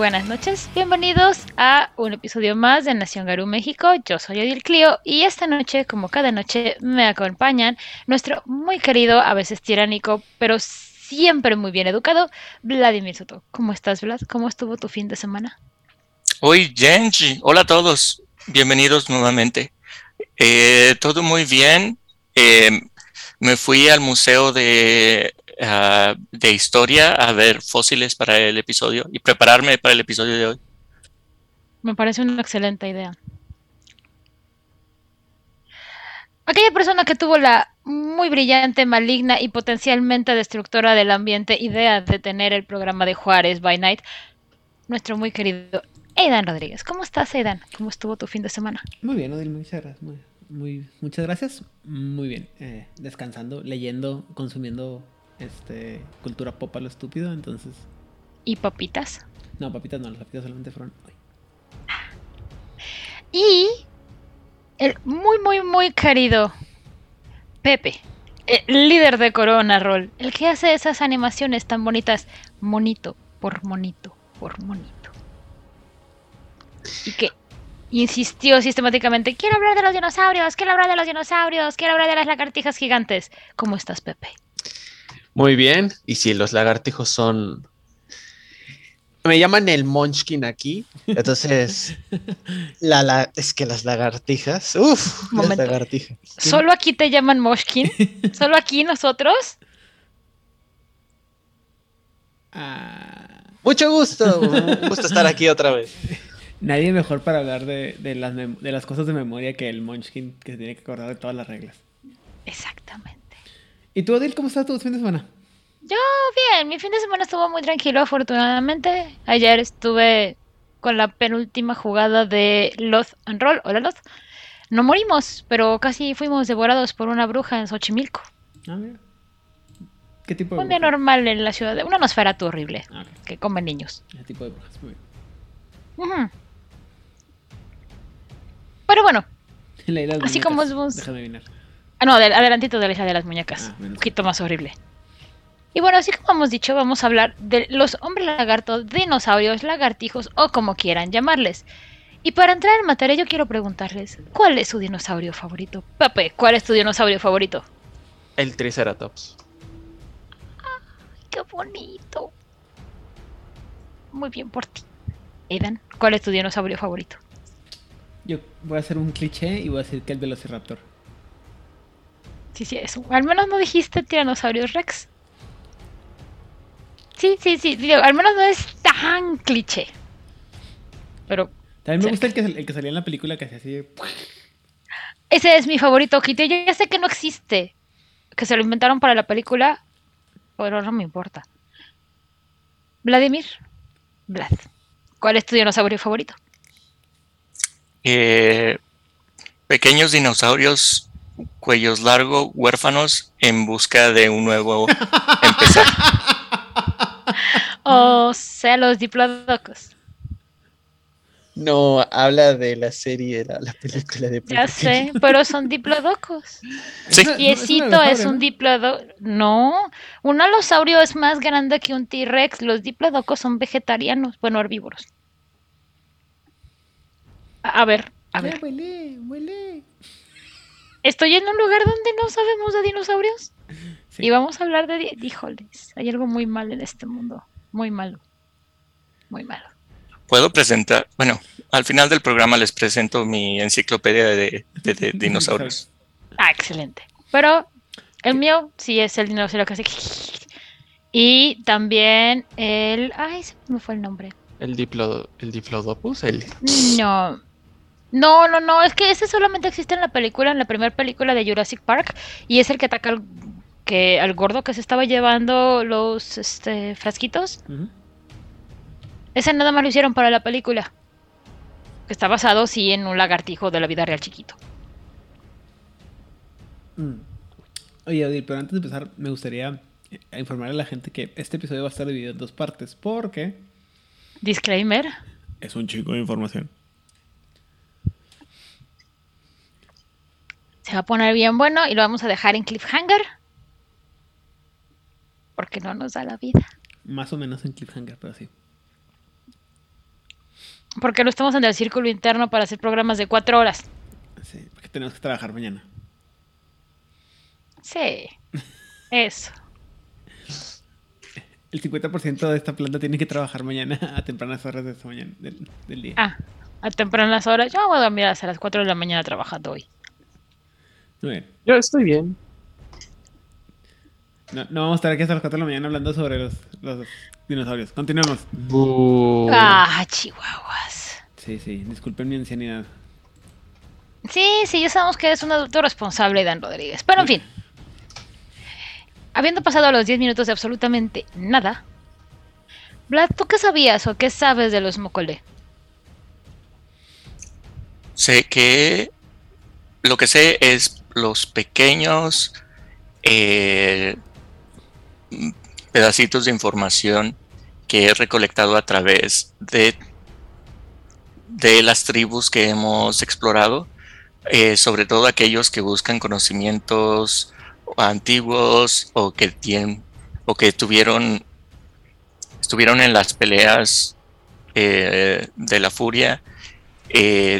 buenas noches. Bienvenidos a un episodio más de Nación Garú México. Yo soy Odil Clio y esta noche, como cada noche, me acompañan nuestro muy querido, a veces tiránico, pero siempre muy bien educado, Vladimir Soto. ¿Cómo estás, Vlad? ¿Cómo estuvo tu fin de semana? Hoy, Genji. Hola a todos. Bienvenidos nuevamente. Eh, todo muy bien. Eh, me fui al museo de Ah, de historia a ver fósiles para el episodio y prepararme para el episodio de hoy. Me parece una excelente idea. Aquella persona que tuvo la muy brillante, maligna y potencialmente destructora del ambiente idea de tener el programa de Juárez by Night, nuestro muy querido Aidan Rodríguez. ¿Cómo estás, Aidan? ¿Cómo estuvo tu fin de semana? Muy bien, Odil, muchas gracias. Muy, muchas gracias. Muy bien. Eh, descansando, leyendo, consumiendo este, cultura pop a lo estúpido, entonces. ¿Y papitas? No, papitas no, las papitas solamente fueron hoy. Y el muy, muy, muy querido Pepe, el líder de Corona Roll, el que hace esas animaciones tan bonitas, monito por monito por monito. Y que insistió sistemáticamente, quiero hablar de los dinosaurios, quiero hablar de los dinosaurios, quiero hablar de las lagartijas gigantes. ¿Cómo estás, Pepe? Muy bien. Y si los lagartijos son. Me llaman el Munchkin aquí. Entonces. la, es que las lagartijas. Uf, las lagartijas. ¿Solo aquí te llaman Munchkin? ¿Solo aquí nosotros? Ah. Mucho gusto. Un gusto estar aquí otra vez. Nadie mejor para hablar de, de, las, de las cosas de memoria que el Munchkin que se tiene que acordar de todas las reglas. Exactamente. ¿Y tú, Adil, cómo estás tu fin de semana? Yo bien, mi fin de semana estuvo muy tranquilo, afortunadamente. Ayer estuve con la penúltima jugada de Loth and Roll. Hola, Loth. No morimos, pero casi fuimos devorados por una bruja en Xochimilco. Ah, ¿Qué tipo de Un día normal en la ciudad. De... Una atmósfera horrible ah, que come niños. ¿Qué tipo de brujas? Muy bien. Pero bueno. así como es Déjame adivinar. Ah, no, adelantito de la hija de las muñecas. Ah, un poquito más horrible. Y bueno, así como hemos dicho, vamos a hablar de los hombres lagartos, dinosaurios, lagartijos o como quieran llamarles. Y para entrar en materia, yo quiero preguntarles, ¿cuál es su dinosaurio favorito? Pepe, ¿cuál es tu dinosaurio favorito? El Triceratops. Ay, qué bonito. Muy bien por ti. Edan, ¿cuál es tu dinosaurio favorito? Yo voy a hacer un cliché y voy a decir que el Velociraptor. Sí, sí, eso. Al menos no dijiste Tiranosaurios Rex. Sí, sí, sí. al menos no es tan cliché. Pero. También me gusta el que, el que salía en la película que hacía así. Ese es mi favorito, Kitty. Yo ya sé que no existe. Que se lo inventaron para la película. Pero no me importa. Vladimir. Vlad. ¿Cuál es tu dinosaurio favorito? Eh, pequeños dinosaurios cuellos largos, huérfanos, en busca de un nuevo empezar. O sea, los diplodocos. No, habla de la serie, la, la película de Ya sé, pero son diplodocos. Sí. Piecito es, un diplodoco. No, un alosaurio es más grande que un T-Rex. Los diplodocos son vegetarianos, bueno, herbívoros. A, ver, a ver. Huele, huele. Estoy en un lugar donde no sabemos de dinosaurios. Y vamos a hablar de... Híjoles, hay algo muy mal en este mundo. Muy malo. Muy malo. Puedo presentar, bueno, al final del programa les presento mi enciclopedia de, dinosaurios. Ah, excelente. Pero el mío sí es el dinosaurio que hace... Y también el... Ay, se me fue el nombre. ¿El, diplo, el Diplodopus? El... No, no, no, no, es que ese solamente existe en la película, en la primera película de Jurassic Park, y es el que ataca al, que, al gordo que se estaba llevando los este, frasquitos. Ese nada más lo hicieron para la película. Está basado, sí, en un lagartijo de la vida real chiquito. Mm. Oye, Odil, pero antes de empezar, me gustaría eh, informar a la gente que este episodio va a estar dividido en dos partes, porque... Disclaimer. Es un chico de información. Se va a poner bien bueno y lo vamos a dejar en cliffhanger. Porque no nos da la vida. Más o menos en cliffhanger, pero sí. Porque no estamos en el círculo interno para hacer programas de cuatro horas. Sí, porque tenemos que trabajar mañana. Sí. Eso. El 50% de esta planta tiene que trabajar mañana a tempranas horas de esta mañana, del, del día. Ah, a tempranas horas. Yo voy a dormir hasta las 4 de la mañana trabajando hoy. Muy bien. Yo estoy bien. No, no vamos a estar aquí hasta las 4 de la mañana hablando sobre los, los dinosaurios. Continuemos. Bu. Ah, chihuahuas. Sí, sí, disculpen mi ancianidad. Sí, sí, ya sabemos que eres un adulto responsable, Dan Rodríguez. Pero en fin. Habiendo pasado los 10 minutos de absolutamente nada, Vlad, ¿tú qué sabías o qué sabes de los Mokole? Sé que lo que sé es los pequeños eh, pedacitos de información que he recolectado a través de, de las tribus que hemos explorado, eh, sobre todo aquellos que buscan conocimientos antiguos o que tienen o que tuvieron estuvieron en las peleas eh, de la furia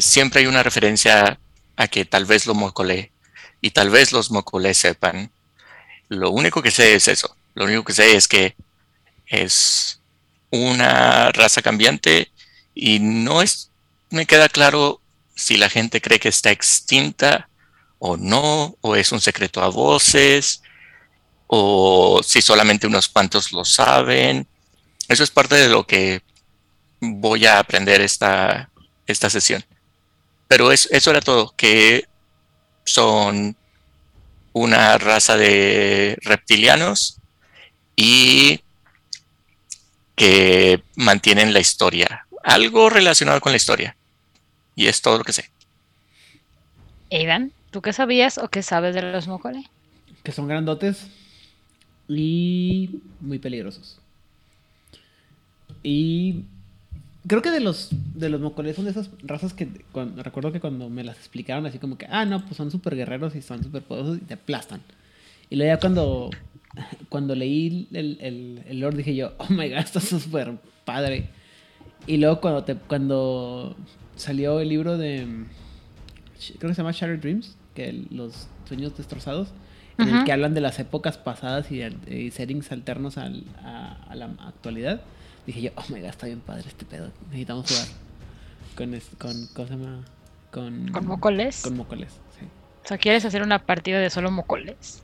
siempre hay una referencia a que tal vez lo mocolé y tal vez los mocolé sepan lo único que sé es eso lo único que sé es que es una raza cambiante y no es me queda claro si la gente cree que está extinta o no, o es un secreto a voces, o si solamente unos cuantos lo saben. Eso es parte de lo que voy a aprender esta, esta sesión. Pero es, eso era todo, que son una raza de reptilianos y que mantienen la historia, algo relacionado con la historia. Y es todo lo que sé. Aidan, ¿tú qué sabías o qué sabes de los Mokole? Que son grandotes y muy peligrosos. Y creo que de los de los mocoles son de esas razas que cuando- recuerdo que cuando me las explicaron así como que, ah, no, pues son súper guerreros y son súper poderosos y te aplastan. Y luego ya cuando, cuando leí el, el, el lore dije yo, oh my god, esto es súper padre. Y luego cuando, te, cuando salió el libro de, creo que se llama Shattered Dreams, que los sueños destrozados, en el que hablan de las épocas pasadas y, y settings alternos al- a, a la actualidad, dije yo, oh my god, está bien padre este pedo. Necesitamos jugar con, es- con ¿cómo se llama? Con, ¿Con Mocoles? Con Mocoles, sí. O sea, ¿quieres hacer una partida de solo Mocoles?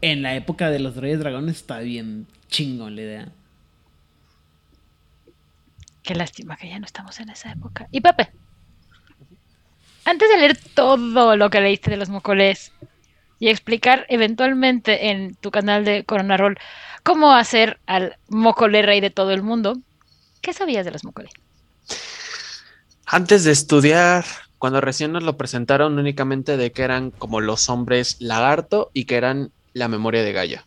En la época de los Reyes Dragones está bien chingón la idea. Qué lástima que ya no estamos en esa época. Y Pepe, antes de leer todo lo que leíste de los Mocoles y explicar eventualmente en tu canal de Corona Roll cómo hacer al Mocole rey de todo el mundo, ¿qué sabías de los Mocole? Antes de estudiar, cuando recién nos lo presentaron únicamente de que eran como los hombres lagarto y que eran la memoria de Gaia.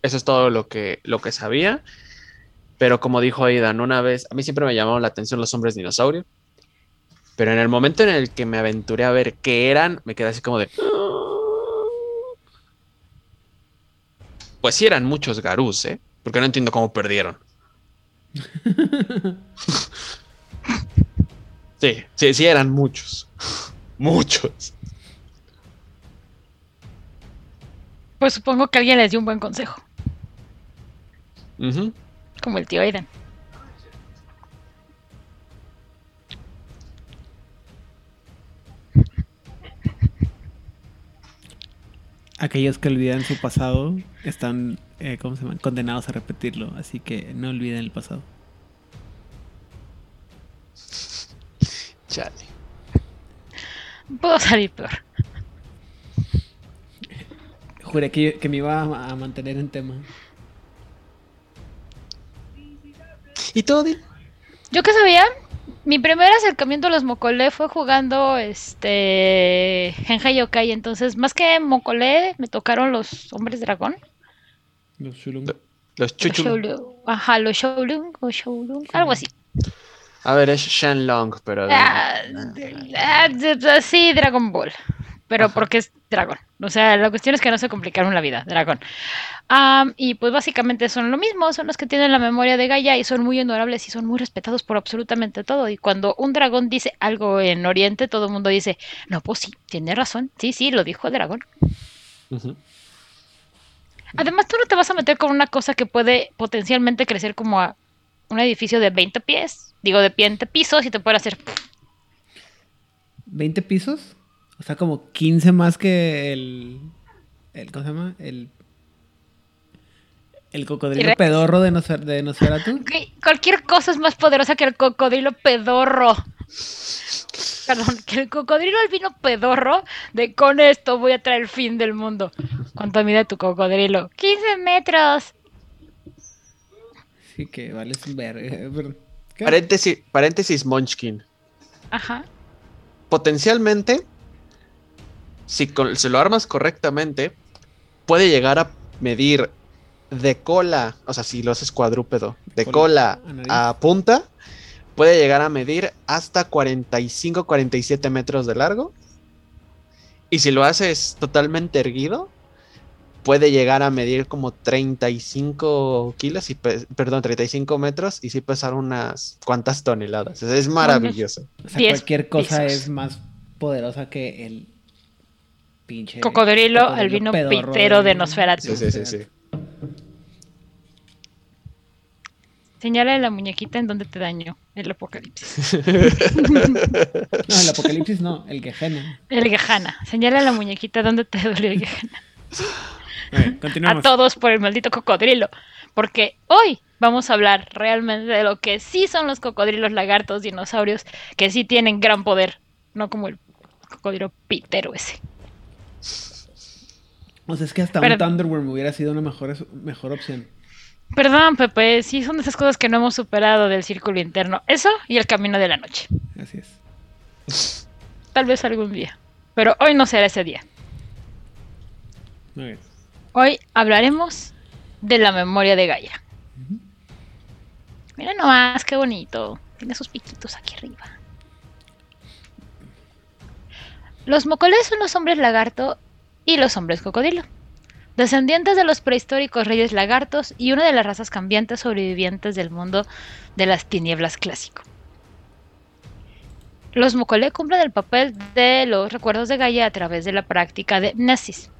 Eso es todo lo que, lo que sabía. Pero como dijo Aidan, una vez, a mí siempre me llamaron la atención los hombres dinosaurio. Pero en el momento en el que me aventuré a ver qué eran, me quedé así como de... Pues sí eran muchos garús, ¿eh? Porque no entiendo cómo perdieron. Sí, sí, sí eran muchos. Muchos. Pues supongo que alguien les dio un buen consejo, como el tío Aiden. Aquellos que olvidan su pasado están, eh, ¿cómo se llama? Condenados a repetirlo, así que no olviden el pasado. Chale. Puedo salir peor. Juré que, que me iba a, a mantener en tema. ¿Y todo? ¿Yo qué sabía? Mi primer acercamiento a los Mokole fue jugando este Genja Yokai, entonces más que Mokole me tocaron los hombres dragón. Los Shulung. Los. Shoulung. Ajá, los Shoulung o Shoulung, algo así. A ver, es Shenlong, pero. Ah, ah, sí, Dragon Ball, pero Ajá. porque es dragón. O sea, la cuestión es que no se complicaron la vida, dragón. Am, y pues básicamente son lo mismo, son los que tienen la memoria de Gaia y son muy honorables y son muy respetados por absolutamente todo. Y cuando un dragón dice algo en Oriente, todo el mundo dice, no, pues sí, tiene razón, sí, sí, lo dijo el dragón. Además, tú no te vas a meter con una cosa que puede potencialmente crecer como a un edificio de 20 pies, digo, de 20 pisos y te puede hacer... ¿20 pisos? O sea, como 15 más que el. el ¿Cómo se llama? El. El cocodrilo pedorro de, Nosfer- de Nosferatu. Cualquier cosa es más poderosa que el cocodrilo pedorro. Perdón, que el cocodrilo albino pedorro de con esto voy a traer el fin del mundo. ¿Cuánto mide tu cocodrilo? 15 metros. Sí, que vale un verga. Paréntesis, paréntesis Munchkin. Ajá. Potencialmente, si con- se lo armas correctamente, puede llegar a medir de cola, o sea, si lo haces cuadrúpedo, de Cola cola a punta, puede llegar a medir hasta 45-47 metros de largo. Y si lo haces totalmente erguido, puede llegar a medir como 35 kilos, y pe- perdón, 35 metros y sí pesar unas cuantas toneladas. Es maravilloso. O sea, 10 cualquier cosa pisos. es más poderosa que el pinche. Cocodrilo albino pedorro pitero de Nosferatu. Sí, sí, sí, sí. Señala la muñequita en donde te dañó el apocalipsis. No, el apocalipsis no, el Gehenna. El Gejana. Señala la muñequita donde te dolió el Gejana. A todos por el maldito cocodrilo. Porque hoy vamos a hablar realmente de lo que sí son los cocodrilos, lagartos, dinosaurios, que sí tienen gran poder. No como el cocodrilo pitero ese. O sea, es que hasta Pero- un Thunderworm hubiera sido una mejor, mejor opción. Perdón, Pepe, sí son de esas cosas que no hemos superado del círculo interno. Eso y el camino de la noche. Así es. Tal vez algún día. Pero hoy no será ese día. Muy bien. Hoy hablaremos de la memoria de Gaia. Mira nomás, qué bonito. Tiene sus piquitos aquí arriba. Los mocolés son los hombres lagarto y los hombres cocodrilo. Descendientes de los prehistóricos reyes lagartos y una de las razas cambiantes sobrevivientes del mundo de las tinieblas clásico. Los mocolé cumplen el papel de los recuerdos de Gaia a través de la práctica de Mnesis.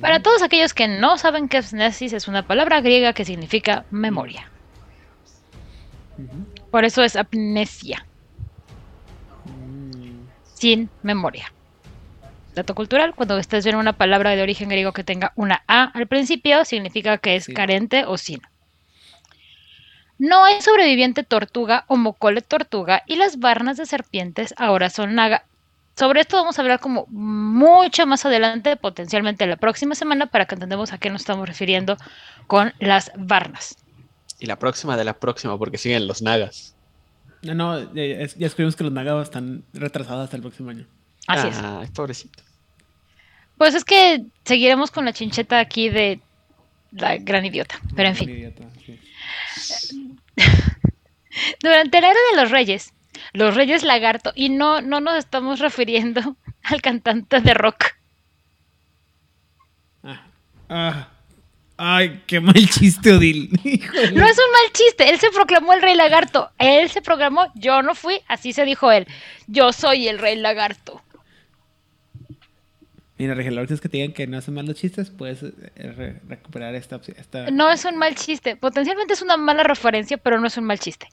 Para todos aquellos que no saben qué es Mnesis, es una palabra griega que significa memoria. Por eso es amnesia, sin memoria. Dato cultural, cuando estés viendo una palabra de origen griego que tenga una A al principio, significa que es Sí. carente o sin. No hay sobreviviente tortuga o mocole tortuga y las varnas de serpientes ahora son naga. Sobre esto vamos a hablar como mucho más adelante, potencialmente la próxima semana, para que entendamos a qué nos estamos refiriendo con las varnas. Y la próxima de la próxima, porque siguen los nagas. No, no, ya, ya- escribimos que los Naga están retrasados hasta el próximo año. Así es. Ay, pobrecito. Pues es que seguiremos con la chincheta aquí de la gran idiota. Pero en fin. idiota, sí. Durante la era de los reyes, los reyes lagarto, y no, no nos estamos refiriendo al cantante de rock. Ah, ah, ay, qué mal chiste, Odil. Híjole. No es un mal chiste, él se proclamó el rey lagarto. Él se proclamó, yo no fui, así se dijo él. Yo soy el rey lagarto. Mira, Regel, la es que te digan que no hacen mal los chistes, puedes eh, re- recuperar esta. Esta... No es un mal chiste, potencialmente es una mala referencia, pero no es un mal chiste.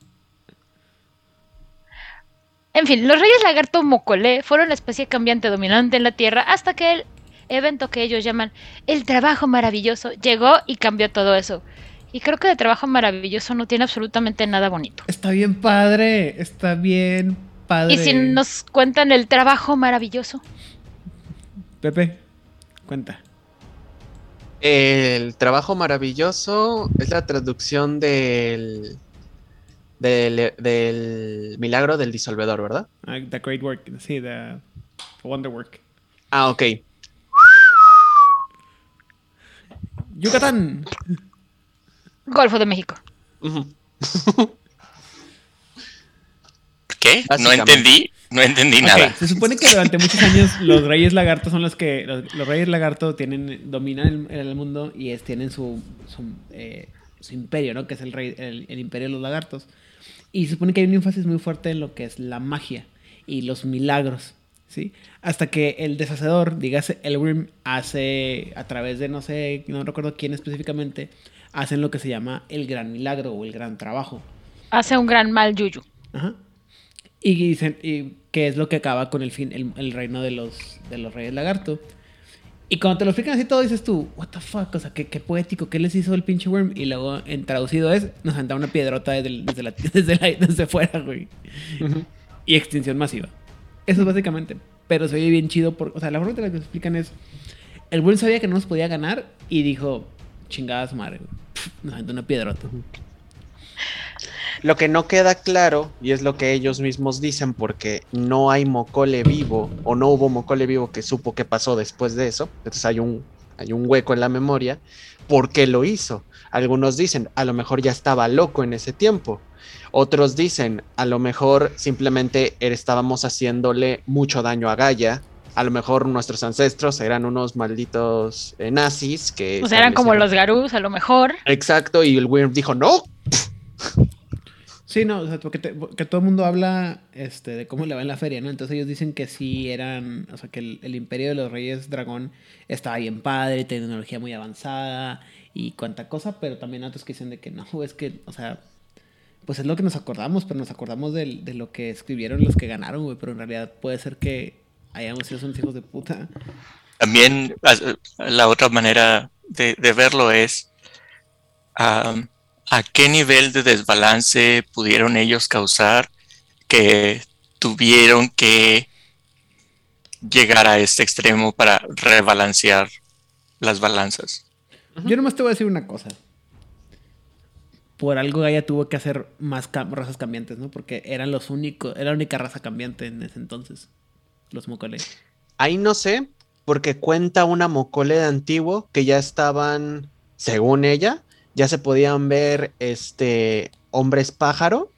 En fin, los reyes lagarto mocolé fueron la especie cambiante dominante en la Tierra hasta que el evento que ellos llaman el trabajo maravilloso llegó y cambió todo eso. Y creo que de trabajo maravilloso no tiene absolutamente nada bonito. Está bien padre, está bien padre. Y si nos cuentan el trabajo maravilloso, Pepe, cuenta. El trabajo maravilloso es la traducción del, del, del milagro del disolvedor, ¿verdad? Ah, the Great Work, sí, The Wonder Work. Ah, ok. Yucatán. Golfo de México. ¿Qué? No entendí. No entendí Ok, nada. Se supone que durante muchos años los reyes lagartos son los que. Los, los reyes lagarto tienen, dominan el, el mundo y es, tienen su, su, eh, su imperio, ¿no? Que es el, rey, el, el imperio de los lagartos. Y se supone que hay un énfasis muy fuerte en lo que es la magia y los milagros, ¿sí? Hasta que el deshacedor, dígase Elgrim, hace a través de no sé, no recuerdo quién específicamente, hacen lo que se llama el gran milagro o el gran trabajo. Hace un gran mal yuyu. Ajá. Y, dicen, y que es lo que acaba con el fin, el, el reino de los, de los reyes lagarto. Y cuando te lo explican así todo, dices tú, what the fuck, o sea, qué, qué poético, ¿qué les hizo el pinche worm? Y luego, en traducido es, nos han dado una piedrota desde, el- desde, la, desde, la- desde fuera, güey. Y extinción masiva. Eso es básicamente. Pero se oye bien chido, por, o sea, la forma en la que se explican es, el worm sabía que no nos podía ganar y dijo, chingada su madre, güey. Pf, Nos aventó una piedrota. Lo que no queda claro, y es lo que ellos mismos dicen, porque no hay Mocole vivo, o no hubo Mocole vivo que supo qué pasó después de eso, entonces hay un, hay un hueco en la memoria, ¿por qué lo hizo? Algunos dicen, a lo mejor ya estaba loco en ese tiempo. Otros dicen, a lo mejor simplemente estábamos haciéndole mucho daño a Gaia. A lo mejor nuestros ancestros eran unos malditos eh, nazis que... O sea, eran como los Garús, a lo mejor. Exacto, y el Wyrm dijo, no, Sí, no, o sea, porque, todo el mundo habla este, de cómo le va en la feria, ¿no? Entonces ellos dicen que sí eran, o sea, que el, imperio de los reyes dragón estaba bien padre, tecnología muy avanzada y cuanta cosa, pero también otros que dicen de que no, es que, o sea, pues es lo que nos acordamos, pero nos acordamos del- de, lo que escribieron los que ganaron, güey, pero en realidad puede ser que hayamos sido unos hijos de puta. También la otra manera de, de verlo es a qué nivel de desbalance pudieron ellos causar que tuvieron que llegar a este extremo para rebalancear las balanzas. Yo nomás te voy a decir una cosa. Por algo Gaia tuvo que hacer más cam- razas cambiantes, ¿no? Porque eran los únicos, era la única raza cambiante en ese entonces. Los Mokole. Ahí no sé, porque cuenta una mocole de antiguo que ya estaban, según ella, ya se podían ver este hombres pájaro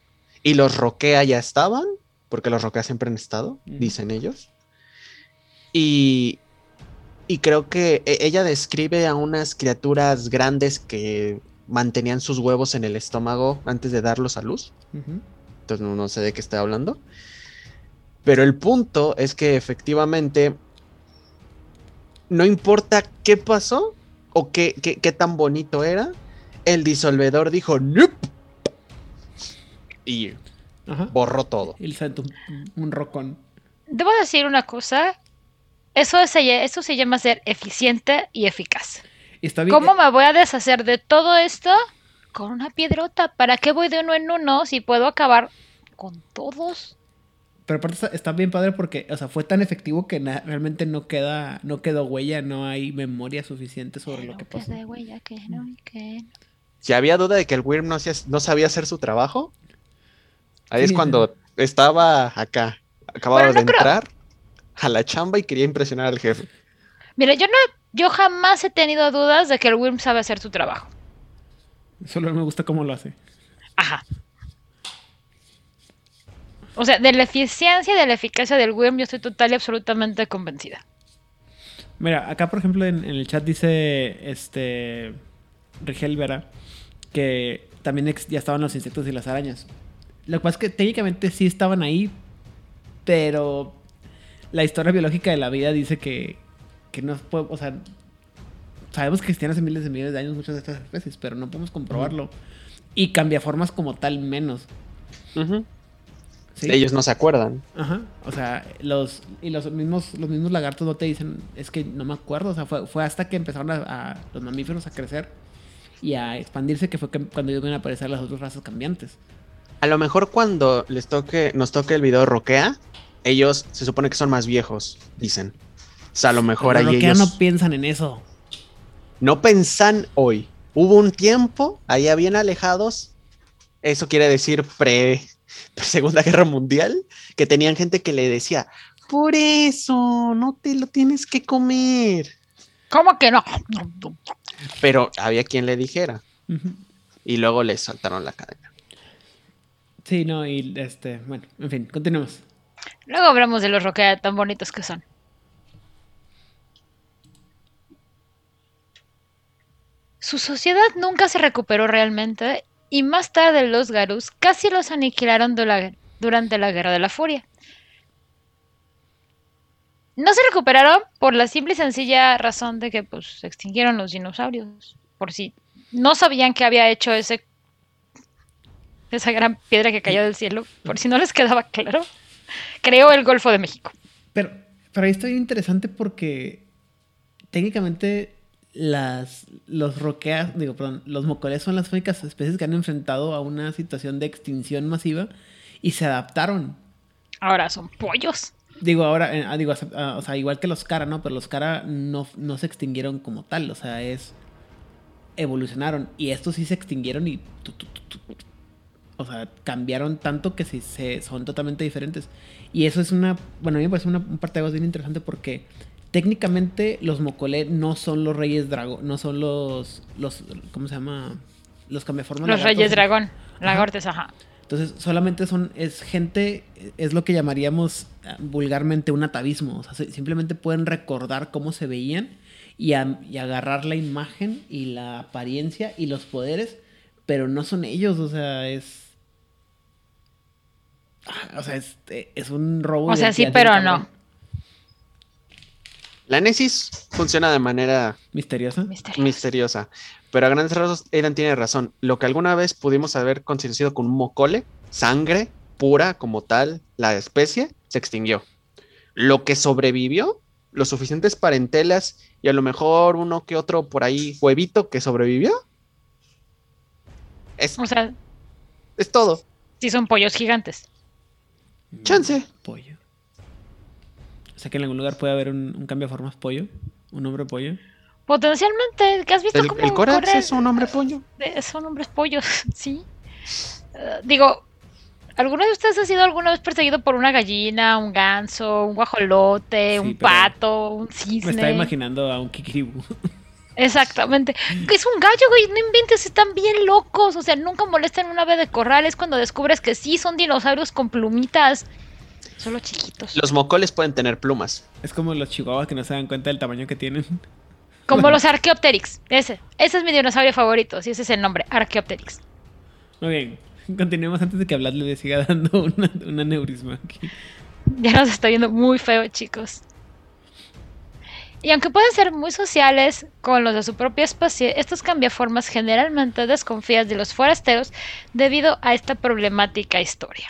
y los roquea ya estaban, porque los roquea siempre han estado, dicen ellos. Y, y creo que e- ella describe a unas criaturas grandes que mantenían sus huevos en el estómago antes de darlos a luz entonces no, no sé de qué está hablando. Pero el punto es que efectivamente no importa qué pasó o qué, qué, qué tan bonito era, el disolvedor dijo "Nope", y Ajá. borró todo. Y le saltó un, rocón. Debo decir una cosa. Eso se, eso se llama ser eficiente y eficaz. Y está bien. ¿Cómo me voy a deshacer de todo esto con una piedrota? ¿Para qué voy de uno en uno si puedo acabar con todos? Pero aparte está, está bien padre porque, o sea, fue tan efectivo que na- realmente no queda, no quedó huella, no hay memoria suficiente sobre lo que pasó. de huella, que no, que no. Si había duda de que el Wyrm no, sabía hacer su trabajo, ahí es cuando estaba acá, acababa Bueno, no de creo- entrar a la chamba y quería impresionar al jefe. Mira, yo no, yo jamás he tenido dudas de que el Wyrm sabe hacer su trabajo. Solo me gusta cómo lo hace. Ajá. O sea, de la eficiencia y de la eficacia del Wyrm yo estoy total y absolutamente convencida. Mira, acá por ejemplo en, en el chat dice este Rigel Vera que también ya estaban los insectos y las arañas. Lo que pasa es que técnicamente sí estaban ahí, pero la historia biológica de la vida dice que, que no puede, o sea, sabemos que existían hace miles de millones de años muchas de estas especies, pero no podemos comprobarlo. Y cambia formas como tal menos. ¿sí? Ellos no se acuerdan. Ajá, o sea, los y los mismos los mismos lagartos no te dicen, es que no me acuerdo, o sea, fue, fue hasta que empezaron a, a- los mamíferos a crecer y a expandirse que fue que- cuando iban a aparecer las otras razas cambiantes. A lo mejor cuando les toque, nos toque el video roquea, ellos se supone que son más viejos, dicen. O sea, a lo mejor ahí ellos no piensan en eso. no pensan hoy. Hubo un tiempo allá bien alejados, eso quiere decir pre, pre Segunda Guerra Mundial, que tenían gente que le decía, por eso, no te lo tienes que comer. ¿Cómo que no? Pero había quien le dijera, y luego les saltaron la cadena. Sí, no, y este, bueno, en fin, continuemos. Luego hablamos de los Roquea tan bonitos que son. Su sociedad nunca se recuperó realmente y más tarde los Garus casi los aniquilaron du- la- durante la Guerra de la Furia. No se recuperaron por la simple y sencilla razón de que pues, se extinguieron los dinosaurios. Por si no sabían que había hecho ese esa gran piedra que cayó del cielo, por si no les quedaba claro, creó el Golfo de México. Pero, pero ahí está bien interesante porque técnicamente las, los roqueas, digo, perdón, los mocoles son las únicas especies que han enfrentado a una situación de extinción masiva y se adaptaron. Ahora son pollos. Digo, ahora, eh, ah, digo, ah, o sea, igual que los cara, ¿no? Pero los cara no, no se extinguieron como tal, o sea, es. evolucionaron. Y estos sí se extinguieron y. tu, tu, tu, tu, tu. o sea, cambiaron tanto que sí se, son totalmente diferentes. Y eso es una. Bueno, a mí me parece una, un parteaguas bien interesante porque técnicamente los Mocolé no son los Reyes Dragón, no son los. los ¿Cómo se llama? Los cambiaformas. Los lagartos. Reyes Dragón. Ajá. Lagartes, ajá. Entonces, solamente son, es gente, es lo que llamaríamos eh, vulgarmente un atavismo. O sea, se- simplemente pueden recordar cómo se veían y, a- y agarrar la imagen y la apariencia y los poderes, pero no son ellos, o sea, es... Ah, O sea, es, eh, es un robo. O sea, sí, pero no. La Nesis funciona de manera Misteriosa. Misterio. misteriosa. Pero a grandes rasgos, Aidan tiene razón. Lo que alguna vez pudimos haber considerado con un mocole, sangre pura como tal, la especie, se extinguió. Lo que sobrevivió, los suficientes parentelas y a lo mejor uno que otro por ahí huevito que sobrevivió, es, O sea, es todo. sí son pollos gigantes. Chance. Pollo. O sea, que en algún lugar puede haber un, un cambio de formas pollo. Un hombre pollo. Potencialmente, ¿qué has visto El, cómo el Corax corre? es un hombre pollo. Son hombres pollos, sí. Eh, digo, ¿alguno de ustedes ha sido alguna vez perseguido por una gallina, un ganso, un guajolote, Sí, un pato, un Me cisne? estaba imaginando a un kikiribu. Exactamente. Es un gallo, güey, no inventes, están bien locos. O sea, nunca molestan un ave de corral. Es cuando descubres que sí son dinosaurios con plumitas. Solo chiquitos. Los mocoles pueden tener plumas. es como los chihuahuas que no se dan cuenta del tamaño que tienen. Como los Archaeopteryx. Ese. Ese es mi dinosaurio favorito. Sí, ese es el nombre. Archaeopteryx. Muy bien. Continuemos antes de que Vlad le siga dando una, un aneurisma aquí. Ya nos está viendo muy feo, chicos. Y aunque pueden ser muy sociales con los de su propia especie, estos cambiaformas generalmente desconfías de los forasteros debido a esta problemática historia.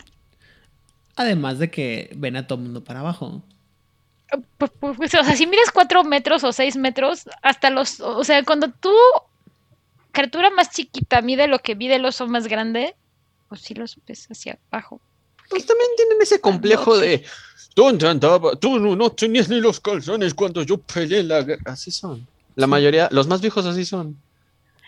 Además de que ven a todo mundo para abajo. Pues, pues, pues, o sea, si miras cuatro metros o seis metros, hasta los. O sea, cuando tu criatura más chiquita mide lo que mide el oso más grande, pues sí los ves hacia abajo. Pues también tienen ese complejo de. ¿Dónde andaba? Tú no, no tenías ni los calzones cuando yo peleé la guerra. Así son. La mayoría, los más viejos así son.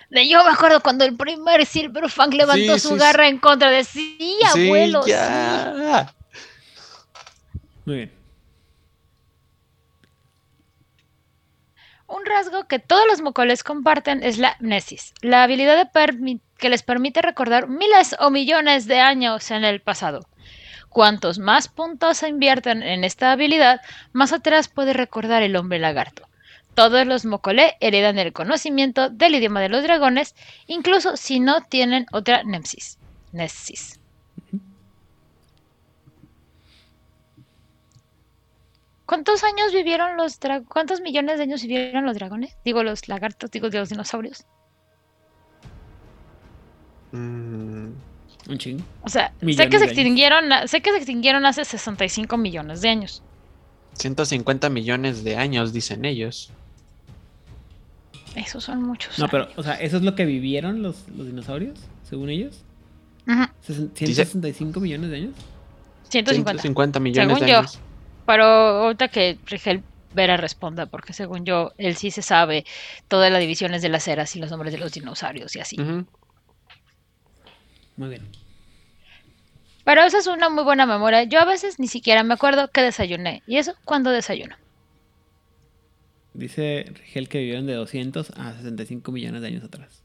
De yo me acuerdo cuando el primer Silverfang levantó Sí, su sí, garra en contra de sí, abuelo. sí". ya. Muy bien. Un rasgo que todos los mocoles comparten es la mnesis, la habilidad de que les permite recordar miles o millones de años en el pasado. Cuantos más puntos se invierten en esta habilidad, más atrás puede recordar el hombre lagarto. Todos los mocolé heredan el conocimiento del idioma de los dragones, incluso si no tienen otra nemsis. Nesis. ¿Cuántos años vivieron los dra- ¿Cuántos millones de años vivieron los dragones? Digo, los lagartos, digo, los dinosaurios. Mm, Un chingo. O sea, sé que se de extinguieron, sé que se extinguieron hace 65 millones de años. 150 millones de años, dicen ellos. Esos son muchos. No, pero, o sea, ¿eso es lo que vivieron los, los dinosaurios? Según ellos. Ujú, Sesen- Dice- ¿165 millones de años? 150. 150 millones Según de yo. años. Pero ahorita que Rigel Vera responda, porque según yo, él sí se sabe todas las divisiones de las eras y los nombres de los dinosaurios y así. Muy bien. Pero esa es una muy buena memoria. Yo a veces ni siquiera me acuerdo que desayuné. ¿Y eso cuando desayuno? Dice Rigel que vivieron de 200 a 65 millones de años atrás.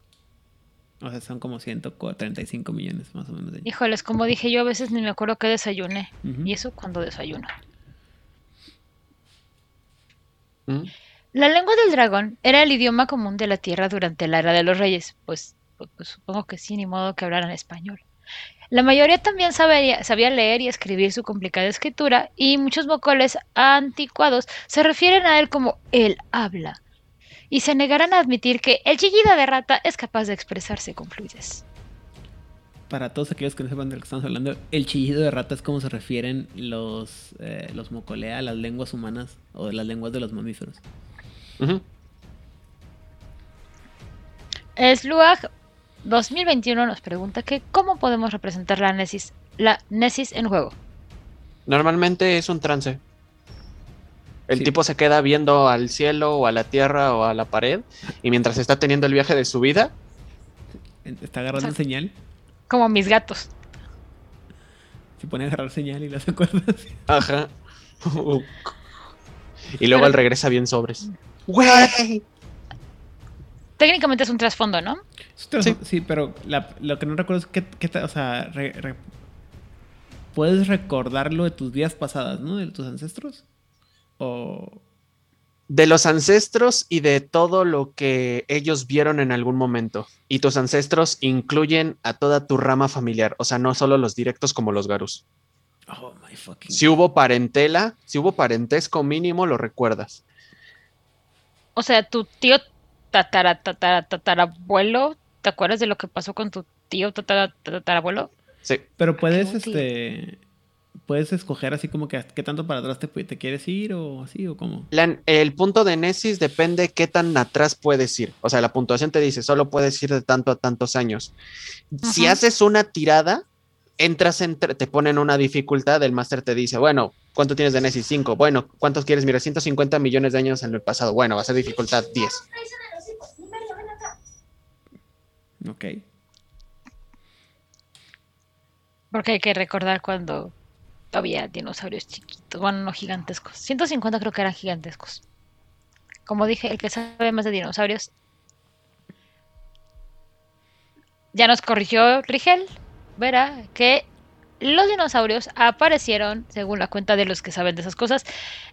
O sea, son como 135 millones más o menos de años. Híjoles, como dije yo, a veces ni me acuerdo que desayuné. Y eso cuando desayuno. La lengua del dragón era el idioma común de la tierra durante la era de los reyes, pues, pues, pues, supongo que sí, ni modo que hablaran español. La mayoría también sabía, sabía leer y escribir su complicada escritura, y muchos mocoles anticuados se refieren a él como el habla, y se negarán a admitir que el chillido de rata es capaz de expresarse con fluidez. Para todos aquellos que no sepan de lo que estamos hablando, el chillido de rata es como se refieren los, eh, los mocolea a las lenguas humanas o de las lenguas de los mamíferos. Sluag 2021 nos pregunta que cómo podemos representar la Nesis, la Nesis en juego. Normalmente es un trance. El Sí. tipo se queda viendo al cielo o a la tierra o a la pared y mientras está teniendo el viaje de su vida, Está agarrando Exacto. señal, Como mis gatos. se pone a agarrar señal y las acuerdas. ajá. y luego Pero- él regresa bien sobres. Güey. Técnicamente es un trasfondo, ¿no? Sí, sí pero la- lo que no recuerdo es que, que o sea, re- re- puedes recordarlo de tus vidas pasadas, ¿no? De tus ancestros. O De los ancestros y de todo lo que ellos vieron en algún momento. Y tus ancestros incluyen a toda tu rama familiar, o sea, no solo los directos como los garus. oh my fucking. Si hubo parentela, si hubo parentesco mínimo, lo recuerdas. O sea, tu tío tatara, tatara, tatarabuelo, ¿te acuerdas de lo que pasó con tu tío tatara, tatarabuelo? Sí. Pero puedes, útil. Puedes escoger así como que qué tanto para atrás te, quieres ir o así o cómo. La- el punto de Nesis depende qué tan atrás puedes ir. O sea, la puntuación te dice, solo puedes ir de tanto a tantos años. Si haces una tirada, entras entre, te ponen una dificultad, el máster te dice, bueno, ¿cuánto tienes de Nesis? 5. Bueno, ¿cuántos quieres? Mira, 150 millones de años en el pasado. Bueno, va a ser dificultad 10. Ok. Porque hay que recordar cuando había dinosaurios chiquitos, bueno, no gigantescos. 150 creo que eran gigantescos. Como dije, el que sabe más de dinosaurios. Ya nos corrigió Rigel. Verá que los dinosaurios aparecieron, según la cuenta de los que saben de esas cosas,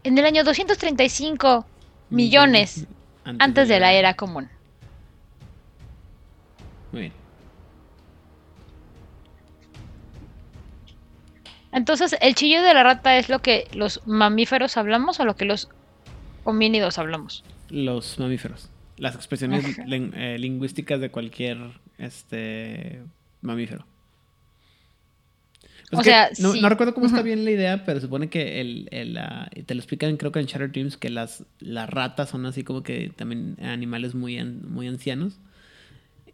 en el año 235 millones antes de la era común. Muy bien. Entonces, ¿el chillido de la rata es lo que los mamíferos hablamos o lo que los homínidos hablamos? Los mamíferos. Las expresiones eh, lingüísticas de cualquier este mamífero. Pues O sea, no, sí. no recuerdo cómo está bien la idea, pero supone que el, el, ah, te lo explican creo que en Shattered Dreams que las, las ratas son así como que también animales muy, an- muy ancianos.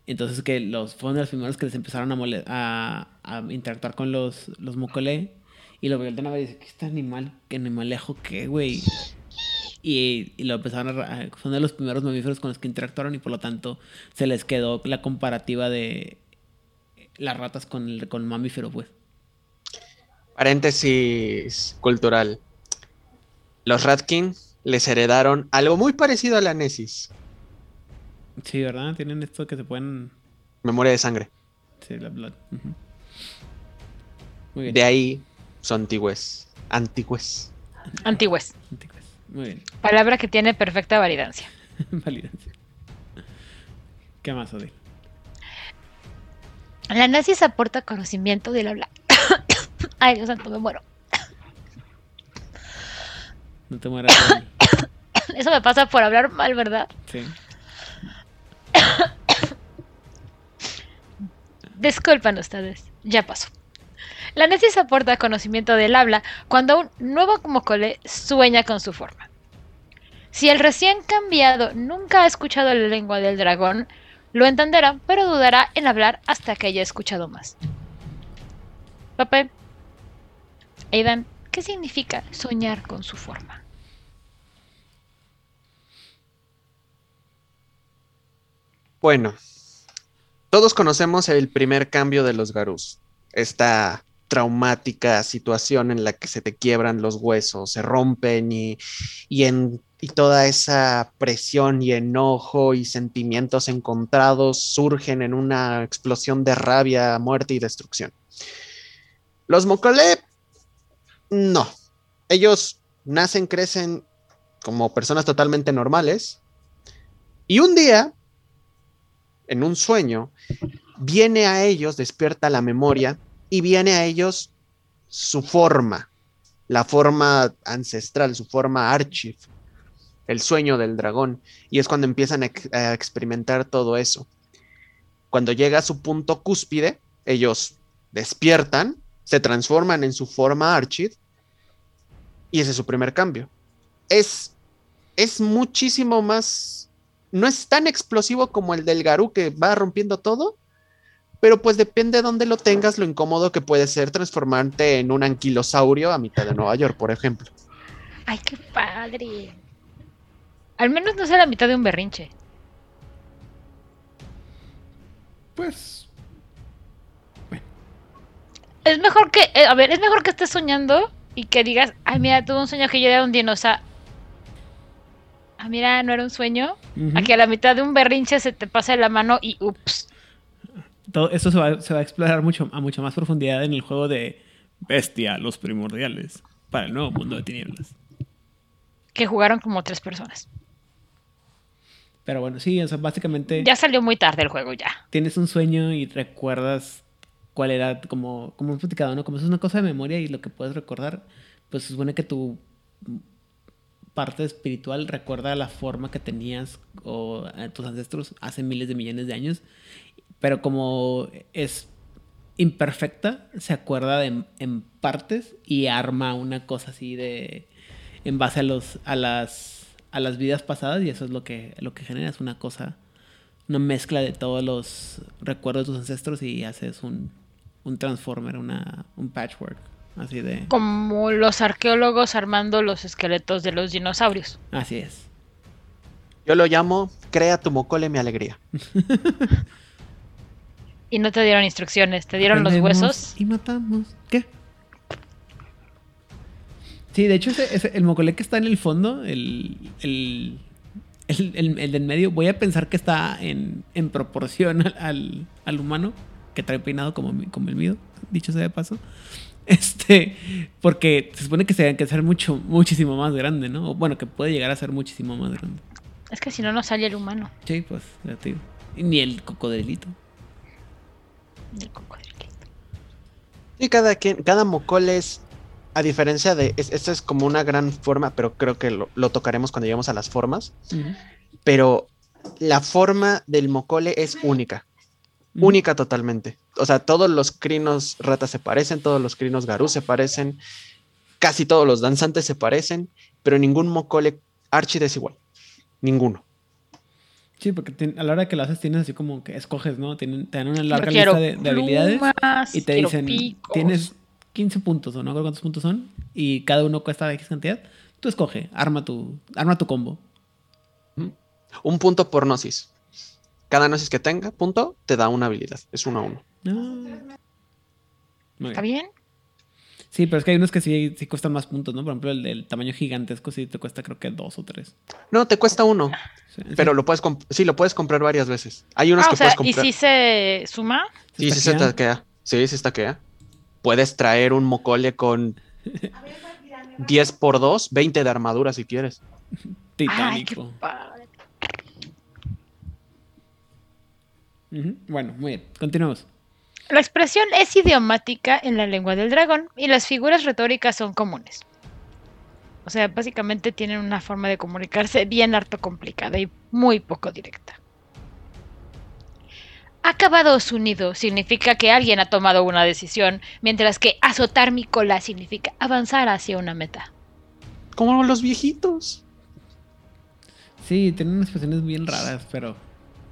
Entonces que los fueron de los primeros que les empezaron a, interactuar con los, los. Y lo voltean a ver y dicen, ¿qué este animal? ¿Qué animalejo qué, güey? Y, lo empezaron a... Son de los primeros mamíferos con los que interactuaron y por lo tanto se les quedó la comparativa de las ratas con el con mamífero, pues. Paréntesis cultural. Los Ratkin les heredaron algo muy parecido a la Nesis. Sí, ¿verdad? Tienen esto que se pueden... Memoria de sangre. Sí, la blood. Muy bien. De ahí son antigues. Antigues. Antigues. Antiguas. Muy bien. Palabra que tiene perfecta validancia. Validancia. ¿Qué más, Odil? La nazis aporta conocimiento del habla. Ay, Dios santo, me muero. No te mueras. Eso me pasa por hablar mal, ¿verdad? Sí. Disculpen ustedes, ya pasó. La nesis aporta conocimiento del habla cuando un nuevo mocole sueña con su forma. Si el recién cambiado nunca ha escuchado la lengua del dragón, lo entenderá, pero dudará en hablar hasta que haya escuchado más. Papá, Aidan, ¿qué significa soñar con su forma? Bueno, todos conocemos el primer cambio de los Garus. Esta traumática situación en la que se te quiebran los huesos, se rompen y, y, en, y toda esa presión y enojo y sentimientos encontrados surgen en una explosión de rabia, muerte y destrucción. Los Mokole, no. Ellos nacen, crecen como personas totalmente normales y un día, en un sueño, viene a ellos, despierta la memoria y viene a ellos su forma, la forma ancestral, su forma archive, el sueño del dragón. Y es cuando empiezan a, ex- a experimentar todo eso. Cuando llega a su punto cúspide, ellos despiertan, se transforman en su forma archive y ese es su primer cambio. Es, es muchísimo más, no es tan explosivo como el del Garú que va rompiendo todo, pero pues depende de dónde lo tengas, lo incómodo que puede ser transformarte en un anquilosaurio a mitad de Nueva York, por ejemplo. Ay, qué padre. Al menos no sea la mitad de un berrinche. Pues. Es mejor que, eh, a ver, es mejor que estés soñando y que digas, ay, mira, tuve un sueño que yo era un dinosaurio. Ah, mira, no era un sueño. ujú. A que a la mitad de un berrinche se te pase la mano y ups. Todo esto se va, se va a explorar mucho, a mucha más profundidad en el juego de Bestia, los primordiales, para el nuevo mundo de tinieblas. Que jugaron como tres personas. Pero bueno, sí, o sea, básicamente Ya salió muy tarde el juego, ya. tienes un sueño y recuerdas cuál era, como, como hemos platicado, ¿no? Como es una cosa de memoria y lo que puedes recordar, pues supone que tu parte espiritual recuerda la forma que tenías o eh, tus ancestros hace miles de millones de años, pero como es imperfecta, se acuerda de, en partes y arma una cosa así de en base a los a las a las vidas pasadas y eso es lo que lo que genera es una cosa una mezcla de todos los recuerdos de tus ancestros y haces un un transformer, un patchwork así de Como los arqueólogos armando los esqueletos de los dinosaurios. así es. Yo lo llamo Crea tu mocole mi alegría. Y no te dieron instrucciones, te dieron los huesos. Y matamos. ¿Qué? Sí, de hecho, ese, ese- el mocolé que está en el fondo, el, el, el, el- el del medio, voy a pensar que está en, en proporción al, al, al humano, que trae peinado como, mi- como el mío, dicho sea de paso. Este, porque se supone que se tiene que ser mucho, muchísimo más grande, ¿no? O, bueno, que puede llegar a ser muchísimo más grande. Es que si no, no sale el humano Sí, pues, ya te digo. Y Ni el cocodrilito. del cocodrilito. Y cada quien, cada mocole es, a diferencia de, es- esta es como una gran forma, pero creo que lo, lo tocaremos cuando lleguemos a las formas. Pero la forma del mocole es única. Única totalmente. O sea, todos los crinos ratas se parecen, todos los crinos garú se parecen, casi todos los danzantes se parecen, pero ningún mocole archid es igual. Ninguno. Sí, porque a la hora que lo haces tienes así como que escoges, ¿no? Tienen, te dan una larga lista de, de habilidades plumas, y te dicen, picos. tienes 15 puntos o no recuerdo cuántos puntos son y cada uno cuesta X cantidad. Tú escoge, arma tu, arma tu combo. Un punto por gnosis. Cada gnosis que tenga, punto, te da una habilidad. Es uno a uno. Ah. ¿Está bien. Sí, pero es que hay unos que sí, sí cuestan más puntos, ¿no? Por ejemplo, el del tamaño gigantesco sí te cuesta creo que dos o tres. No, te cuesta uno, Sí, pero sí. lo puedes sí, lo puedes comprar varias veces. Hay unos Ah, que o sea, puedes ¿y comprar. si se suma? Sí, sí se taquea. Sí, sí taquea. Puedes traer un mocole con 10 por 2, 20 de armadura si quieres. Ay, Bueno, muy bien. Continuamos. La expresión es idiomática en la lengua del dragón y las figuras retóricas son comunes. O sea, básicamente tienen una forma de comunicarse bien harto complicada y muy poco directa. Acabado su nido significa que alguien ha tomado una decisión, mientras que azotar mi cola significa avanzar hacia una meta. Como los viejitos. Sí, tienen unas expresiones bien raras, pero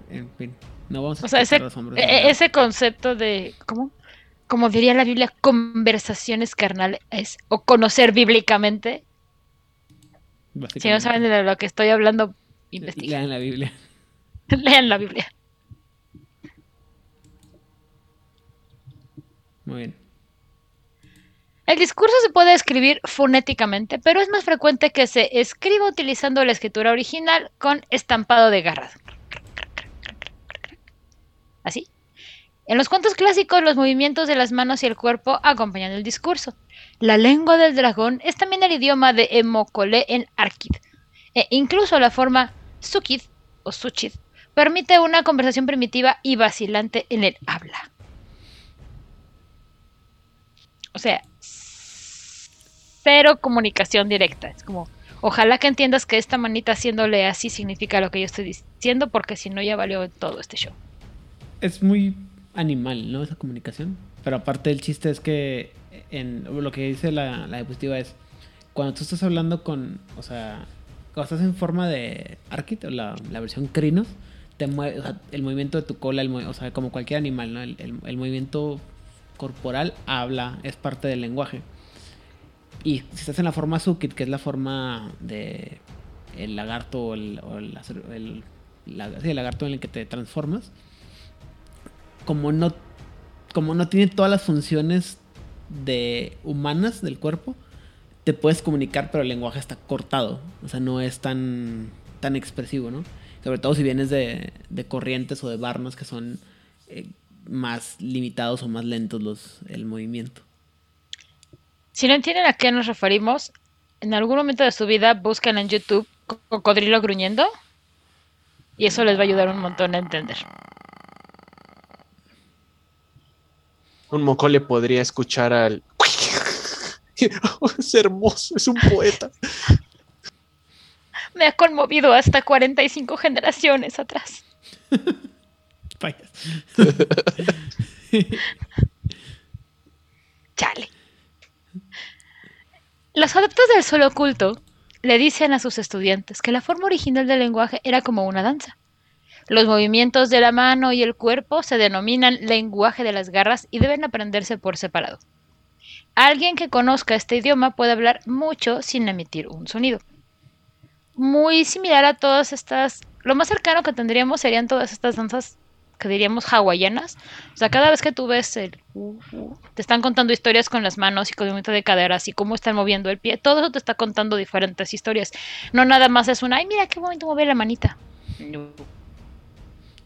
en fin, no vamos a O sea, ese, hombros. e- ese concepto de, ¿cómo? Como diría la Biblia, conversaciones carnales o conocer bíblicamente. Si no saben de lo que estoy hablando, investiguen. Lean la Biblia. Lean la Biblia. Muy bien. El discurso se puede escribir fonéticamente, pero es más frecuente que se escriba utilizando la escritura original con estampado de garras. Así. En los cuentos clásicos, los movimientos de las manos y el cuerpo acompañan el discurso. La lengua del dragón es también el idioma de Emokole en Arkid. E incluso la forma Sukid o Suchid permite una conversación primitiva y vacilante en el habla. O sea, cero comunicación directa. Es como, ojalá que entiendas que esta manita haciéndole así significa lo que yo estoy diciendo, porque si no ya valió todo este show. Es muy animal, ¿no? Esa comunicación. Pero aparte el chiste es que en lo que dice la, la diapositiva es cuando tú estás hablando con, o sea, cuando estás en forma de Arkit, la, la versión Crinos, te mueve, o sea, el movimiento de tu cola, el, o sea, como cualquier animal, ¿no? El, el, movimiento corporal habla, es parte del lenguaje. Y si estás en la forma Sukit, que es la forma de el lagarto o el, o el lagarto en el que te transformas, como no, como no tiene todas las funciones de humanas del cuerpo, te puedes comunicar, pero el lenguaje está cortado. O sea, no es tan, tan expresivo, ¿no? Sobre todo si vienes de, de corrientes o de barnos que son eh, más limitados o más lentos los, el movimiento. Si no entienden a qué nos referimos, en algún momento de su vida buscan en YouTube cocodrilo gruñendo y eso les va a ayudar un montón a entender. Un mocole podría escuchar al es hermoso, es un poeta. Me ha conmovido hasta 45 generaciones atrás. Vayas. Chale. Los adeptos del solo oculto le dicen a sus estudiantes que la forma original del lenguaje era como una danza. Los movimientos de la mano y el cuerpo se denominan lenguaje de las garras y deben aprenderse por separado. Alguien que conozca este idioma puede hablar mucho sin emitir un sonido. Muy similar a todas estas, lo más cercano que tendríamos serían todas estas danzas que diríamos hawaianas. O sea, cada vez que tú ves el... Te están contando historias con las manos y con el movimiento de caderas y cómo están moviendo el pie. Todo eso te está contando diferentes historias. No nada más es una, ay, mira qué bonito mover la manita. No.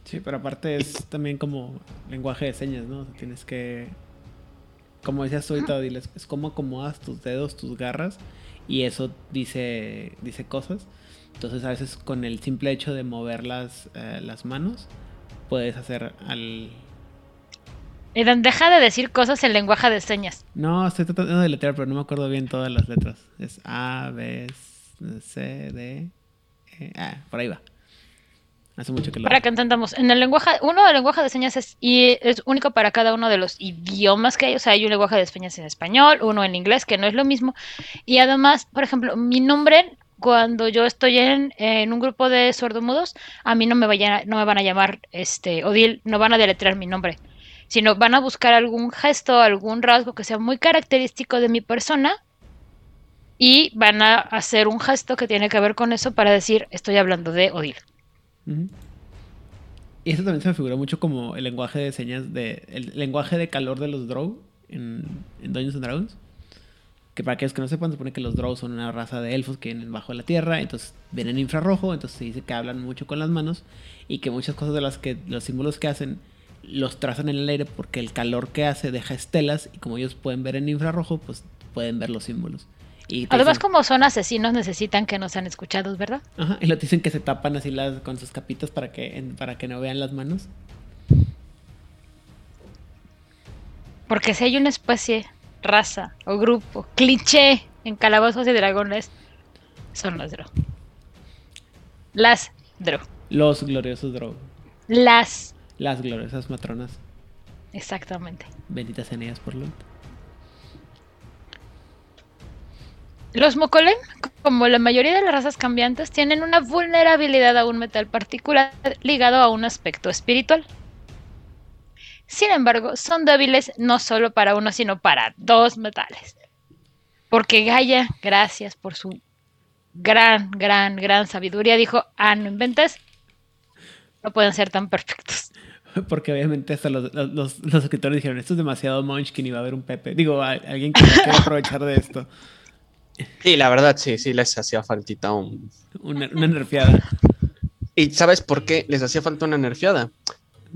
Sí, pero aparte es también como lenguaje de señas, ¿no? O sea, tienes que como decías ahorita, diles, es como acomodas tus dedos, tus garras, y eso dice, dice cosas. Entonces a veces con el simple hecho de mover las, eh, las manos, puedes hacer al... Edan, deja de decir cosas en lenguaje de señas. No, estoy tratando de letrear, pero no me acuerdo bien todas las letras. Es A, B, C, D, E. Ah, por ahí va. Hace mucho que lo Para que entendamos, en el lenguaje, uno del lenguaje de señas es, y es único para cada uno de los idiomas que hay. O sea, hay un lenguaje de señas en español, uno en inglés, que no es lo mismo. Y además, por ejemplo, mi nombre, cuando yo estoy en, en un grupo de sordomudos, a mí no me, vayan, no me van a llamar este Odil, no van a deletrear mi nombre, sino van a buscar algún gesto, algún rasgo que sea muy característico de mi persona y van a hacer un gesto que tiene que ver con eso para decir, estoy hablando de Odil. Y eso también se me figuró mucho como el lenguaje de señas de. El lenguaje de calor de los Drow en, en Dungeons and Dragons. Que para aquellos que no sepan, se supone que los Drow son una raza de elfos que vienen bajo la tierra, entonces ven en infrarrojo, entonces se dice que hablan mucho con las manos y que muchas cosas de las que los símbolos que hacen los trazan en el aire porque el calor que hace deja estelas y como ellos pueden ver en infrarrojo, pues pueden ver los símbolos. Y Además, dicen, como son asesinos, necesitan que no sean escuchados, ¿verdad? Ajá, y lo dicen que se tapan así las, con sus capitas para que, para que no vean las manos. Porque si hay una especie, raza o grupo, cliché en calabozos y dragones, son los Drow. Las Drow. Los gloriosos Drow. Las. Las gloriosas matronas. Exactamente. Benditas sean ellas por lo Los Mokolem, como la mayoría de las razas cambiantes, tienen una vulnerabilidad a un metal particular ligado a un aspecto espiritual. Sin embargo, son débiles no solo para uno, sino para dos metales. Porque Gaia, gracias por su gran, gran, gran sabiduría, dijo, ah, no inventes, no pueden ser tan perfectos. Porque obviamente hasta los, los, los- escritores dijeron, esto es demasiado Munchkin y va a haber un Pepe. Digo, alguien que quiera aprovechar de esto. Y la verdad, sí, sí les hacía faltita un. Una, una nerfeada. ¿Y sabes por qué les hacía falta una nerfeada?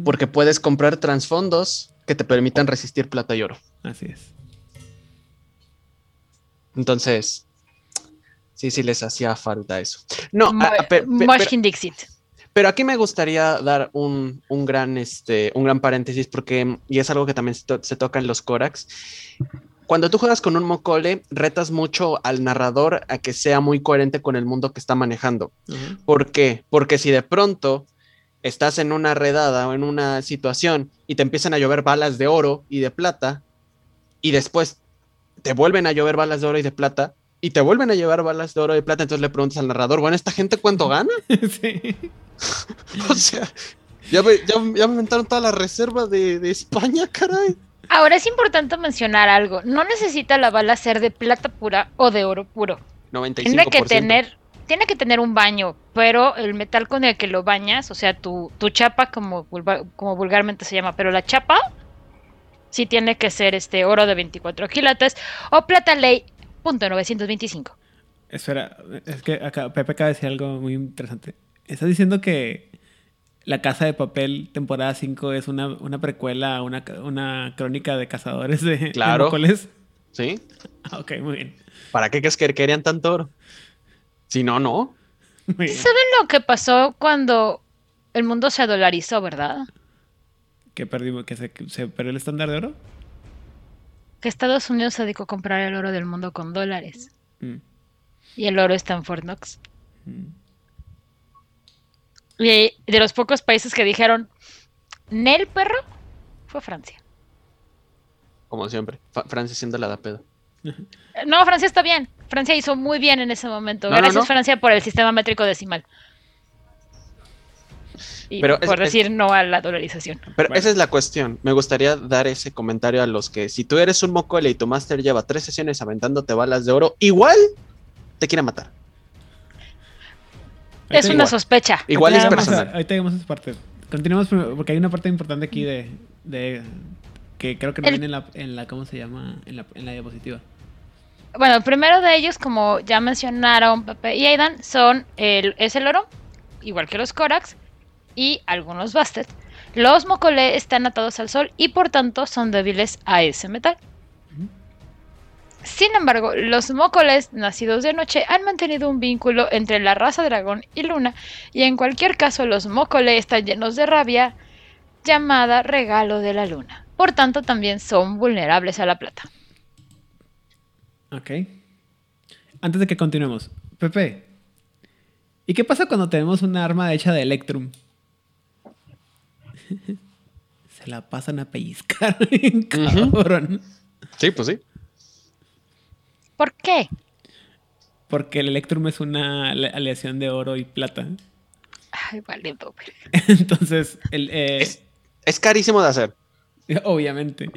Porque puedes comprar trasfondos que te permitan resistir plata y oro. Así es. Entonces, sí, sí les hacía falta eso. No, Mo- a- a- pe- pe- pero, Moshkin Dixit. pero aquí me gustaría dar un, un gran, este, un gran paréntesis porque, y es algo que también se, to- se toca en los Korax. Cuando tú juegas con un Mokole, retas mucho al narrador a que sea muy coherente con el mundo que está manejando. ¿Por qué? Porque si de pronto estás en una redada o en una situación y te empiezan a llover balas de oro y de plata y después te vuelven a llover balas de oro y de plata y te vuelven a llevar balas de oro y de plata, entonces le preguntas al narrador, bueno, ¿esta gente cuánto gana? sí. O sea, ya me, ya, ya me inventaron toda la reserva de, de España, caray. Ahora es importante mencionar algo. No necesita la bala ser de plata pura o de oro puro. 95%. Tiene que tener, tiene que tener un baño, pero el metal con el que lo bañas, o sea, tu, tu chapa, como, vulva- como vulgarmente se llama, pero la chapa sí tiene que ser este oro de 24 quilates o plata ley punto 925. Espera, es que acá Pepe acaba de decir algo muy interesante. Estás diciendo que La Casa de Papel, temporada 5, es una, una precuela, una, una crónica de cazadores de, de Claro. ¿Sí? Ah, ok, muy bien. ¿Para qué crees que querían tanto oro? Si no, no. ¿Saben lo que pasó cuando el mundo se dolarizó, verdad? ¿Qué perdimos? ¿Que se, se perdió el estándar de oro? Que Estados Unidos se dedicó a comprar el oro del mundo con dólares. Mm, Y el oro está en Fort Knox. mm. Y de los pocos países que dijeron, Nel perro, fue Francia. Como siempre. Fa- Francia siendo la da pedo. Eh, No, Francia está bien. Francia hizo muy bien en ese momento. No, Gracias no. Francia por el sistema métrico decimal. Y Pero por es- decir no a la dolarización. Pero Bueno. esa es la cuestión. Me gustaría dar ese comentario a los que si tú eres un mocole y tu máster lleva tres sesiones aventándote balas de oro, igual te quiere matar. Es una igual. sospecha. Igual es llegamos a- personal. Ahorita llegamos a esa parte. Continuamos primero, porque hay una parte importante aquí de, de que creo que no El- viene en la, en la, ¿cómo se llama? En la, en la diapositiva. Bueno, el primero de ellos, como ya mencionaron Pepe y Aidan, son el, es el oro, igual que los Korax y algunos Bastet. Los Mokole están atados al sol y por tanto son débiles a ese metal. Sin embargo, los Mokoles nacidos de noche han mantenido un vínculo entre la raza dragón y luna, y en cualquier caso los Mokole están llenos de rabia llamada regalo de la luna. Por tanto, también son vulnerables a la plata. Ok. Antes de que continuemos, Pepe, ¿y qué pasa cuando tenemos una arma hecha de Electrum? Se la pasan a pellizcar, cabrón. Sí, pues sí. ¿Por qué? Porque el Electrum es una ale- aleación de oro y plata. Ay, vale, pobre. Entonces, el, eh, Es, es carísimo de hacer. obviamente.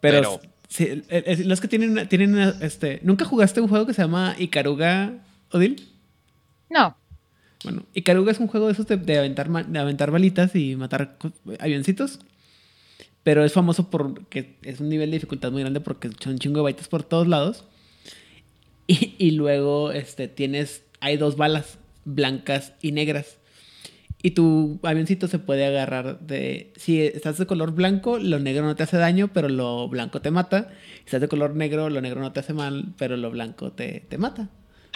Pero, sí, los que tienen, una- tienen una- este, ¿nunca jugaste un juego que se llama Ikaruga, Odil? No, Bueno, Ikaruga es un juego de esos de, de aventar, de aventar balitas y matar avioncitos. Pero es famoso porque es un nivel de dificultad muy grande porque son chingo de baitas por todos lados. Y, y luego este, tienes, hay dos balas, blancas y negras. Y tu avioncito se puede agarrar de... Si estás de color blanco, lo negro no te hace daño, pero lo blanco te mata. Si estás de color negro, lo negro no te hace mal, pero lo blanco te, te mata.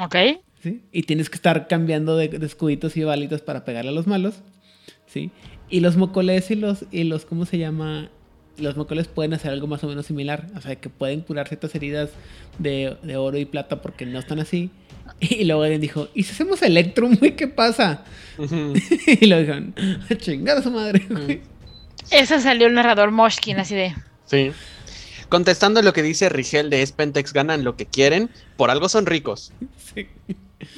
ok. ¿sí? Y tienes que estar cambiando de, de escuditos y balitas para pegarle a los malos, ¿sí? Y los mocoles y los, y los, ¿cómo se llama? Los mocoles pueden hacer algo más o menos similar, o sea, que pueden curar ciertas heridas de, de oro y plata porque no están así. Y luego alguien dijo, ¿y si hacemos Electrum, güey? ¿Qué pasa? y lo dijeron, "A chingar a su madre, güey. Ese salió el narrador Moshkin, así de. Sí. Contestando lo que dice Rigel de Spentex, ganan lo que quieren, por algo son ricos. Sí.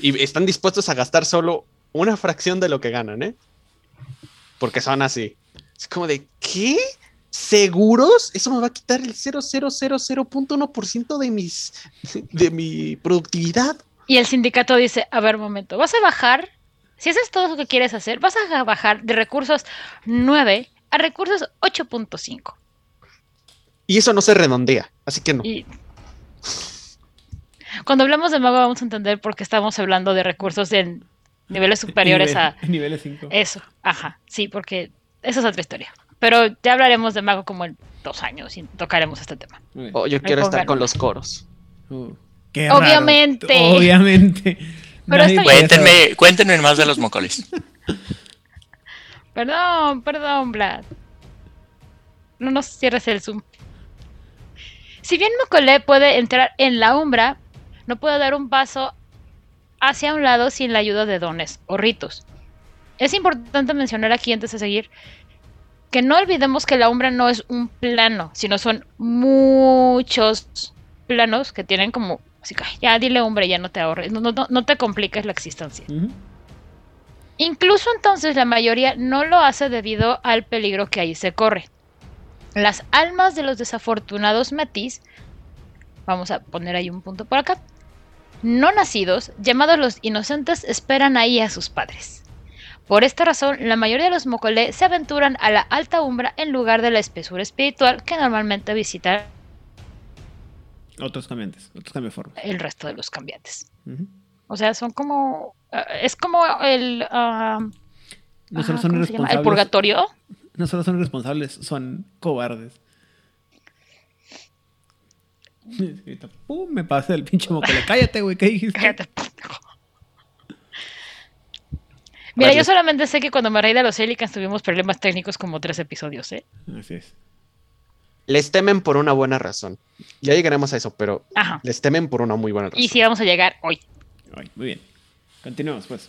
Y están dispuestos a gastar solo una fracción de lo que ganan, ¿eh? Porque son así. Es como de, ¿qué? ¿Seguros? Eso me va a quitar el 0,000.1% de mis de mi productividad. Y el sindicato dice: A ver, momento, vas a bajar. Si eso es todo lo que quieres hacer, vas a bajar de recursos 9 a recursos 8.5. Y eso no se redondea, así que no. Y cuando hablamos de mago vamos a entender por qué estamos hablando de recursos en niveles superiores Nivel- a Niveles 5. eso. Ajá, sí, porque esa es otra historia. Pero ya hablaremos de mago como en dos años y tocaremos este tema. Oh, yo quiero estar con los coros. Uh, qué raro. Obviamente. Obviamente. Pero está. Cuéntenme, cuéntenme más de los mocoles. Perdón, perdón, Vlad. No nos cierres el zoom. Si bien Mokole puede entrar en la umbra, no puede dar un paso hacia un lado sin la ayuda de dones o ritos. Es importante mencionar aquí antes de seguir que no olvidemos que la umbra no es un plano, sino son muchos planos que tienen como... Así que ya dile umbra, ya no te ahorres, no, no, no- te compliques la existencia. Incluso entonces la mayoría no lo hace debido al peligro que ahí se corre. Las almas de los desafortunados Metis, vamos a poner ahí un punto por acá, no nacidos, llamados los inocentes, esperan ahí a sus padres. Por esta razón, la mayoría de los Mokolé se aventuran a la alta umbra en lugar de la espesura espiritual que normalmente visitan Otros cambiantes, otros cambiaformas. el resto de los cambiantes. O sea, son como... eh, es como el... ah, No solo ajá, son irresponsables. El purgatorio. No solo son irresponsables, son cobardes. Pum, me pasa el pinche mocole. Cállate, güey, ¿qué dijiste? Cállate, pendejo. Mira, Vale. yo solamente sé que cuando me reí de los Helicans tuvimos problemas técnicos como tres episodios, ¿eh? Así es. Les temen por una buena razón. Ya llegaremos a eso, pero Ajá. les temen por una muy buena razón. Y sí vamos a llegar hoy. Ay, muy bien. Continuemos, pues.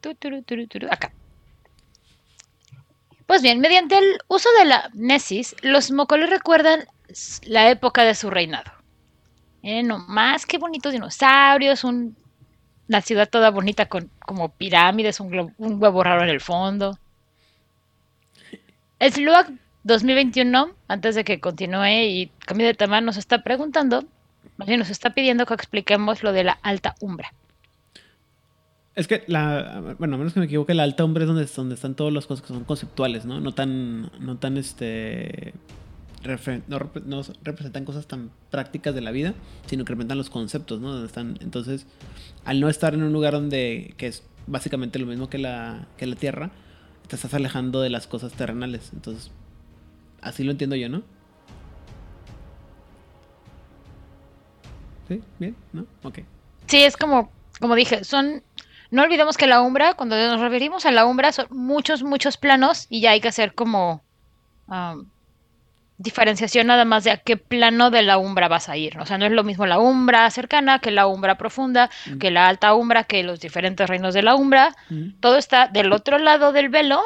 Tu, turu, turu, turu, Acá. Pues bien, mediante el uso de la Nesis, los Mocoles recuerdan la época de su reinado. Eh, no más que bonitos dinosaurios, un- una ciudad toda bonita con como pirámides, un, un huevo raro en el fondo. Sluag 2021, antes de que continúe y cambie de tema, nos está preguntando, más bien nos está pidiendo que expliquemos lo de la alta umbra. Es que la, bueno, a menos que me equivoque, la alta hombre es donde, donde están todas las cosas que son conceptuales, ¿no? No tan, no tan, este, no, repre- no representan cosas tan prácticas de la vida, sino que representan los conceptos, ¿no? Donde están, entonces, al no estar en un lugar donde, que es básicamente lo mismo que la, que la Tierra, te estás alejando de las cosas terrenales, entonces, así lo entiendo yo, ¿no? ¿Sí? ¿Bien? ¿No? Ok. Sí, es como, como dije, son, no olvidemos que la umbra, cuando nos referimos a la umbra, son muchos, muchos planos y ya hay que hacer como am, diferenciación nada más de a qué plano de la umbra vas a ir. O sea, no es lo mismo la umbra cercana que la umbra profunda, Mm. que la alta umbra, que los diferentes reinos de la umbra. Ujú. Todo está del otro lado del velo,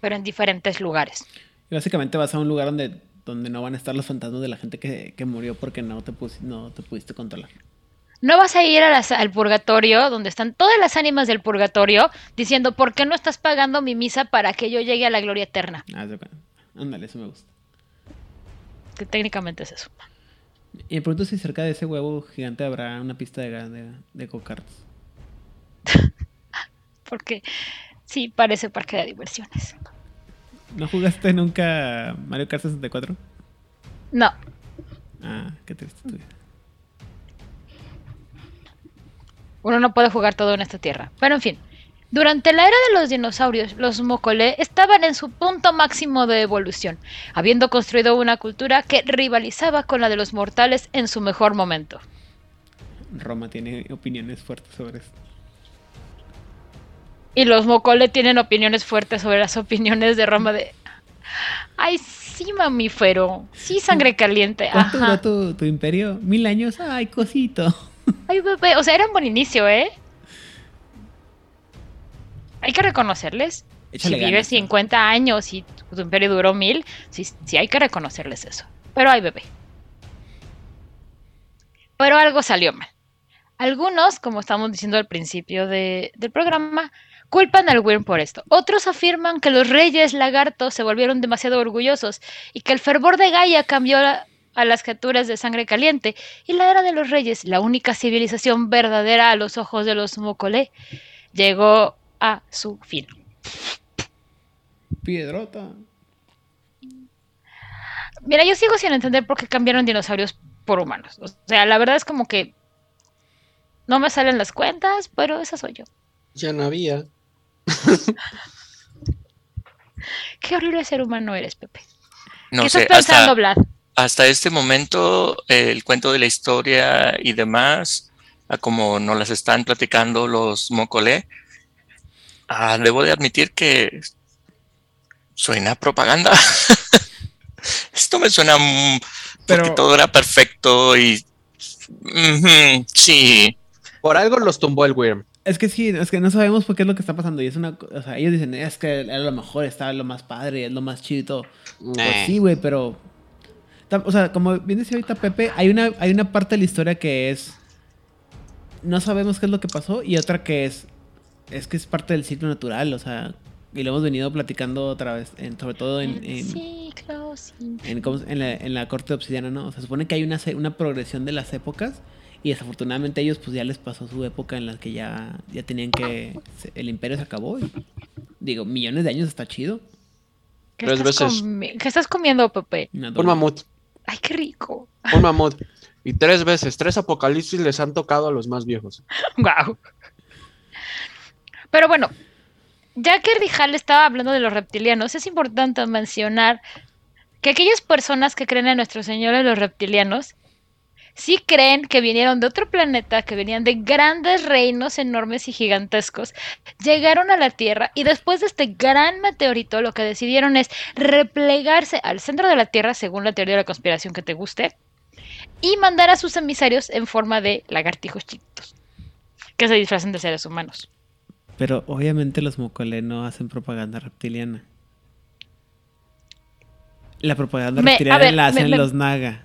pero en diferentes lugares. Y básicamente vas a un lugar donde, donde no van a estar los fantasmas de la gente que, que murió porque no te, pus- no te pudiste controlar. No vas a ir a las- al purgatorio, donde están todas las ánimas del purgatorio, diciendo, ¿por qué no estás pagando mi misa para que yo llegue a la gloria eterna? Ah. Ándale, eso me gusta. Que técnicamente es eso. Y me pregunto si cerca de ese huevo gigante habrá una pista de, de, de go-karts. Porque sí, parece parque de diversiones. ¿No jugaste nunca Mario Kart 64? No, Ah, qué triste tu vida. uno no puede jugar todo en esta tierra. Pero en fin, durante la era de los dinosaurios, los Mokole estaban en su punto máximo de evolución, habiendo construido una cultura que rivalizaba con la de los mortales en su mejor momento. Roma tiene opiniones fuertes sobre esto. Y los Mokole tienen opiniones fuertes sobre las opiniones de Roma de... Ay, sí, mamífero. Sí, sangre caliente. ¿Cuánto tu, tu imperio? ¿Mil años? ¡Ay, cosito! Ay, bebé. O sea, era un buen inicio, ¿eh? Hay que reconocerles. Échale si ganas, vives ¿no? 50 años y tu imperio duró mil, sí, sí hay que reconocerles eso. Pero ay, bebé. Pero algo salió mal. Algunos, como estamos diciendo al principio de- del programa, culpan al Wyrm por esto. Otros afirman que los reyes lagartos se volvieron demasiado orgullosos y que el fervor de Gaia cambió a, a las criaturas de sangre caliente y la era de los reyes, la única civilización verdadera a los ojos de los Mokole, llegó a su fin. Piedrota. Mira, yo sigo sin entender por qué cambiaron dinosaurios por humanos. O sea, la verdad es como que no me salen las cuentas, pero esa soy yo. Ya no había. Qué horrible ser humano eres, Pepe. No ¿Qué sé, estás pensando, hasta, Vlad? hasta este momento eh, el cuento de la historia y demás, a como nos las están platicando los Mocolé, ah, debo de admitir que suena a propaganda. Esto me suena porque todo era perfecto y sí, Por algo los tumbó el Wyrm. Es que sí, es que no sabemos por qué es lo que está pasando. Y es una. O sea, ellos dicen, es que era lo mejor, estaba lo más padre, es lo más chido y todo. Pues sí, güey, pero. O sea, como bien decía ahorita Pepe, hay una, hay una parte de la historia que es. No sabemos qué es lo que pasó. Y otra que es. Es que es parte del ciclo natural, o sea. Y lo hemos venido platicando otra vez, en- sobre todo en, en, ciclo en, ¿cómo se- en la, en la corte de obsidiana, ¿no? O sea, se supone que hay una, una progresión de las épocas y desafortunadamente a ellos pues ya les pasó su época en la que ya, ya tenían que... se- el imperio se acabó. y, digo, millones de años está chido. ¿Qué Tres estás, veces. comi- ¿Qué estás comiendo, Pepe? Un mamut. Ay, qué rico. Un mamut. Y tres veces, tres apocalipsis les han tocado a los más viejos. Wow. Pero bueno, ya que Rijal estaba hablando de los reptilianos, es importante mencionar que aquellas personas que creen en nuestros señores los reptilianos, sí creen que vinieron de otro planeta, que venían de grandes reinos enormes y gigantescos, llegaron a la Tierra y después de este gran meteorito lo que decidieron es replegarse al centro de la Tierra, según la teoría de la conspiración que te guste, y mandar a sus emisarios en forma de lagartijos chiquitos, que se disfrazan de seres humanos. Pero obviamente los Mokole no hacen propaganda reptiliana. La propaganda Me- reptiliana ver, la hacen me- los Naga.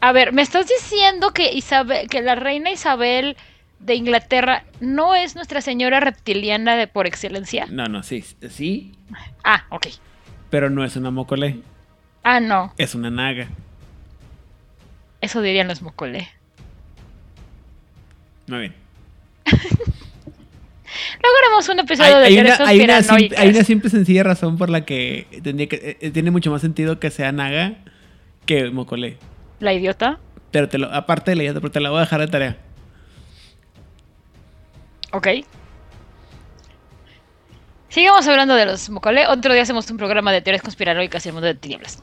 A ver, ¿me estás diciendo que Isabel, que la reina Isabel de Inglaterra no es nuestra señora reptiliana de por excelencia? No, no, sí, sí, Ah, ok. pero no es una Mokole, Ah, no. es una Naga. Eso dirían los mocole. Muy bien. Luego haremos un episodio Hay, de hay una, hay, una simple, hay una simple sencilla razón por la que, tendría que eh, tiene mucho más sentido que sea Naga que Mokole. La idiota. Pero te lo, aparte de la idea, pero te la voy a dejar de tarea. Ok. Sigamos hablando de los mocole. Otro día hacemos un programa de teorías conspiranoicas y el mundo de tinieblas.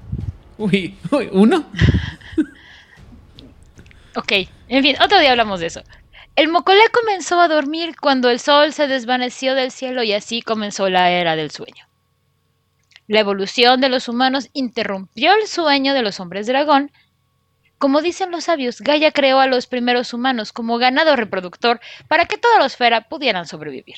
Uy, uy, ¿uno? Ok, en fin, otro día hablamos de eso. El Mocolé comenzó a dormir cuando el sol se desvaneció del cielo y así comenzó la era del sueño. La evolución de los humanos interrumpió el sueño de los hombres dragón. Como dicen los sabios, Gaia creó a los primeros humanos como ganado reproductor para que toda la esfera pudieran sobrevivir.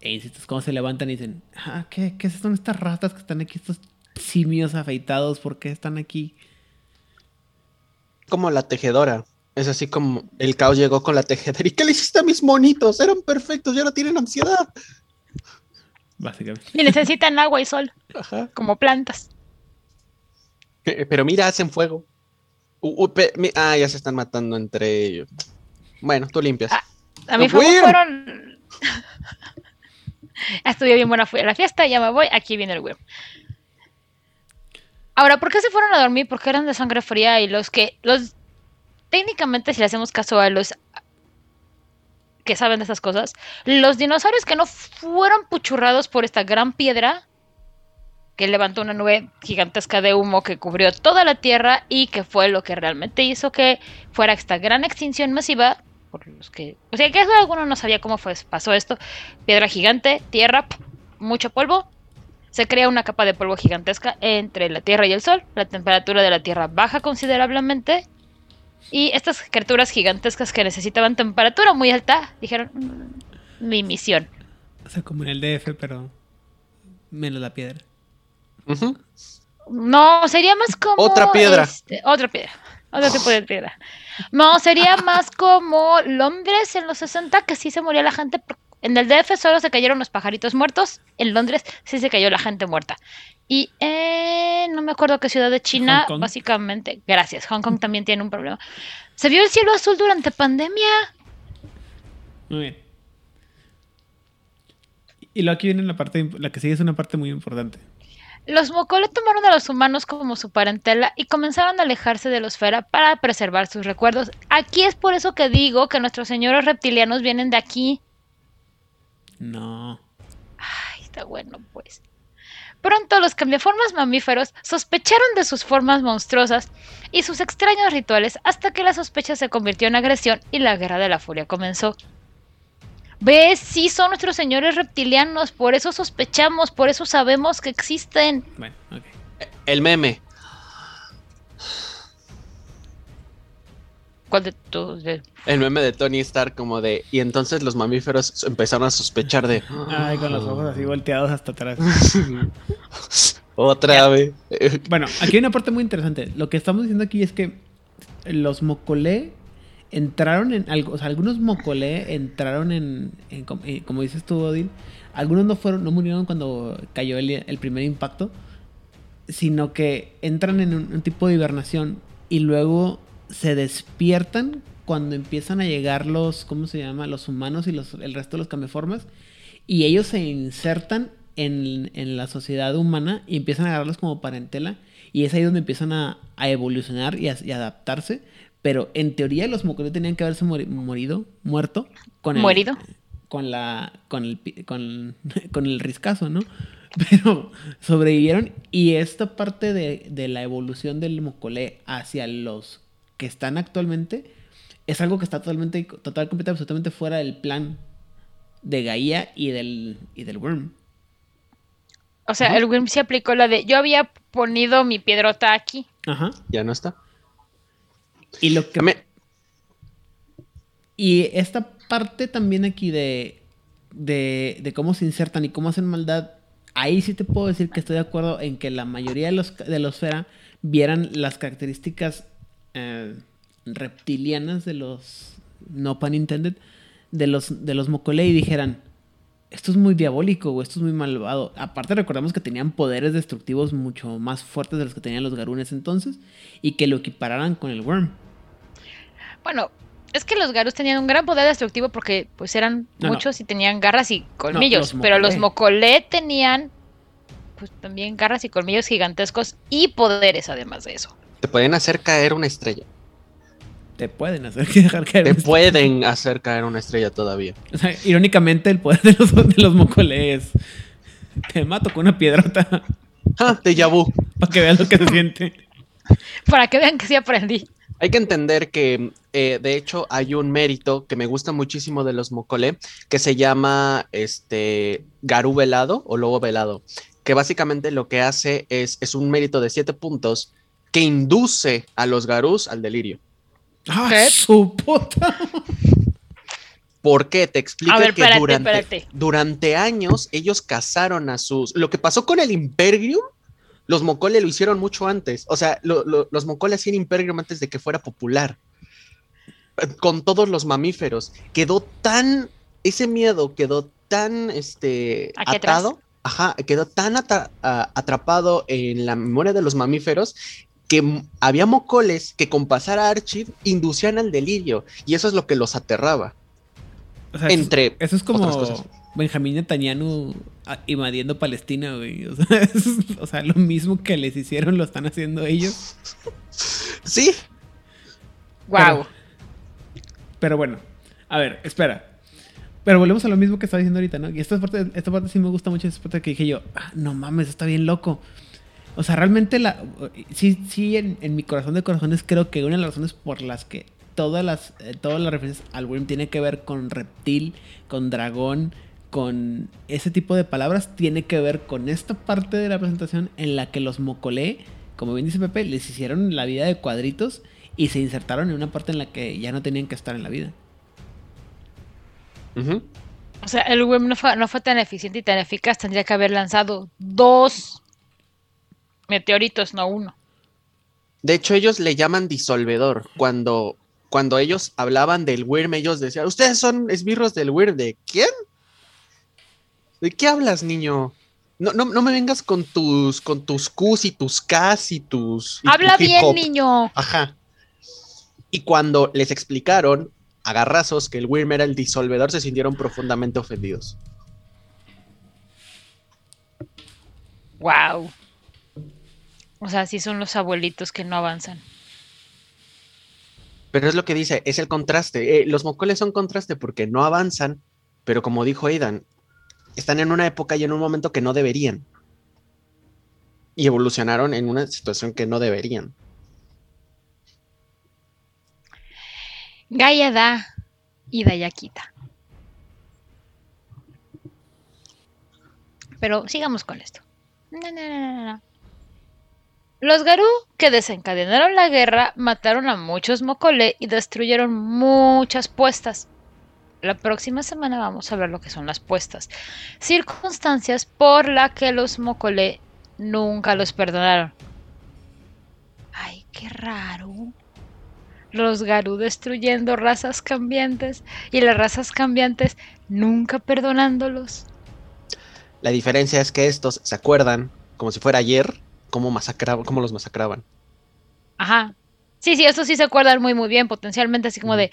E insistes, cómo se levantan y dicen, ah, ¿qué, ¿qué son estas ratas que están aquí? Estos simios afeitados, ¿por qué están aquí? Como la tejedora. Es así como el caos llegó con la tejedora. ¿Y qué le hiciste a mis monitos? Eran perfectos, ya no tienen ansiedad. Básicamente. Y necesitan agua y sol, Ajá. como plantas. Pero mira, hacen fuego. Uh, uh, pe- mi- ah, ya se están matando entre ellos. Bueno, tú limpias. Ah. A mi ¡No favor fueron! fueron... Estuvo bien buena fue la fiesta, ya me voy, aquí viene el web. Ahora, ¿por qué se fueron a dormir? Porque eran de sangre fría y los que, los, técnicamente si le hacemos caso a los que saben de estas cosas, los dinosaurios que no fueron puchurrados por esta gran piedra que levantó una nube gigantesca de humo que cubrió toda la Tierra y que fue lo que realmente hizo que fuera esta gran extinción masiva, por los que, o sea, que alguno no sabía cómo fue, pasó esto, piedra gigante, tierra, mucho polvo, se crea una capa de polvo gigantesca entre la Tierra y el Sol, la temperatura de la Tierra baja considerablemente y estas criaturas gigantescas que necesitaban temperatura muy alta dijeron, "Mm, mi misión. O sea, como en el DF, pero menos la piedra. No, sería más como... Otra piedra. este, otra piedra. Otro tipo de piedra. No, sería más como Londres en los 60, que sí se moría la gente. por- En el DF solo se cayeron los pajaritos muertos. En Londres sí se cayó la gente muerta. Y eh, no me acuerdo qué ciudad de China, Hong Kong. básicamente. Gracias. Hong Kong también tiene un problema. ¿Se vio el cielo azul durante pandemia? Muy bien. Y lo aquí viene la parte, la que sigue es una parte muy importante. Los Mokole tomaron a los humanos como su parentela y comenzaron a alejarse de la esfera para preservar sus recuerdos. Aquí es por eso que digo que nuestros señores reptilianos vienen de aquí. No. Ay, está bueno, pues. Pronto los cambiaformas mamíferos sospecharon de sus formas monstruosas y sus extraños rituales hasta que la sospecha se convirtió en agresión y la guerra de la furia comenzó. ¿Ves? Sí, son nuestros señores reptilianos, por eso sospechamos, por eso sabemos que existen. Bueno, ok. El meme. ¿Cuál de todos? De- El meme de Tony Stark como de... Y entonces los mamíferos empezaron a sospechar de... Ay, con los ojos así volteados hasta atrás. Otra vez. Bueno, aquí hay una parte muy interesante. Lo que estamos diciendo aquí es que los Mocolé entraron en algo, o sea, algunos Mocolé entraron en, eh, como dices tú, Odil, algunos no fueron, no murieron cuando cayó el, el primer impacto, sino que entran en un, un tipo de hibernación y luego se despiertan cuando empiezan a llegar los, ¿cómo se llama? Los humanos y los, el resto de los cambiaformas y ellos se insertan en, en la sociedad humana y empiezan a agarrarlos como parentela y es ahí donde empiezan a, a evolucionar y a, y adaptarse. Pero en teoría los mocoles tenían que haberse mori- morido, muerto, con el, ¿Morido? con la, con el, con, con el riscazo, ¿no? Pero sobrevivieron y esta parte de, de la evolución del mocolé hacia los que están actualmente es algo que está totalmente, total, completamente, absolutamente fuera del plan de Gaia y del, y del Worm. O sea, Ajá. el Wyrm se aplicó la de yo había ponido mi piedrota aquí. Ajá. Ya no está. Y lo que Me- Y esta parte también aquí de, de, de cómo se insertan y cómo hacen maldad, ahí sí te puedo decir que estoy de acuerdo en que la mayoría de los de los Fera vieran las características eh, reptilianas de los, no pan intended, de los, de los dijeran, esto es muy diabólico o esto es muy malvado. Aparte recordamos que tenían poderes destructivos mucho más fuertes de los que tenían los Garunes entonces y que lo equipararan con el Worm. Bueno, es que los Garus tenían un gran poder destructivo porque pues eran No, no. muchos y tenían garras y colmillos, los pero los. Mokolé tenían pues también garras y colmillos gigantescos y poderes además de eso. Te pueden hacer caer una estrella. Te pueden hacer que dejar caer. Te pueden hacer caer una estrella todavía. O sea, irónicamente, el poder de los, de los Mokole es. Te mato con una piedrota ¡Ah! Vu. para que veas lo que se siente. Para que vean que sí aprendí. Hay que entender que, eh, de hecho, hay un mérito que me gusta muchísimo de los Mokole, que se llama este Garú velado o lobo velado, que básicamente lo que hace es, es un mérito de siete puntos que induce a los Garús al delirio. ¡Ah, ¿Qué? su puta! ¿Por qué? Te explico que espérate, durante, espérate. durante años ellos cazaron a sus... Lo que pasó con el Imperium, los Mokole lo hicieron mucho antes. O sea, lo- lo- los Mokole hacían Imperium antes de que fuera popular. Eh, Con todos los mamíferos. Quedó tan... Ese miedo quedó tan este, atrás. atado. Ajá, quedó tan atrapado en la memoria de los mamíferos que había mocoles que con pasar a Archid inducían al delirio. Y eso es lo que los aterraba. O sea, eso, Entre eso es como otras cosas. Benjamín Netanyahu ah, invadiendo Palestina, güey. O sea, eso es- o sea, lo mismo que les hicieron lo están haciendo ellos. Sí, Wow. Pero bueno, a ver, espera. Pero volvemos a lo mismo que estaba diciendo ahorita, ¿no? Y esta parte, esta parte sí me gusta mucho, esta parte que dije yo, ah, no mames, está bien loco. O sea, realmente la, sí, sí, en, en mi corazón de corazones creo que una de las razones por las que todas las, eh, todas las referencias al Worm tiene que ver con reptil, con dragón, con ese tipo de palabras, tiene que ver con esta parte de la presentación en la que los mocolé, como bien dice Pepe, les hicieron la vida de cuadritos y se insertaron en una parte en la que ya no tenían que estar en la vida. O sea, el Wyrm no fue, no fue tan eficiente y tan eficaz. Tendría que haber lanzado dos meteoritos, no uno. De hecho, ellos le llaman disolvedor. Cuando, cuando ellos hablaban del Wyrm, ellos decían, ustedes son esbirros del Wyrm. ¿De quién? ¿De qué hablas, niño? No, no, no me vengas con tus, con tus Qs y tus Ks y tus... y Habla bien, hop". niño. Ajá. Y cuando les explicaron a garrazos que el Wyrm era el disolvedor, se sintieron profundamente ofendidos. Wow. O sea, sí son los abuelitos que no avanzan. Pero es lo que dice, es el contraste. Eh, los mocoles son contraste porque no avanzan, pero como dijo Aidan, están en una época y en un momento que no deberían. Y evolucionaron en una situación que no deberían. Gaia da y Daya quita. Pero sigamos con esto. No, no, no, no, no. Los Garú que desencadenaron la guerra mataron a muchos Mokole y destruyeron muchas puestas. La próxima semana vamos a ver lo que son las puestas. Circunstancias por las que los Mokole nunca los perdonaron. Ay, qué raro. Los Garú destruyendo razas cambiantes y las razas cambiantes nunca perdonándolos. La diferencia es que estos se acuerdan, como si fuera ayer, cómo, masacraban, cómo los masacraban. Ajá. Sí, sí, estos sí se acuerdan muy, muy bien, potencialmente así como de...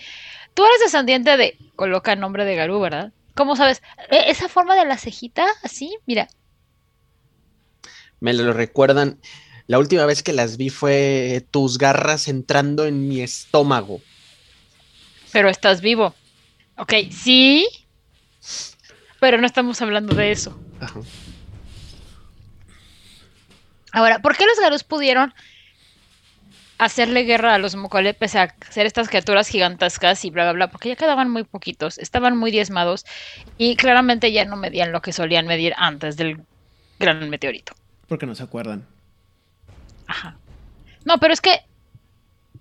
Tú eres descendiente de... Coloca nombre de Garú, ¿verdad? ¿Cómo sabes? E- Esa forma de la cejita, así, mira. Me lo recuerdan. La última vez que las vi fue tus garras entrando en mi estómago. Pero estás vivo. Ok, sí. Pero no estamos hablando de eso. Ajá. Ahora, ¿por qué los Garús pudieron hacerle guerra a los Mokole pese a ser estas criaturas gigantescas y bla, bla, bla? Porque ya quedaban muy poquitos, estaban muy diezmados y claramente ya no medían lo que solían medir antes del gran meteorito. Porque no se acuerdan. Ajá. No, pero es que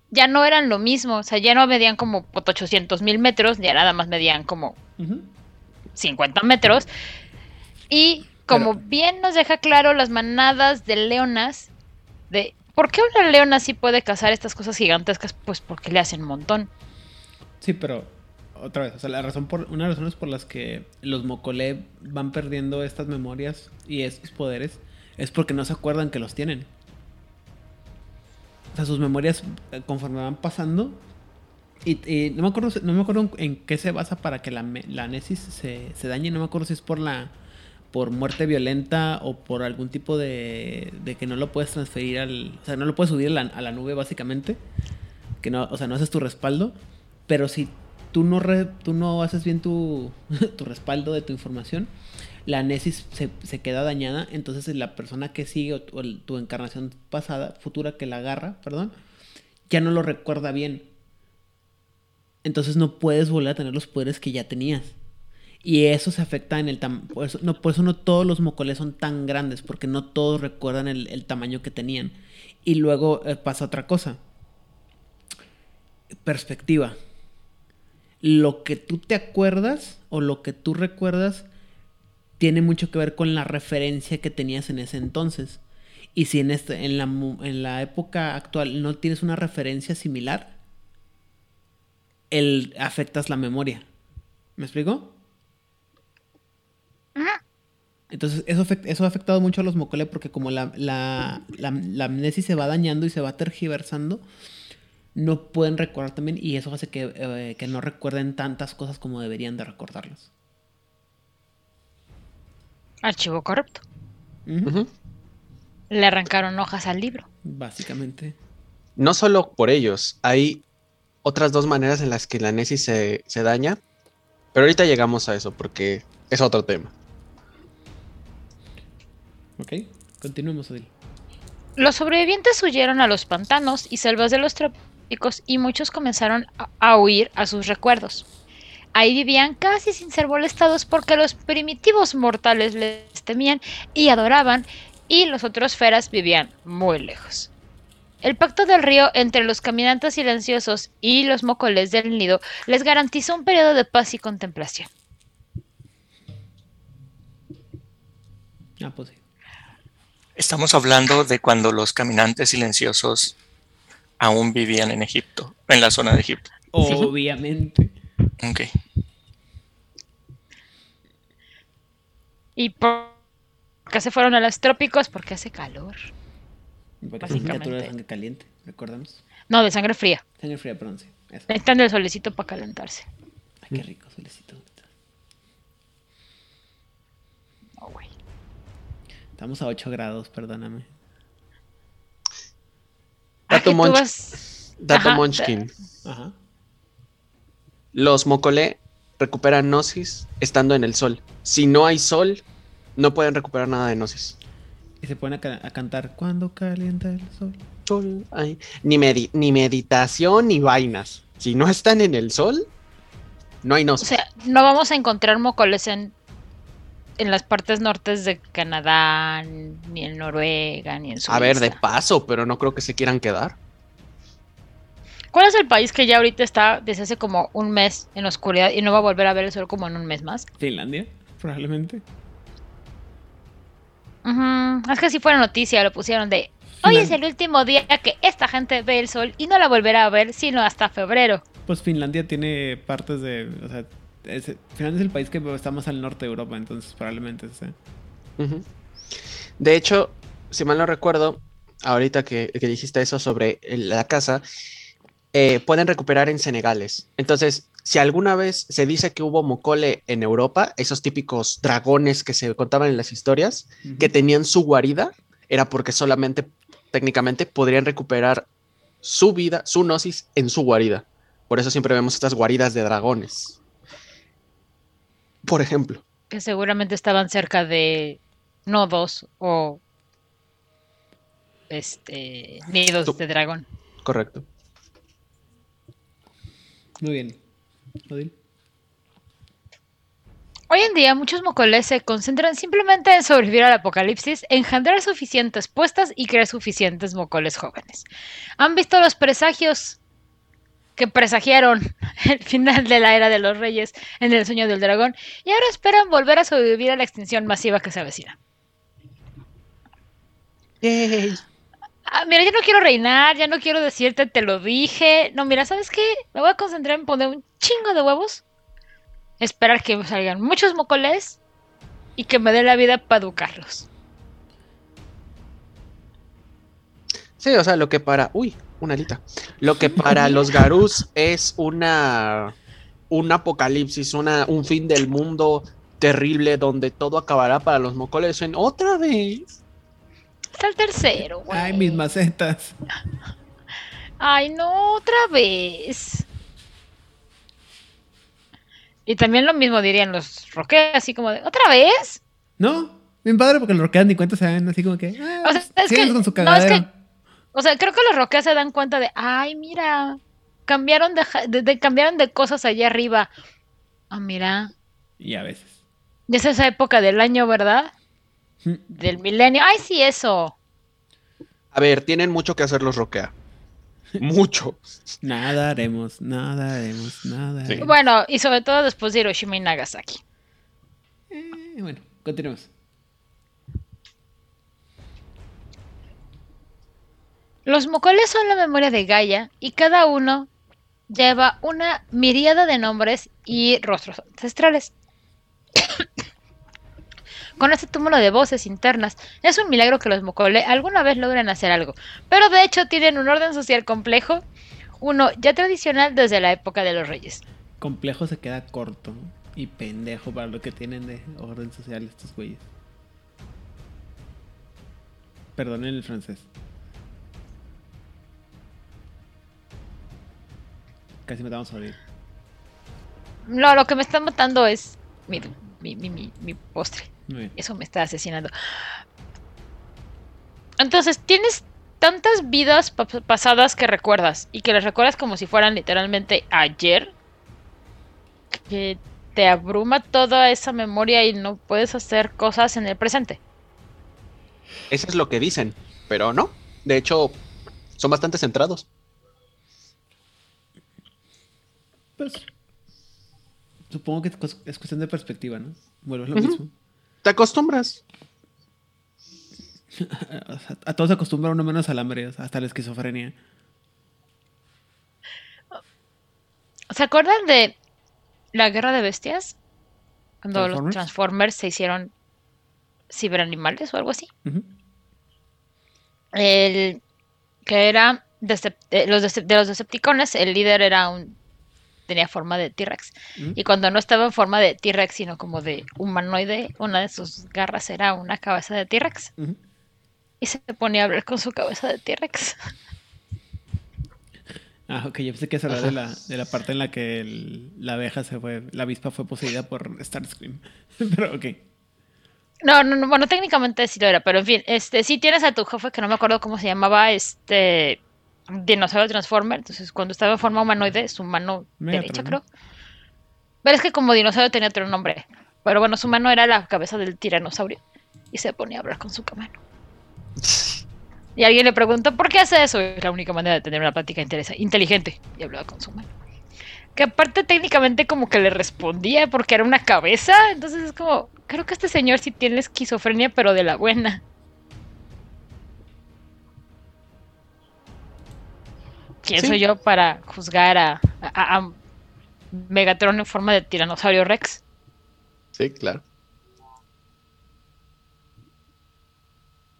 ya no eran lo mismo, o sea, ya no medían como 800 mil metros, ya nada más medían como Ujú. 50 metros. Y como Pero- bien nos deja claro las manadas de leonas, de ¿por qué una leona sí puede cazar estas cosas gigantescas? Pues porque le hacen un montón. Sí, pero otra vez, o sea, la razón por, una de las razones por las que los Mokole van perdiendo estas memorias y estos poderes es porque no se acuerdan que los tienen. O sea, sus memorias eh, conforme van pasando. Y, y no me acuerdo, no me acuerdo en qué se basa para que la, la Nesis se, se dañe. No me acuerdo si es por la por muerte violenta o por algún tipo de, de que no lo puedes transferir al... O sea, no lo puedes subir a la, nube básicamente. Que no, o sea, no haces tu respaldo. Pero si tú no, tú no haces bien tu, tu respaldo de tu información, la Nesis se, se queda dañada. Entonces la persona que sigue o, tu encarnación pasada, futura que la agarra, perdón, ya no lo recuerda bien. Entonces no puedes volver a tener los poderes que ya tenías. Y eso se afecta en el tamaño. Por eso, no, por eso no todos los mocoles son tan grandes, porque no todos recuerdan el, tamaño que tenían. Y luego eh, pasa otra cosa. Perspectiva. Lo que tú te acuerdas o lo que tú recuerdas tiene mucho que ver con la referencia que tenías en ese entonces. Y si en, este, en, la, en la época actual no tienes una referencia similar, el, afectas la memoria. ¿Me explico? Entonces, eso, eso ha afectado mucho a los Mokole porque como la, la, la, la amnesia se va dañando y se va tergiversando, no pueden recordar también y eso hace que, eh, que no recuerden tantas cosas como deberían de recordarlas. Archivo corrupto. Le arrancaron hojas al libro. Básicamente. No solo por ellos, hay otras dos maneras en las que la Nesis se, se daña, pero ahorita llegamos a eso porque es otro tema. ¿Ok? Continuemos, Odil. Los sobrevivientes huyeron a los pantanos y selvas de los trópicos y muchos comenzaron a, a huir a sus recuerdos. Ahí vivían casi sin ser molestados porque los primitivos mortales les temían y adoraban y los otros feras vivían muy lejos. El pacto del río entre los caminantes silenciosos y los mocoles del nido les garantizó un periodo de paz y contemplación. Ah, pues sí. Estamos hablando de cuando los caminantes silenciosos aún vivían en Egipto, en la zona de Egipto. Obviamente. Ok. ¿Y por qué se fueron a los trópicos? Porque hace calor. Porque criaturas de Básicamente. sangre caliente, recordamos. No, de sangre fría. Sangre fría, perdón, sí. Eso. Necesitan del solecito para calentarse. Ay, qué rico, solecito. No, güey. Estamos a 8 grados, perdóname. Ah, Dato, Monch- vas- dato Ajá, Munchkin. Ajá. Los Mocolé recuperan Gnosis estando en el sol. Si no hay sol, no pueden recuperar nada de Gnosis. Y se ponen a, ca- a cantar cuando calienta el sol. Sol, ay, Ni, medi- ni meditación ni vainas. Si no están en el sol, no hay O Gnosis. sea, no vamos a encontrar mocoles en, en las partes nortes de Canadá, ni en Noruega, ni en Suiza. A ver, de paso, pero no creo que se quieran quedar. ¿Cuál es el país que ya ahorita está desde hace como un mes en oscuridad y no va a volver a ver el sol como en un mes más? Finlandia, probablemente. Ujú, Es que si fuera noticia, lo pusieron de hoy es el último día que esta gente ve el sol y no la volverá a ver sino hasta febrero. Pues Finlandia tiene partes de. O sea, es, Finlandia es el país que está más al norte de Europa, entonces probablemente sea. De hecho, si mal no recuerdo, ahorita que, que dijiste eso sobre el- la casa, eh, pueden recuperar en Senegales. Entonces, si alguna vez se dice que hubo mocole en Europa, esos típicos dragones que se contaban en las historias, que tenían su guarida, era porque solamente, técnicamente, podrían recuperar su vida, su gnosis en su guarida. Por eso siempre vemos estas guaridas de dragones. Por ejemplo. Que seguramente estaban cerca de nodos o este nidos Tú- de dragón. Correcto. Muy bien. Odil. Hoy en día muchos mocoles se concentran simplemente en sobrevivir al apocalipsis, engendrar suficientes puestas y crear suficientes mocoles jóvenes. ¿Han visto los presagios que presagiaron el final de la era de los reyes en el sueño del dragón y ahora esperan volver a sobrevivir a la extinción masiva que se avecina? Yay. Ah, mira, yo no quiero reinar, ya no quiero decirte, te lo dije. No, mira, ¿sabes qué? Me voy a concentrar en poner un chingo de huevos, esperar que salgan muchos mocoles y que me dé la vida para educarlos. Sí, o sea, lo que para. Uy, una alita. Lo que para los Garús es una. Un apocalipsis, una, un fin del mundo terrible donde todo acabará para los mocoles en otra vez. Está el tercero, güey. Ay, mis macetas. Ay, no, otra vez. Y también lo mismo dirían los roqueos, así como de, ¿otra vez? No, bien padre porque los quedan ni cuenta se ven así como que. Ah, O sea, es siguen que- con su no, es cagadero. que- O sea, creo que los roqueos se dan cuenta de, ay, mira, cambiaron de, de- de- cambiaron de cosas allá arriba. Ah, mira, Y a veces. ya es esa época del año, ¿verdad? Del milenio. Ay, sí, eso. A ver, tienen mucho que hacer los Roquea. Mucho. Nada haremos, nada haremos, nada Sí. haremos. Bueno, y sobre todo después de Hiroshima y Nagasaki. Eh, bueno, continuemos. Los mocoles son la memoria de Gaia y cada uno lleva una miríada de nombres y rostros ancestrales. Con este túmulo de voces internas, es un milagro que los mocole alguna vez logren hacer algo, pero de hecho tienen un orden social complejo, uno ya tradicional desde la época de los reyes. Complejo se queda corto y pendejo para lo que tienen de orden social estos güeyes. Perdonen el francés. Casi matamos a Odil. No, lo que me está matando es mi, mi, mi, mi- mi postre. Muy bien. Eso me está asesinando. Entonces, tienes tantas vidas pa- pasadas que recuerdas y que las recuerdas como si fueran literalmente ayer, que te abruma toda esa memoria y no puedes hacer cosas en el presente. Eso es lo que dicen, pero no. De hecho, son bastante centrados. Pues. Supongo que es cuestión de perspectiva, ¿no? Vuelve a lo mismo. Te acostumbras. A todos se acostumbra uno menos al hambre, hasta la esquizofrenia. ¿Se acuerdan de la guerra de bestias? Cuando los ¿Transformers? Se hicieron ciberanimales o algo así. El que era Decep- eh, los de los Decepticones, el líder era un tenía forma de T-Rex. ¿Mm? Y cuando no estaba en forma de T-Rex, sino como de humanoide, una de sus garras era una cabeza de T-Rex. Y se ponía a hablar con su cabeza de T-Rex. Ah, ok, yo pensé que se hablaba de la, de la parte en la que el- la abeja se fue, la avispa fue poseída por Starscream. Pero ok. No, no, no, bueno, técnicamente sí lo era, pero en fin, este, sí tienes a tu jefe que no me acuerdo cómo se llamaba, este, dinosaurio Transformer, entonces cuando estaba en forma humanoide, su mano Megatron, derecha creo. Pero es que como dinosaurio tenía otro nombre, pero bueno, su mano era la cabeza del tiranosaurio y se ponía a hablar con su mano. Y alguien le preguntó, ¿por qué hace eso? Es la única manera de tener una plática inteligente. Y hablaba con su mano. Que aparte técnicamente como que le respondía porque era una cabeza. Entonces es como, creo que este señor sí tiene esquizofrenia, pero de la buena. ¿Quién Sí. soy yo para juzgar a, a- a Megatron en forma de tiranosaurio Rex? Sí, claro.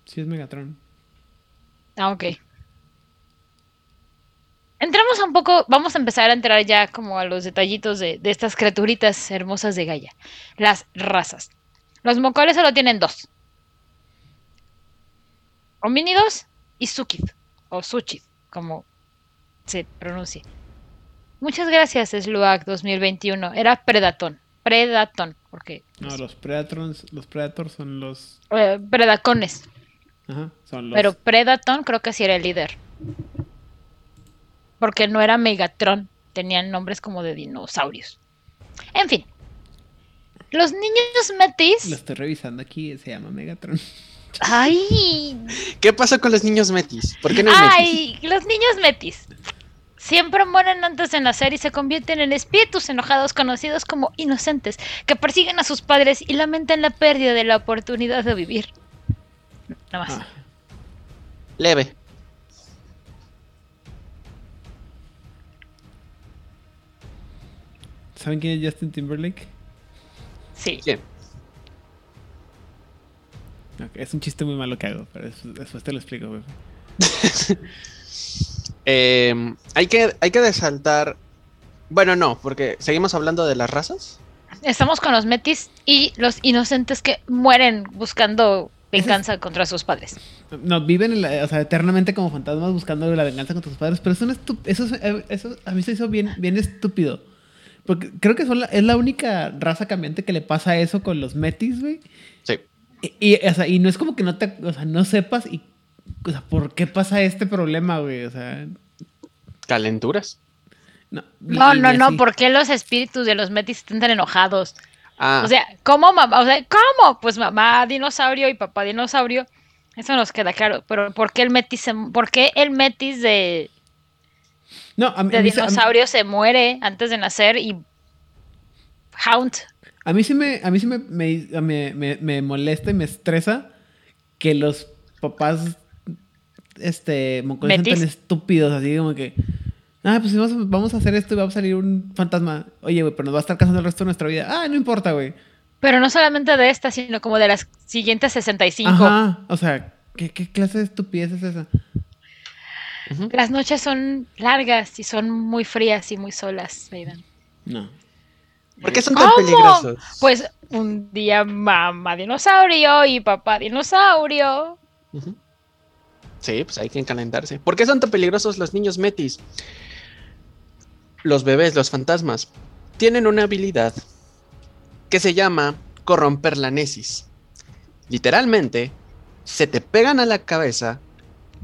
Sí es Megatron. Ah, ok. Entramos un poco, vamos a empezar a entrar ya como a los detallitos de, de estas criaturitas hermosas de Gaia. Las razas. Los mocoles solo tienen dos. Homínidos y Sukid. O Suchid, como se pronuncia. Muchas gracias, Sluag 2021. Era Predatón. Predatón, porque... No, los Predatrons, los Predators son los. eh, predacones. Ajá, son los. Pero Predaton creo que sí era el líder. Porque no era Megatron. Tenían nombres como de dinosaurios. En fin. Los niños metis. Lo estoy revisando aquí, se llama Megatron. ¡Ay! ¿Qué pasa con los niños metis? ¿Por qué no hay metis? ¡Ay! Los niños metis. Siempre mueren antes de nacer y se convierten en espíritus enojados conocidos como inocentes, que persiguen a sus padres y lamentan la pérdida de la oportunidad de vivir. Nada más. Ah, Leve. ¿Saben quién es Justin Timberlake? Sí. Es un chiste muy malo que hago, pero después, te lo explico, güey. Eh, hay, que, hay que desaltar. Bueno, no, porque seguimos hablando de las razas. Estamos con los metis y los inocentes que mueren buscando venganza contra sus padres. No, viven en la- o sea, eternamente como fantasmas buscando la venganza contra sus padres, pero eso, no es eso, es- eh, eso a mí se hizo bien, bien estúpido. Porque creo que son la- es la única raza cambiante que le pasa eso con los metis, güey. Sí. Y, y, o sea, y no es como que no te, o sea, no sepas y, o sea, ¿por qué pasa este problema, güey? O sea, Calenturas. no. No, no. ¿por qué los espíritus de los metis están tan enojados? Ah, O sea, ¿cómo mamá? O sea, ¿cómo? Pues mamá dinosaurio y papá dinosaurio. Eso nos queda claro. Pero ¿por qué el metis, se- por qué el metis de, No, a mí, de a mí se- a mí- dinosaurio se muere antes de nacer y Hound? A mí sí me, a mí sí me, me, me- me- me molesta y me estresa que los papás este moncoles sean tan estúpidos, así como que ah, pues vamos, a- vamos a hacer esto y va a salir un fantasma. Oye, güey, pero nos va a estar cazando el resto de nuestra vida. Ah, no importa, güey. Pero no solamente de esta, sino como de las siguientes 65. Ajá. O sea, ¿qué, qué clase de estupidez es esa? Las noches son largas y son muy frías y muy solas, Aidan. No. ¿Por qué son tan ¿Cómo? peligrosos? Pues un día mamá dinosaurio y papá dinosaurio. Ujú. Sí, pues hay que calentarse. ¿Por qué son tan peligrosos los niños metis? Los bebés, los fantasmas, tienen una habilidad que se llama corromper la nesis. Literalmente, se te pegan a la cabeza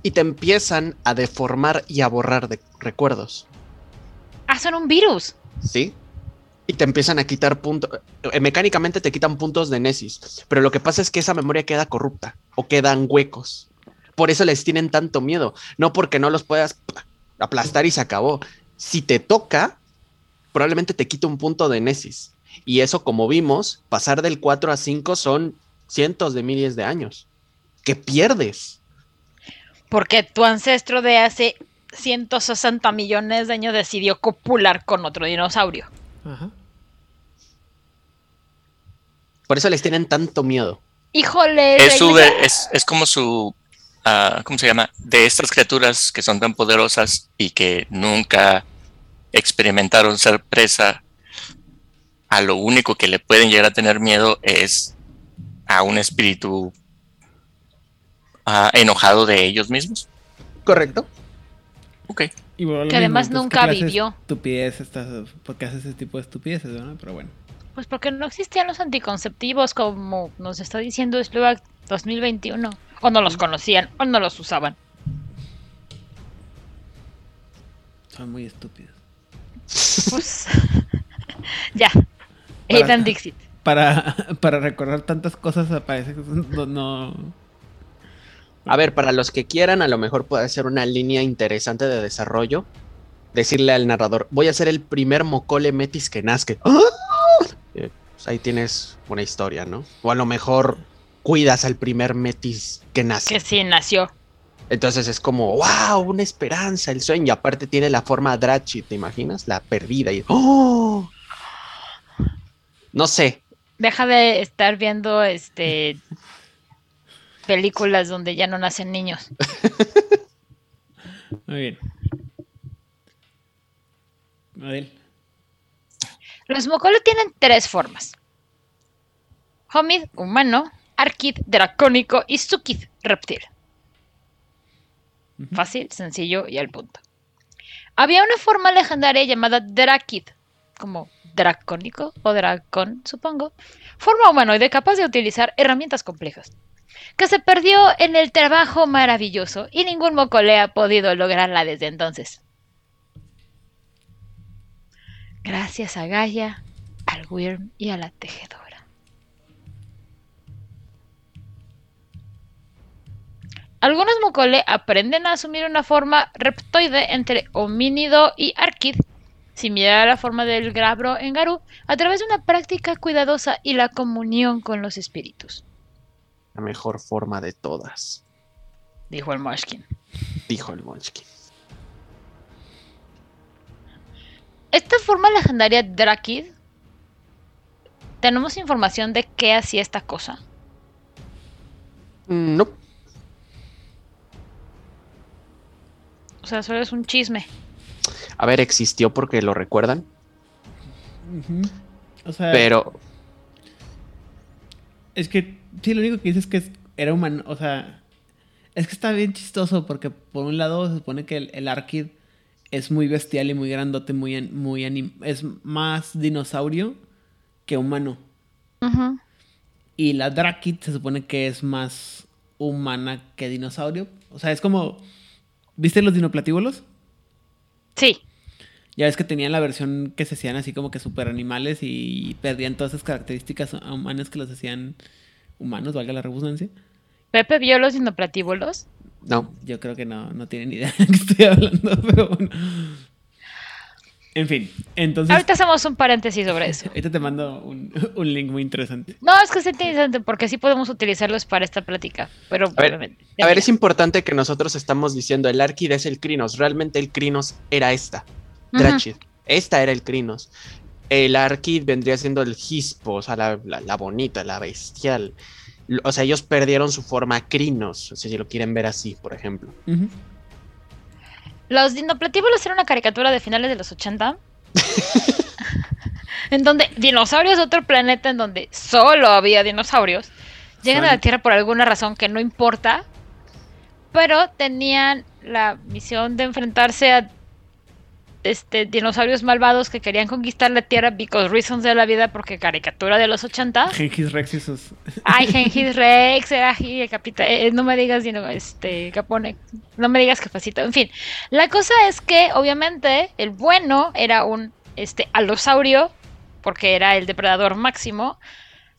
y te empiezan a deformar y a borrar de recuerdos. Ah, son un virus. ¿Sí? Y te empiezan a quitar puntos. eh, Mecánicamente te quitan puntos de Nesis. Pero lo que pasa es que esa memoria queda corrupta o quedan huecos. Por eso les tienen tanto miedo. No porque no los puedas aplastar y se acabó. Si te toca, probablemente te quita un punto de Nesis. Y eso, como vimos, pasar del 4 a 5 son cientos de miles de años. Que pierdes. Porque tu ancestro de hace 160 millones de años decidió copular con otro dinosaurio. Ajá. Por eso les tienen tanto miedo. Híjole. Es, la su, iglesia- es, es como su, ¿cómo se llama? De estas criaturas que son tan poderosas y que nunca experimentaron ser presa a lo único que le pueden llegar a tener miedo es a un espíritu ah, enojado de ellos mismos. Correcto. Ok. Y Que además entonces, nunca ¿qué clase de vivió. Estupidez estás, ¿Por qué haces ese tipo de estupideces, no? Pero bueno. Pues porque no existían los anticonceptivos como nos está diciendo Slovak 2021. O no los conocían, o no los usaban. Son muy estúpidos. Pues. ya. Para- Aidan Dixit. Para, para recordar tantas cosas parece que no... no- A ver, para los que quieran, a lo mejor puede ser una línea interesante de desarrollo. Decirle al narrador, voy a ser el primer mocole metis que nazca. ¡Ah! Eh, pues ahí tienes una historia, ¿no? O a lo mejor cuidas al primer metis que nace. Que sí nació. Entonces es como, wow, una esperanza, el sueño. Y aparte tiene la forma Drachi, ¿te imaginas? La perdida. Y, ¡Oh! No sé. Deja de estar viendo este películas donde ya no nacen niños. Muy bien. Adel. Los Mokolo tienen tres formas. Homid, humano, Arkid, dracónico y Sukid, reptil. Fácil, sencillo y al punto. Había una forma legendaria llamada Drakid, como dracónico o dracón, supongo, forma humanoide capaz de utilizar herramientas complejas, que se perdió en el trabajo maravilloso y ningún Mokole ha podido lograrla desde entonces. Gracias a Gaia, al Wyrm y a la tejedora. Algunos Mokole aprenden a asumir una forma reptoide entre homínido y arquid, similar a la forma del grabro en Garú, a través de una práctica cuidadosa y la comunión con los espíritus, La mejor forma de todas, dijo el Moshkin. dijo el Munchkin. Esta forma legendaria Drakid, tenemos información de qué hacía esta cosa. Mm, No, sea, solo es un chisme. a ver, existió porque lo recuerdan. O sea, pero es que sí, lo único que dice es que era humano. O sea, es que está bien chistoso porque por un lado se supone que el, el Arkid es muy bestial y muy grandote, muy, muy anim- es más dinosaurio que humano. Ujú. Y la Drakid se supone que es más humana que dinosaurio. O sea, es como. ¿Viste los dinoplatíbulos? Sí, Ya ves que tenían la versión que se hacían así como que super animales y perdían todas esas características humanas que los hacían humanos, valga la redundancia. Pepe vio los dinoplatíbulos. no. Yo creo que no, no tienen idea de lo que estoy hablando, pero bueno. En fin, entonces. Ahorita hacemos un paréntesis sobre eso. ahorita te mando un, un link muy interesante. No, es que es interesante porque sí podemos utilizarlos para esta plática, pero A ver, obviamente- A ver, es importante que nosotros estamos diciendo el Arkid es el Crinos. Realmente el Crinos era esta. Drachid. Esta era el Crinos. El Arkid vendría siendo el Hispo, o sea, la, la- la bonita, la bestial. O sea, ellos perdieron su forma Crinos, si lo quieren ver así, por ejemplo. Ujú. Los dinoplatíbulos eran una caricatura de finales de los 80. en donde dinosaurios de otro planeta en donde solo había dinosaurios llegan a la Tierra por alguna razón que no importa, pero tenían la misión de enfrentarse a este dinosaurios malvados que querían conquistar la Tierra because reasons de la vida porque caricatura de los 80. Gengis Rex y sus. Ay, Gengis Rex, era el capitán. no me digas, sino, este, Capone. No me digas capacito. En fin, la cosa es que, obviamente, el bueno era un este, alosaurio, porque era el depredador máximo,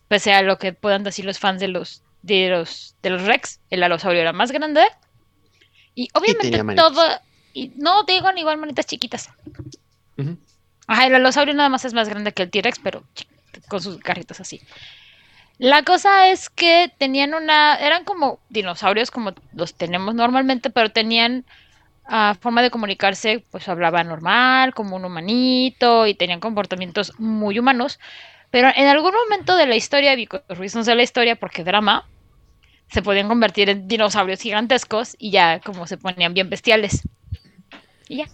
pese a lo que puedan decir los fans de los, de los, de los Rex. El alosaurio era más grande. Y obviamente todo. Y no digo ni igual manitas chiquitas. Ajá, el alosaurio nada más es más grande que el T-Rex, pero con sus garritas así. La cosa es que tenían una. Eran como dinosaurios, como los tenemos normalmente, pero tenían ah, forma de comunicarse, pues hablaban normal, como un humanito, y tenían comportamientos muy humanos. Pero en algún momento de la historia, because reasons de la historia, porque drama, se podían convertir en dinosaurios gigantescos y ya como se ponían bien bestiales. Y ya.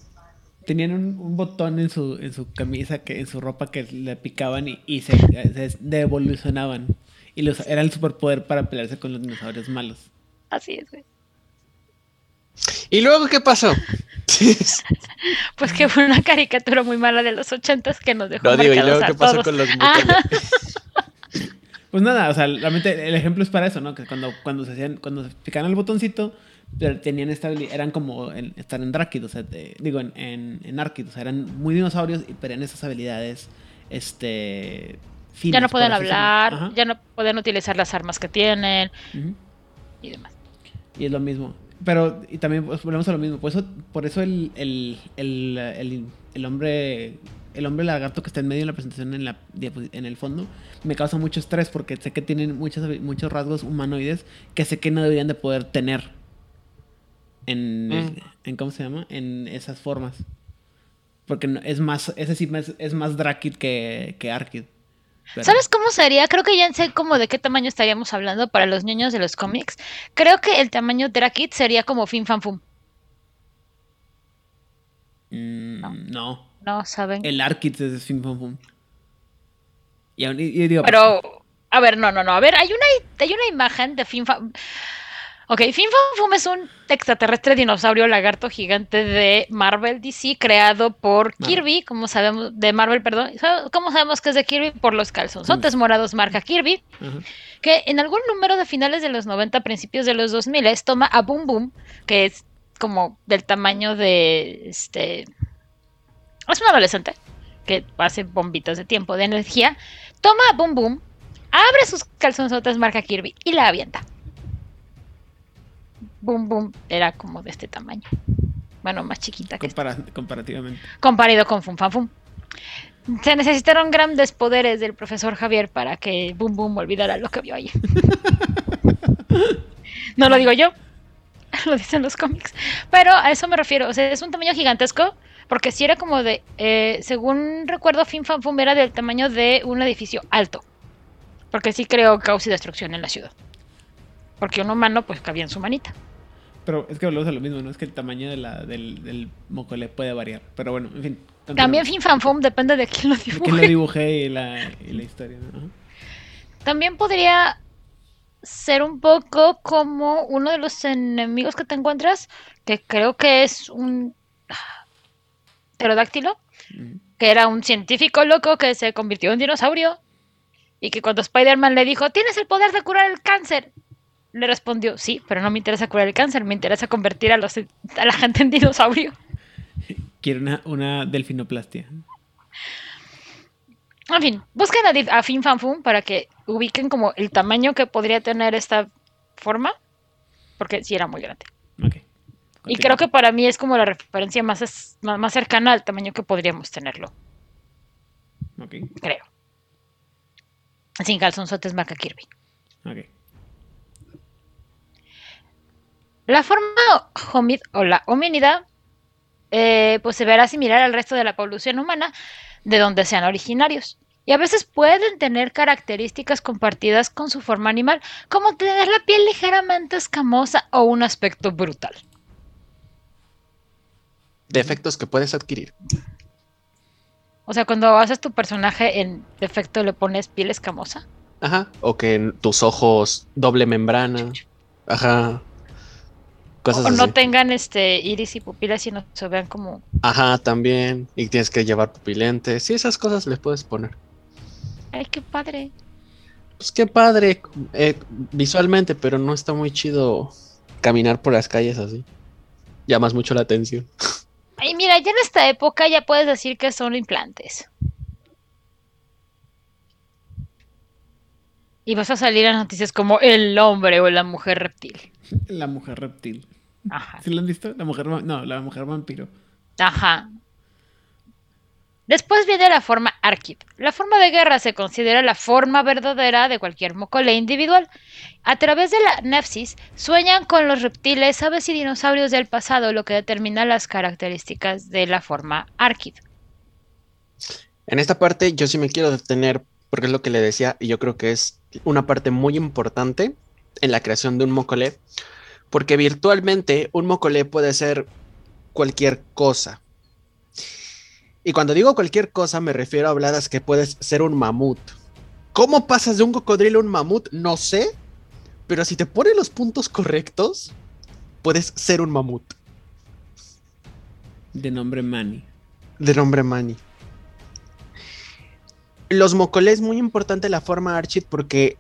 tenían un, un botón en su, en su camisa, que en su ropa que le picaban y, y se, se devolucionaban. Y los, era el superpoder para pelearse con los dinosaurios malos. Así es, güey. ¿Y luego qué pasó? Pues que fue una caricatura muy mala de los ochentas que nos dejó no digo, ¿y luego qué pasó todos. con los Ah. mutantes? Pues nada, o sea, realmente el ejemplo es para eso, ¿no? Que cuando, cuando se hacían, cuando se picaban el botoncito, pero tenían esta eran como en- estar en Drakid, o sea, digo, en, en, en o sea, eran muy dinosaurios y tenían esas habilidades, este... Ya finas, no pueden hablar, ya no pueden utilizar las armas que tienen y demás. Y es lo mismo. Pero, y también pues, volvemos a lo mismo. Por eso, por eso el, el, el, el, el hombre el hombre lagarto que está en medio de la presentación en, la, en el fondo me causa mucho estrés porque sé que tienen muchos, muchos rasgos humanoides que sé que no deberían de poder tener en, Mm. en ¿cómo se llama? En esas formas. Porque es más, ese sí es, es más Drakid que, que Arkid. Pero- ¿Sabes cómo sería? Creo que ya sé como de qué tamaño estaríamos hablando para los niños de los cómics. Creo que el tamaño de Drakit sería como Fin Fan Fum. Mm, no. No, ¿saben? El Arkid es Fin Fum Fum. Y, aún- y- y digo, Pero, a ver, no, no, no. A ver, hay una, hay una imagen de Fin Fan... Ok, Fin Fan Fum es un extraterrestre dinosaurio lagarto gigante de Marvel DC creado por Marvel. Kirby, como sabemos, de Marvel, perdón. ¿Cómo sabemos que es de Kirby? Por los calzonzotes morados marca Kirby. Que en algún número de finales de los 90, principios de los 2000, toma a Boom Boom, que es como del tamaño de este es un adolescente que hace bombitas de tiempo, de energía, toma a Boom Boom, abre sus calzonzotes marca Kirby y la avienta. Boom Boom era como de este tamaño. Bueno, más chiquita que esta, comparativamente. comparado con Fum Fan Fum. Se necesitaron grandes poderes del profesor Javier para que Boom Boom olvidara lo que vio ahí. no lo digo yo, lo dicen los cómics. Pero a eso me refiero. O sea, es un tamaño gigantesco. Porque si era como de. eh, según recuerdo, Fin Fan Fum era del tamaño de un edificio alto. Porque sí creó caos y destrucción en la ciudad. Porque un humano, pues cabía en su manita. Pero es que volvemos a lo mismo, ¿no? Es que el tamaño de la, del, del mocole puede variar. Pero bueno, en fin. También Fin Fan Fum depende de quién lo De dibuje. quién lo dibujé y la, y la historia, ¿no? Ajá. También podría ser un poco como uno de los enemigos que te encuentras, que creo que es un pterodáctilo, que era un científico loco que se convirtió en dinosaurio y que cuando Spider-Man le dijo, tienes el poder de curar el cáncer, le respondió, sí, pero no me interesa curar el cáncer, me interesa convertir a, los, a la gente en dinosaurio. Quiere una, una delfinoplastia. En fin, busquen a, a Fin Fan Fum para que ubiquen como el tamaño que podría tener esta forma, porque sí era muy grande. Ok. Y creo que para mí es como la referencia más, es- más, más cercana al tamaño que podríamos tenerlo, Ok, creo. Sin calzonzotes marca Kirby. ok. La forma homid o la homínida eh, pues se verá similar al resto de la población humana de donde sean originarios. Y a veces pueden tener características compartidas con su forma animal, como tener la piel ligeramente escamosa o un aspecto brutal. Defectos que puedes adquirir. O sea, cuando haces tu personaje en defecto le pones piel escamosa. Ajá. O que en tus ojos doble membrana. Ajá. Cosas o no así. tengan este iris y pupilas y no se vean como Ajá, también. Y tienes que llevar pupilentes. Sí, esas cosas les puedes poner. ay qué padre Pues qué padre eh, visualmente, pero no está muy chido caminar por las calles así. Llamas mucho la atención. ay mira ya en esta época ya puedes decir que son implantes y vas a salir a noticias como el hombre o la mujer reptil La mujer reptil. Ajá ¿Sí lo han visto? La mujer... No, la mujer vampiro. ajá Después viene la forma Arkid. La forma de guerra se considera la forma verdadera de cualquier mocole individual. A través de la Nepsis sueñan con los reptiles, aves y dinosaurios del pasado, lo que determina las características de la forma Arkid. En esta parte yo sí me quiero detener porque es lo que le decía y yo creo que es una parte muy importante en la creación de un mocolé porque virtualmente un mocolé puede ser cualquier cosa. Y cuando digo cualquier cosa me refiero a habladas que puedes ser un mamut. ¿Cómo pasas de un cocodrilo a un mamut? No sé. Pero si te pones los puntos correctos, puedes ser un mamut. De nombre Manny. De nombre Manny. Los mocolés es muy importante la forma Archit porque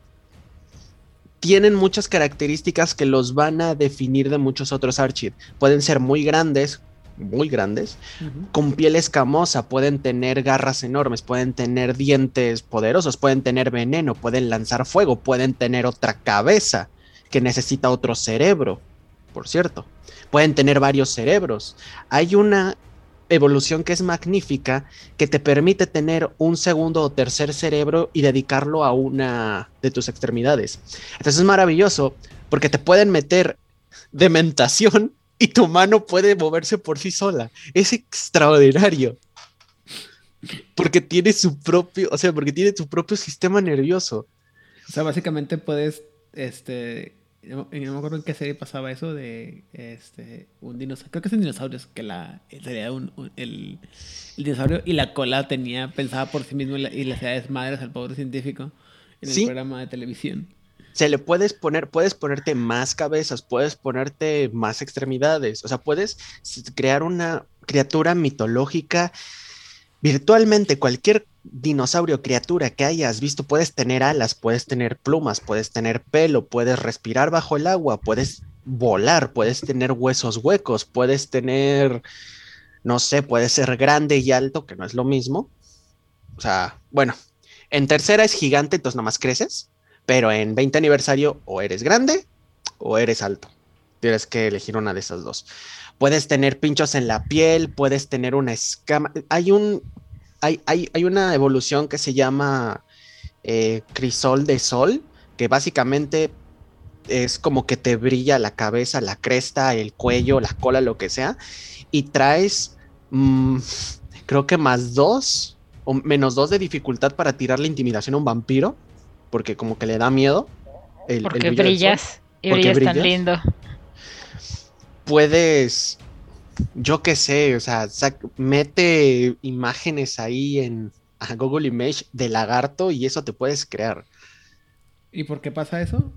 tienen muchas características que los van a definir de muchos otros Archid. Pueden ser muy grandes, muy grandes, con piel escamosa, pueden tener garras enormes, pueden tener dientes poderosos, pueden tener veneno, pueden lanzar fuego, pueden tener otra cabeza que necesita otro cerebro, por cierto. Pueden tener varios cerebros. Hay una evolución que es magnífica, que te permite tener un segundo o tercer cerebro y dedicarlo a una de tus extremidades. Entonces es maravilloso porque te pueden meter dementación y tu mano puede moverse por sí sola. Es extraordinario. Porque tiene su propio, o sea, porque tiene su propio sistema nervioso. O sea, básicamente puedes, este, no, me acuerdo en qué serie pasaba eso de, este, un dinosaurio, creo que es un dinosaurio, que la, sería un, el, dinosaurio y la cola tenía, pensaba por sí mismo y, le hacía desmadres al pobre científico en el programa de televisión. Se le puedes poner, puedes ponerte más cabezas, puedes ponerte más extremidades, o sea, puedes crear una criatura mitológica virtualmente cualquier dinosaurio, criatura que hayas visto, puedes tener alas, puedes tener plumas, puedes tener pelo, puedes respirar bajo el agua, puedes volar, puedes tener huesos huecos, puedes tener, no sé, puedes ser grande y alto, que no es lo mismo. O sea, bueno, en tercera es gigante, entonces nomás creces. Pero en 20 aniversario o eres grande o eres alto. Tienes que elegir una de esas dos. Puedes tener pinchos en la piel, puedes tener una escama. Hay un. Hay, hay, una evolución que se llama eh, crisol de sol, que básicamente es como que te brilla la cabeza, la cresta, el cuello, la cola, lo que sea, y traes, mm, creo que más dos o menos dos de dificultad para tirar la intimidación a un vampiro porque como que le da miedo. El, porque brillas y brillas, tan lindo. Puedes, yo qué sé, o sea, mete imágenes ahí en Google Image de lagarto y eso te puedes crear. ¿Y por qué pasa eso?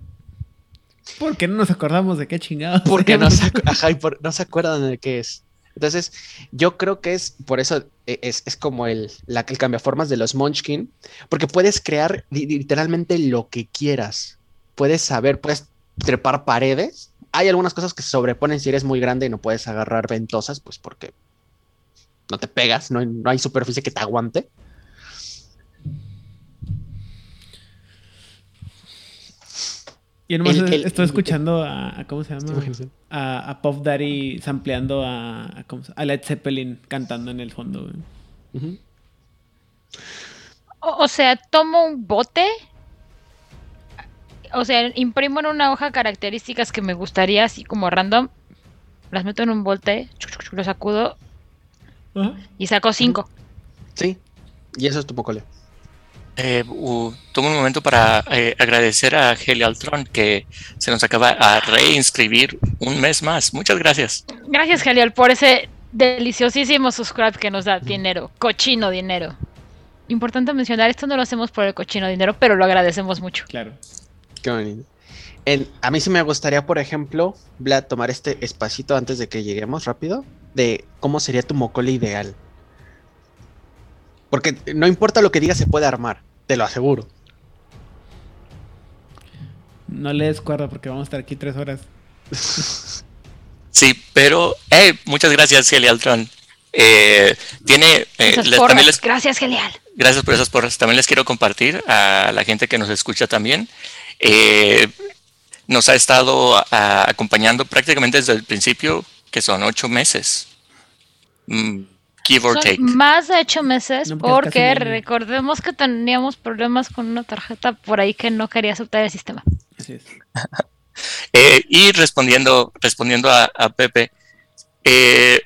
Porque no nos acordamos de qué chingados. Porque no se, no se acuerdan de qué es. Entonces, yo creo que es por eso e, es, como el, la, el cambiaformas de los Munchkin, porque puedes crear literalmente lo que quieras. Puedes saber, puedes trepar paredes. Hay algunas cosas que se sobreponen si eres muy grande y no puedes agarrar ventosas, pues porque no te pegas, no, no hay superficie que te aguante. Y nomás estoy escuchando a, ¿cómo se llama? A, a Puff Daddy sampleando a, a, Led Zeppelin cantando en el fondo. o, sea, tomo un bote. O sea, imprimo en una hoja características que me gustaría así como random. Las meto en un bote, lo sacudo y saco cinco. Sí, y eso es tu pocole. Eh, tomo un momento para eh, agradecer a Helialtron que se nos acaba a reinscribir un mes más. Muchas gracias. Gracias, Helial, por ese deliciosísimo subscribe que nos da dinero, cochino dinero. Importante mencionar, esto no lo hacemos por el cochino dinero, pero lo agradecemos mucho. Claro. Qué bonito. a mí sí me gustaría, por ejemplo, Vlad, tomar este espacito antes de que lleguemos rápido, de cómo sería tu mocole ideal. Porque no importa lo que digas, se puede armar. Te lo aseguro. No le descuerdo porque vamos a estar aquí tres horas. Sí, pero hey, muchas gracias, Gelial Tron. Eh, tiene eh, gracias, Gelial. Gracias por esas porras. También les quiero compartir a la gente que nos escucha también. Eh, nos ha estado acompañando prácticamente desde el principio, que son ocho meses. Mm, más de ocho meses, porque recordemos que teníamos problemas con una tarjeta por ahí que no quería aceptar el sistema. Eh, y respondiendo, respondiendo a, Pepe, eh,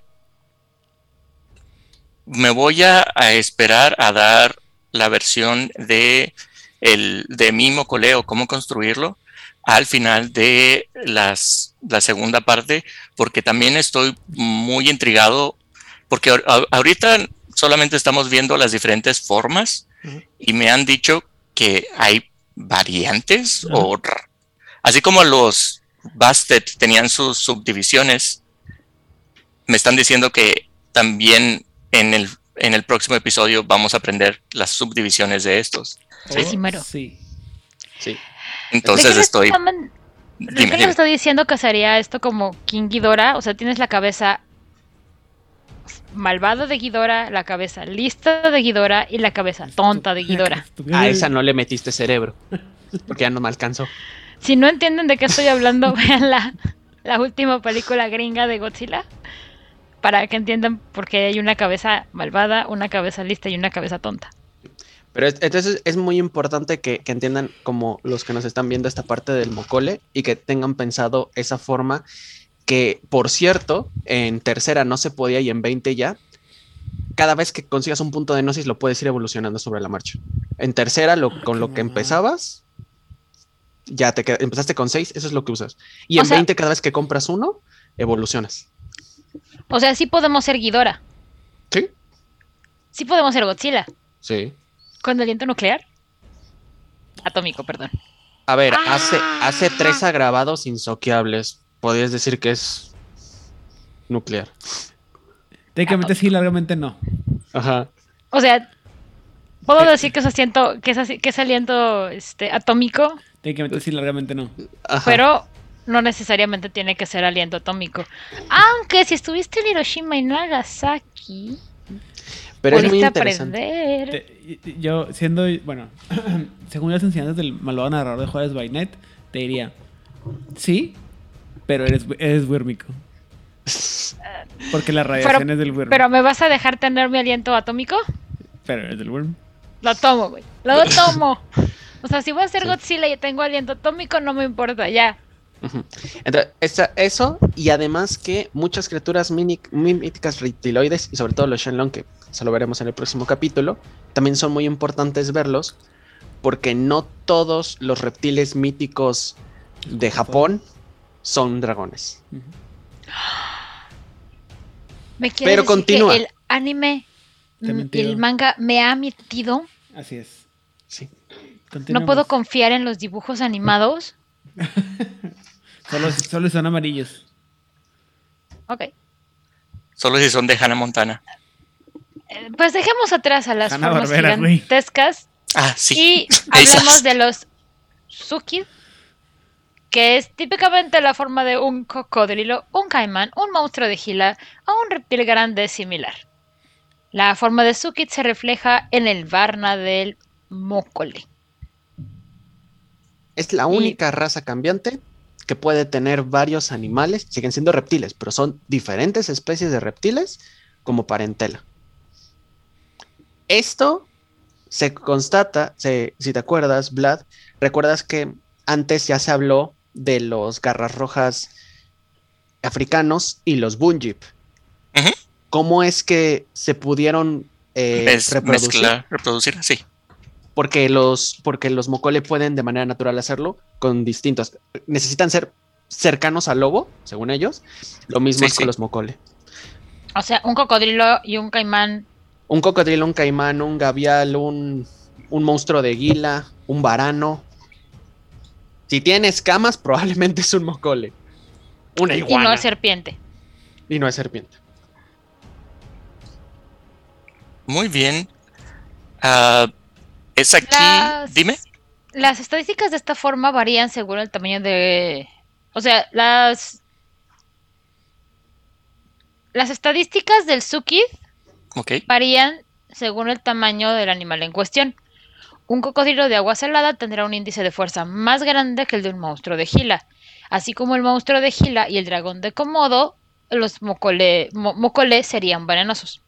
me voy a, esperar a dar la versión de, el, de mi mocoleo, cómo construirlo, al final de las, la segunda parte, porque también estoy muy intrigado porque ahorita solamente estamos viendo las diferentes formas y me han dicho que hay variantes o así como los Bastet tenían sus subdivisiones, me están diciendo que también en el, en el próximo episodio vamos a aprender las subdivisiones de estos. Sí, sí. Sí. Sí. Entonces estoy... Dime, dime. está diciendo que sería esto como King Ghidorah, o sea, tienes la cabeza malvada de Ghidorah, la cabeza lista de Ghidorah y la cabeza tonta de Ghidorah. A esa no le metiste cerebro. Porque ya no me alcanzó. Si no entienden de qué estoy hablando, vean la, la última película gringa de Godzilla para que entiendan por qué hay una cabeza malvada, una cabeza lista y una cabeza tonta. Pero es- entonces es muy importante que, que entiendan como los que nos están viendo esta parte del mocole y que tengan pensado esa forma que, por cierto, en tercera no se podía y en 20 ya. Cada vez que consigas un punto de gnosis lo puedes ir evolucionando sobre la marcha. En tercera, lo, con lo que empezabas, ya te empezaste con 6, eso es lo que usas. Y O en sea- 20, cada vez que compras uno, evolucionas. O sea, sí podemos ser Ghidorah, ¿Sí? sí podemos ser Godzilla, Sí. Con aliento nuclear. Atómico, perdón. A ver, hace, Ah. hace tres agravados insoqueables. Podrías decir que es nuclear. Técnicamente sí, largamente no. Ajá. O sea, puedo Eh. decir que es asiento, que es, que es aliento este, atómico, Técnicamente sí, largamente no. Ajá. pero no necesariamente tiene que ser aliento atómico. Aunque si estuviste en Hiroshima y Nagasaki, Pero es muy interesante. Te- Yo, siendo, bueno, según las enseñanzas del malvado narrador de Juárez Bainet, te diría, sí, pero eres, eres. Porque la radiación es del wyrm. Pero me vas a dejar tener mi aliento atómico? Pero eres del wyrm. Lo tomo, güey. Lo tomo. O sea, si voy a ser Sí. Godzilla y tengo aliento atómico, no me importa, ya. Entonces, esa- eso y además que muchas criaturas míticas reptiloides y sobre todo los Shenlong, que se lo veremos en el próximo capítulo, también son muy importantes verlos porque no todos los reptiles míticos de Japón son dragones. Me quiere Pero decir continúa. que el anime, mm, el manga me ha metido. Así es. Sí. No puedo confiar en los dibujos animados. Solo, solo son amarillos. Ok. Solo si son de Hannah Montana. Pues dejemos atrás a las formas Barbera, gigantescas Ah, sí. y Esas. hablemos de los Suki, que es típicamente la forma de un cocodrilo, un caimán, un monstruo de gila o un reptil grande similar. La forma de Sukit se refleja en el Varna del Mokole. Es la única raza cambiante que puede tener varios animales, siguen siendo reptiles, pero son diferentes especies de reptiles como parentela. Esto se constata, se- si te acuerdas, Vlad, recuerdas que antes ya se habló de los garras rojas africanos y los bunjip. ¿Cómo es que se pudieron eh, Es reproducir? mezcla, reproducir, sí. porque los, porque los mocole pueden de manera natural hacerlo con distintos. Necesitan ser cercanos al lobo, según ellos. Lo mismo Sí, es con los mocole. O sea, un cocodrilo y un caimán. Un cocodrilo, un caimán, un gavial, un, un monstruo de guila, un varano. Si tiene escamas, probablemente es un mocole. Una Y iguana. no es serpiente. Y no es serpiente. Muy bien. Ah, es aquí. Las- Dime. Las estadísticas de esta forma varían según el tamaño de... O sea, las... Las estadísticas del Sukid Ok. varían según el tamaño del animal en cuestión. Un cocodrilo de agua salada tendrá un índice de fuerza más grande que el de un monstruo de Gila. Así como el monstruo de Gila y el dragón de Komodo, los mocole, mo- mocole serían venenosos.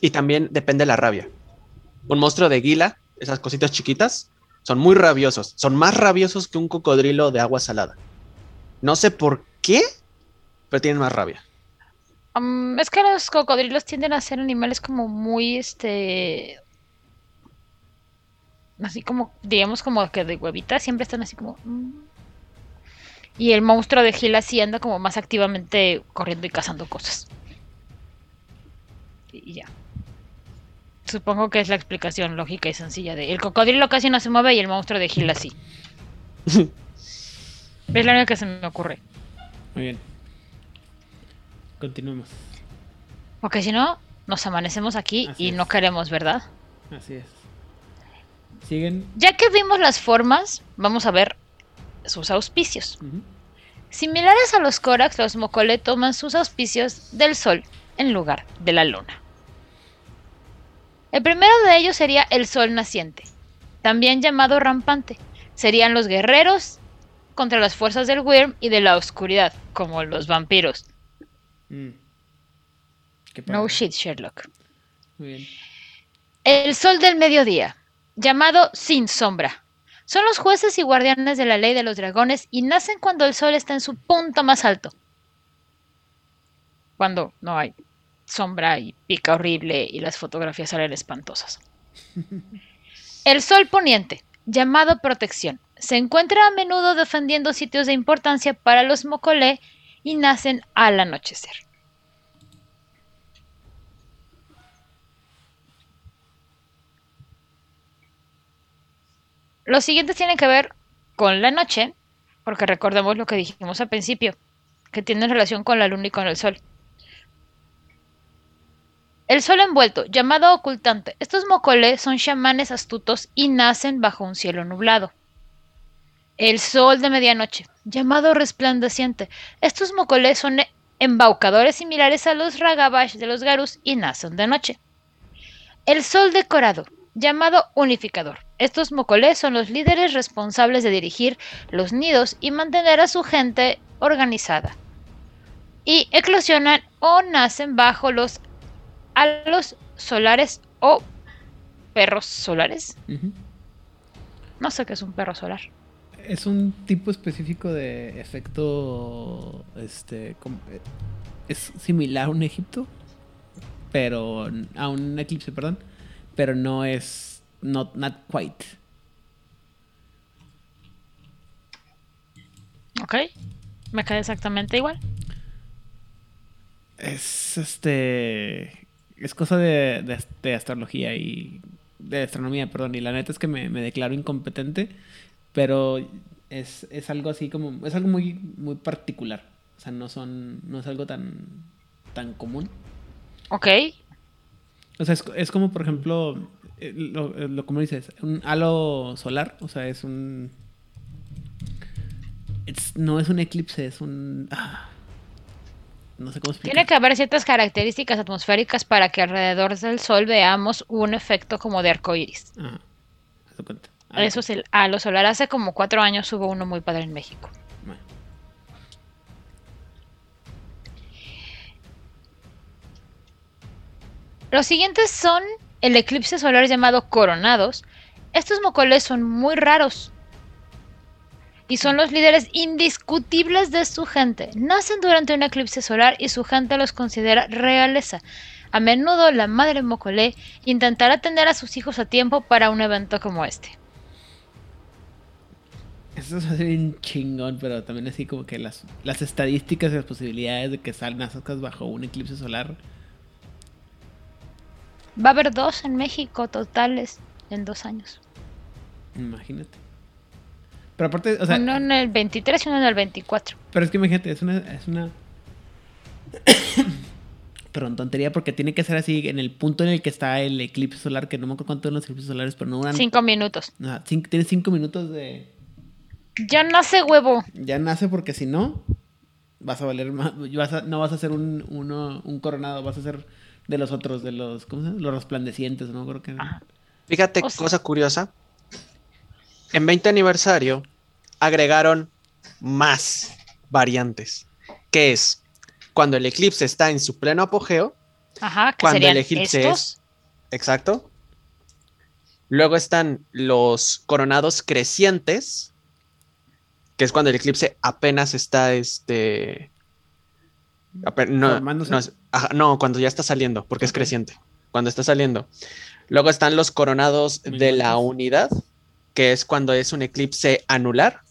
Y también depende de la rabia. Un monstruo de guila, esas cositas chiquitas, son muy rabiosos. Son más rabiosos que un cocodrilo de agua salada. No sé por qué, pero tienen más rabia. Es que los cocodrilos tienden a ser animales como muy, este... Así como, digamos como que de huevita, siempre están así como... mm. Y el monstruo de Gila sí anda como más activamente corriendo y cazando cosas. Y ya. Supongo que es la explicación lógica y sencilla de... El cocodrilo casi no se mueve y el monstruo de Gila sí. es la única que se me ocurre. Muy bien. Continuemos. Porque si no, nos amanecemos aquí Así y es. no queremos, ¿verdad? Así es. Siguen. Ya que vimos las formas, vamos a ver sus auspicios. Similares a los Corax, los Mokole toman sus auspicios del sol en lugar de la luna. El primero de ellos sería el sol naciente, también llamado rampante. Serían los guerreros contra las fuerzas del Wyrm y de la oscuridad, como los vampiros. Mm. No shit, Sherlock. Muy bien. El sol del mediodía, llamado sin sombra. Son los jueces y guardianes de la ley de los dragones y nacen cuando el sol está en su punto más alto. Cuando no hay sombra y pica horrible y las fotografías salen espantosas. El sol poniente, llamado protección, se encuentra a menudo defendiendo sitios de importancia para los mocolé y nacen al anochecer. Los siguientes tienen que ver con la noche, porque recordemos lo que dijimos al principio, que tienen relación con la luna y con el sol. El sol envuelto, llamado ocultante. Estos mocolé son chamanes astutos y nacen bajo un cielo nublado. El sol de medianoche, llamado resplandeciente. Estos mocolé son embaucadores similares a los ragabash de los garus y nacen de noche. El sol decorado, llamado unificador. Estos mocolés son los líderes responsables de dirigir los nidos y mantener a su gente organizada. Y eclosionan o nacen bajo los halos solares o perros solares. No sé qué es un perro solar. Es un tipo específico de efecto. Este. Es similar a un Egipto. Pero. A un eclipse, perdón. Pero no es. Not, not quite. ¿Ok? Me queda exactamente igual. Es este. Es cosa de, de, de astrología y. De astronomía, perdón. Y la neta es que me, me declaro incompetente. Pero es, es algo así como. Es algo muy, muy particular. O sea, no son. No es algo tan. tan común. ¿Ok? O sea, es, es como, por ejemplo, eh, lo, eh, lo como dices, un halo solar, o sea, es un... es- no es un eclipse, es un... ah, no sé cómo explicar. Tiene que haber ciertas características atmosféricas para que alrededor del Sol veamos un efecto como de arco iris. Ajá, haz de cuenta. Ah, Eso es el halo solar. Hace como cuatro años hubo uno muy padre en México. bueno. Los siguientes son el eclipse solar llamado coronados. Estos mocoles son muy raros. Y son los líderes indiscutibles de su gente. Nacen durante un eclipse solar y su gente los considera realeza. A menudo la madre mocolé intentará tener a sus hijos a tiempo para un evento como este. Eso es bien chingón, pero también así como que las, las estadísticas y las posibilidades de que salgan nazcas bajo un eclipse solar. Va a haber dos en México totales en dos años. Imagínate. Pero aparte, o sea, uno en el 23 y uno en el 24. Pero es que imagínate, es una. Es una... Perdón, tontería, porque tiene que ser así en el punto en el que está el eclipse solar, que no me acuerdo cuánto eran los eclipses solares, pero no duran. Cinco minutos. Ajá, cinco- tienes cinco minutos de. Ya nace huevo. Ya nace, porque si no, vas a valer más. vas a- no vas a ser un, uno, un coronado, vas a ser de los otros, de los. ¿Cómo se llama? Los resplandecientes, ¿no? Creo que. Ajá. Fíjate, O sea- cosa curiosa. En 20 aniversario agregaron más variantes. Que es cuando el eclipse está en su pleno apogeo. Ajá, que Cuando serían el eclipse estos. Exacto. Luego están los coronados crecientes. Que es cuando el eclipse apenas está este. no, Formándose. no, es- ajá, no, cuando ya está saliendo, porque es creciente. Cuando está saliendo. Luego están los coronados de la unidad, que es cuando es un eclipse anular.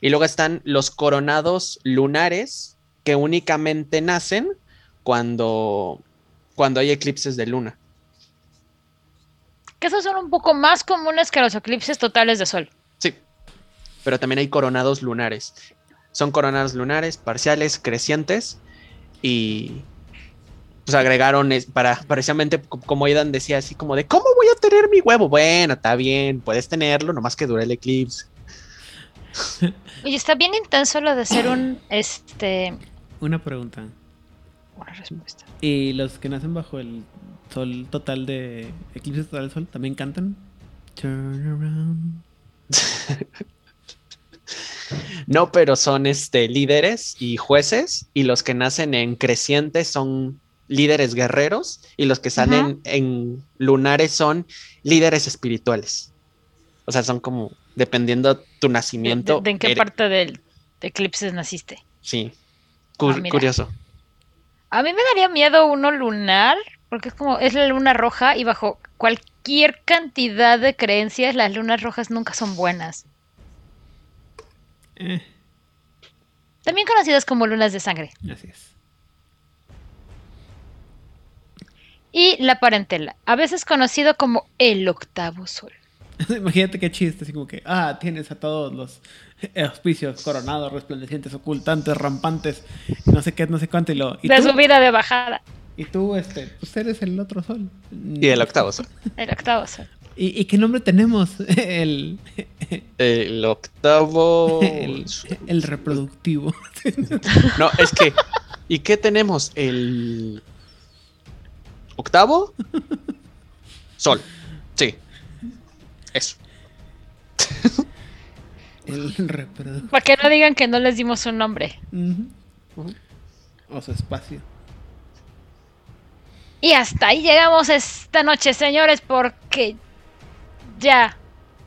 Y luego están los coronados lunares que únicamente nacen cuando, cuando hay eclipses de luna. Que esos son un poco más comunes que los eclipses totales de sol. Pero también hay coronados lunares. Son coronados lunares, parciales, crecientes y pues agregaron es- para precisamente co- como Aidan decía así como de ¿cómo voy a tener mi huevo? Bueno, está bien, puedes tenerlo, nomás que dure el eclipse. Oye, está bien intenso lo de ser un, este, Una pregunta. una respuesta. ¿Y los que nacen bajo el sol total de eclipse total del sol también cantan? Turn around. No, pero son este líderes y jueces y los que nacen en crecientes son líderes guerreros y los que salen en lunares son líderes espirituales. O sea, son como dependiendo tu ¿De, nacimiento. de- de en qué eres- parte del eclipse naciste? Sí. Cu- Ah, curioso. A mí me daría miedo uno lunar, porque es como, es la luna roja y bajo cualquier cantidad de creencias, las lunas rojas nunca son buenas. Eh, También conocidas como lunas de sangre. así es. Y la parentela, a veces conocido como el octavo sol. Imagínate qué chiste, así como que, ah, tienes a todos los auspicios coronados, resplandecientes, ocultantes, rampantes, no sé qué, no sé cuánto, y lo... Y de tú, subida de bajada. y tú, este, pues eres el otro sol. Y el octavo sol. El octavo sol. ¿Y, y qué nombre tenemos? El, El octavo. el, el reproductivo. No, es que. ¿Y qué tenemos? El. ¿Octavo? Sol. Sí. Eso. El reproductivo. Para que no digan que no les dimos un nombre. O su espacio. Y hasta ahí llegamos esta noche, señores, porque ya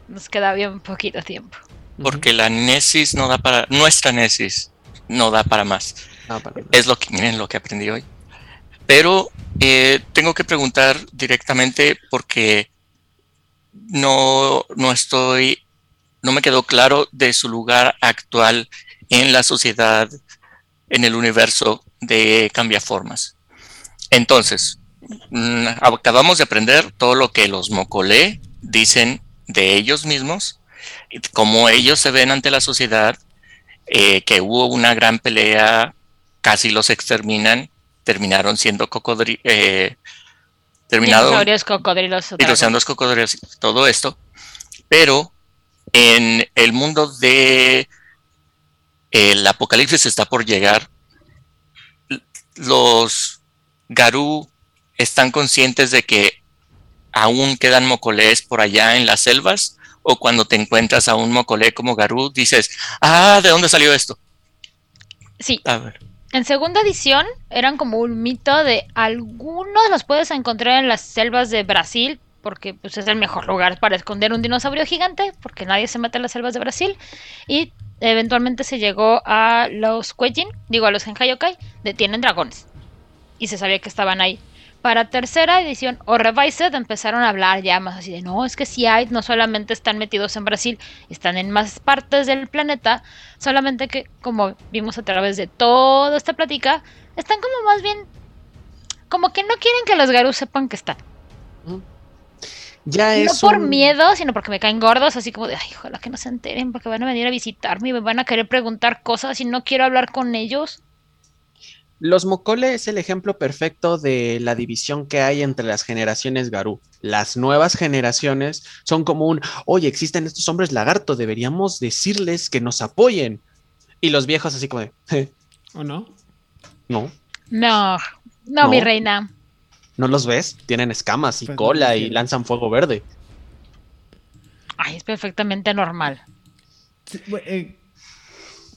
nos queda bien poquito tiempo. Porque la Nesis no da para, nuestra Nesis no da para más. No, para- Es lo que, miren lo que aprendí hoy. Pero eh, tengo que preguntar directamente porque no, no estoy, no me quedó claro de su lugar actual en la sociedad, en el universo de cambiaformas. Entonces, mm, acabamos de aprender todo lo que los Mocolé dicen de ellos mismos, y cómo ellos se ven ante la sociedad, eh, que hubo una gran pelea, casi los exterminan, terminaron siendo cocodri eh, Dinosaurios, cocodrilos, los cocodrilos, todo esto, pero en el mundo de el apocalipsis está por llegar. Los Garú están conscientes de que aún quedan mocolés por allá en las selvas, o cuando te encuentras a un mocolé como Garú, dices, ah, ¿de dónde salió esto? Sí, A ver. en segunda edición eran como un mito de algunos los puedes encontrar en las selvas de Brasil, porque pues, es el mejor lugar para esconder un dinosaurio gigante, porque nadie se mete en las selvas de Brasil. Y eventualmente se llegó a los Kuejin, digo a los Genkai de tienen dragones. Y se sabía que estaban ahí. Para tercera edición o Revised empezaron a hablar ya más así de no, es que si hay, no solamente están metidos en Brasil, están en más partes del planeta, solamente que como vimos a través de toda esta plática, están como más bien como que no quieren que los Garus sepan que están. Ya No es. por un- miedo, sino porque me caen gordos, así como de, ay, ojalá que no se enteren, porque van a venir a visitarme y me van a querer preguntar cosas y no quiero hablar con ellos. Los Mokole es el ejemplo perfecto de la división que hay entre las generaciones Garú. Las nuevas generaciones son como un, oye, existen estos hombres lagarto, deberíamos decirles que nos apoyen. Y los viejos así como de, "Eh, ¿O no? no, No, no, mi reina. ¿no los ves? Tienen escamas y Pues no cola y lanzan fuego verde. Ay, es perfectamente normal. Sí, eh,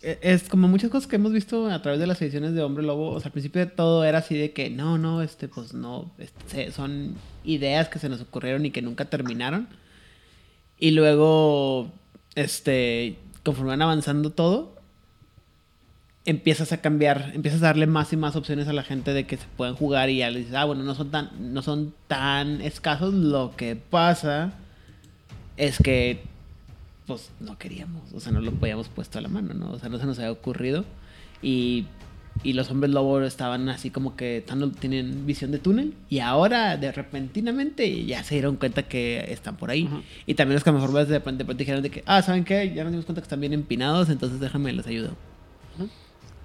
es como muchas cosas que hemos visto a través de las ediciones de Hombre Lobo. O sea, al principio todo era así de que no, no, este, pues no, este, son ideas que se nos ocurrieron y que nunca terminaron. Y luego, este, conforme van avanzando todo, empiezas a cambiar, empiezas a darle más y más opciones a la gente de que se puedan jugar y ya le dices, ah, bueno, no son tan, no son tan escasos. Lo que pasa es que pues no queríamos, o sea, no lo podíamos puesto a la mano, ¿no? O sea, no se nos había ocurrido. Y, y los hombres lobo estaban así como que tienen visión de túnel. Y ahora, de repentinamente, ya se dieron cuenta que están por ahí. Y también los camioformas de repente, de repente dijeron de que, ah, ¿saben qué? Ya nos dimos cuenta que están bien empinados, entonces déjame les ayudo.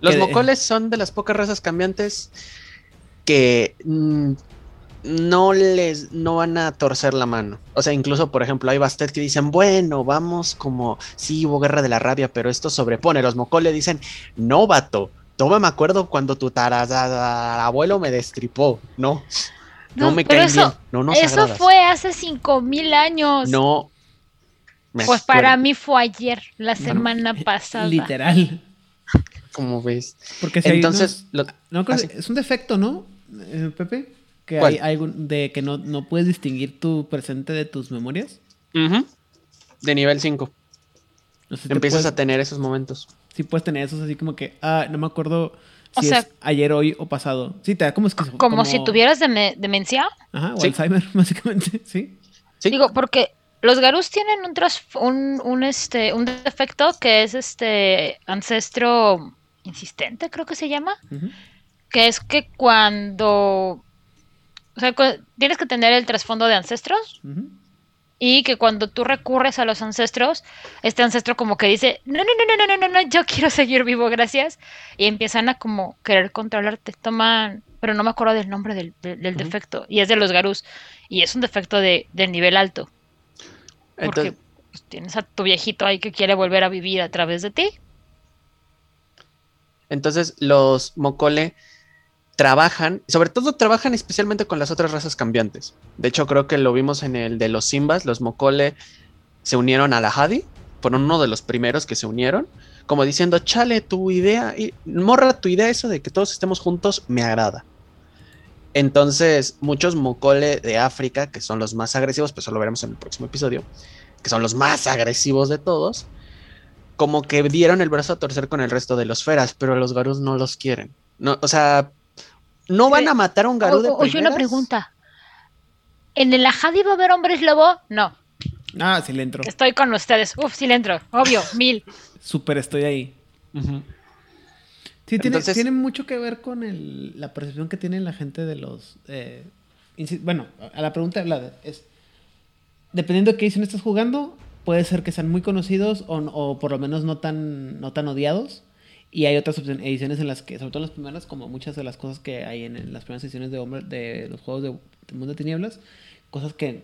Los Que mocoles son de las pocas razas cambiantes que mm, no les no van a torcer la mano. O sea, incluso, por ejemplo, hay bastantes que dicen, bueno, vamos como, sí, hubo guerra de la rabia, pero esto sobrepone. Los mocoles dicen, no, vato. Toma, me acuerdo cuando tu abuelo me destripó. No, no, No, me caen eso- bien. No nos Eso agradas. fue hace 5000 años. No. me Pues para mí fue ayer, la semana pasada. Literal. ¿Cómo ves? Porque si hay Entonces, unos- lo- No, es un defecto, ¿no? Eh, Pepe, que ¿Cuál? hay, algún- de que no, no puedes distinguir tu presente de tus memorias. De nivel 5. No sé si te Empiezas puedes- a tener esos momentos. Sí puedes tener esos así como que, ah, no me acuerdo O si sea- es ayer, hoy o pasado. Sí, te da como esquizo- Como, si tuvieras deme- demencia. Ajá, o Sí. Alzheimer, básicamente, sí. Sí. Digo, porque los garús tienen un, tras- un, un, este, un defecto que es este ancestro insistente, creo que se llama. Que es que cuando o sea, tienes que tener el trasfondo de ancestros. Y que cuando tú recurres a los ancestros, este ancestro como que dice, no, no, no, no, no, no, no, no yo quiero seguir vivo, gracias. Y empiezan a como querer controlarte. Toman, pero no me acuerdo del nombre del, del, defecto. Y es de los garús. Y es un defecto de, del nivel alto. Porque pues, tienes a tu viejito ahí que quiere volver a vivir a través de ti. Entonces los mocole trabajan, sobre todo trabajan especialmente con las otras razas cambiantes. De hecho, creo que lo vimos en el de los Simbas, los Mokole se unieron a la Hadi, fueron uno de los primeros que se unieron, como diciendo, chale, tu idea, y- morra, tu idea eso de que todos estemos juntos me agrada. Entonces, muchos Mokole de África, que son los más agresivos, pues eso lo veremos en el próximo episodio, que son los más agresivos de todos, como que dieron el brazo a torcer con el resto de los feras, pero los garús no los quieren. No, o sea, no van a matar a un garú de Oye, una pregunta. ¿En el Ajadi va a haber hombres lobo? No, Ah, sí le entro. estoy con ustedes. Uf, sí le entro. Obvio, mil. Súper estoy ahí. Sí, tiene, Entonces- tiene mucho que ver con el- la percepción que tiene la gente de los... eh, bueno, a la pregunta es... Dependiendo de qué edición estás jugando, puede ser que sean muy conocidos o, o por lo menos no tan, no tan odiados. Y hay otras ediciones en las que, sobre todo en las primeras, como muchas de las cosas que hay en, las primeras ediciones de, Hombre- de los juegos de, de Mundo de Tinieblas, cosas que,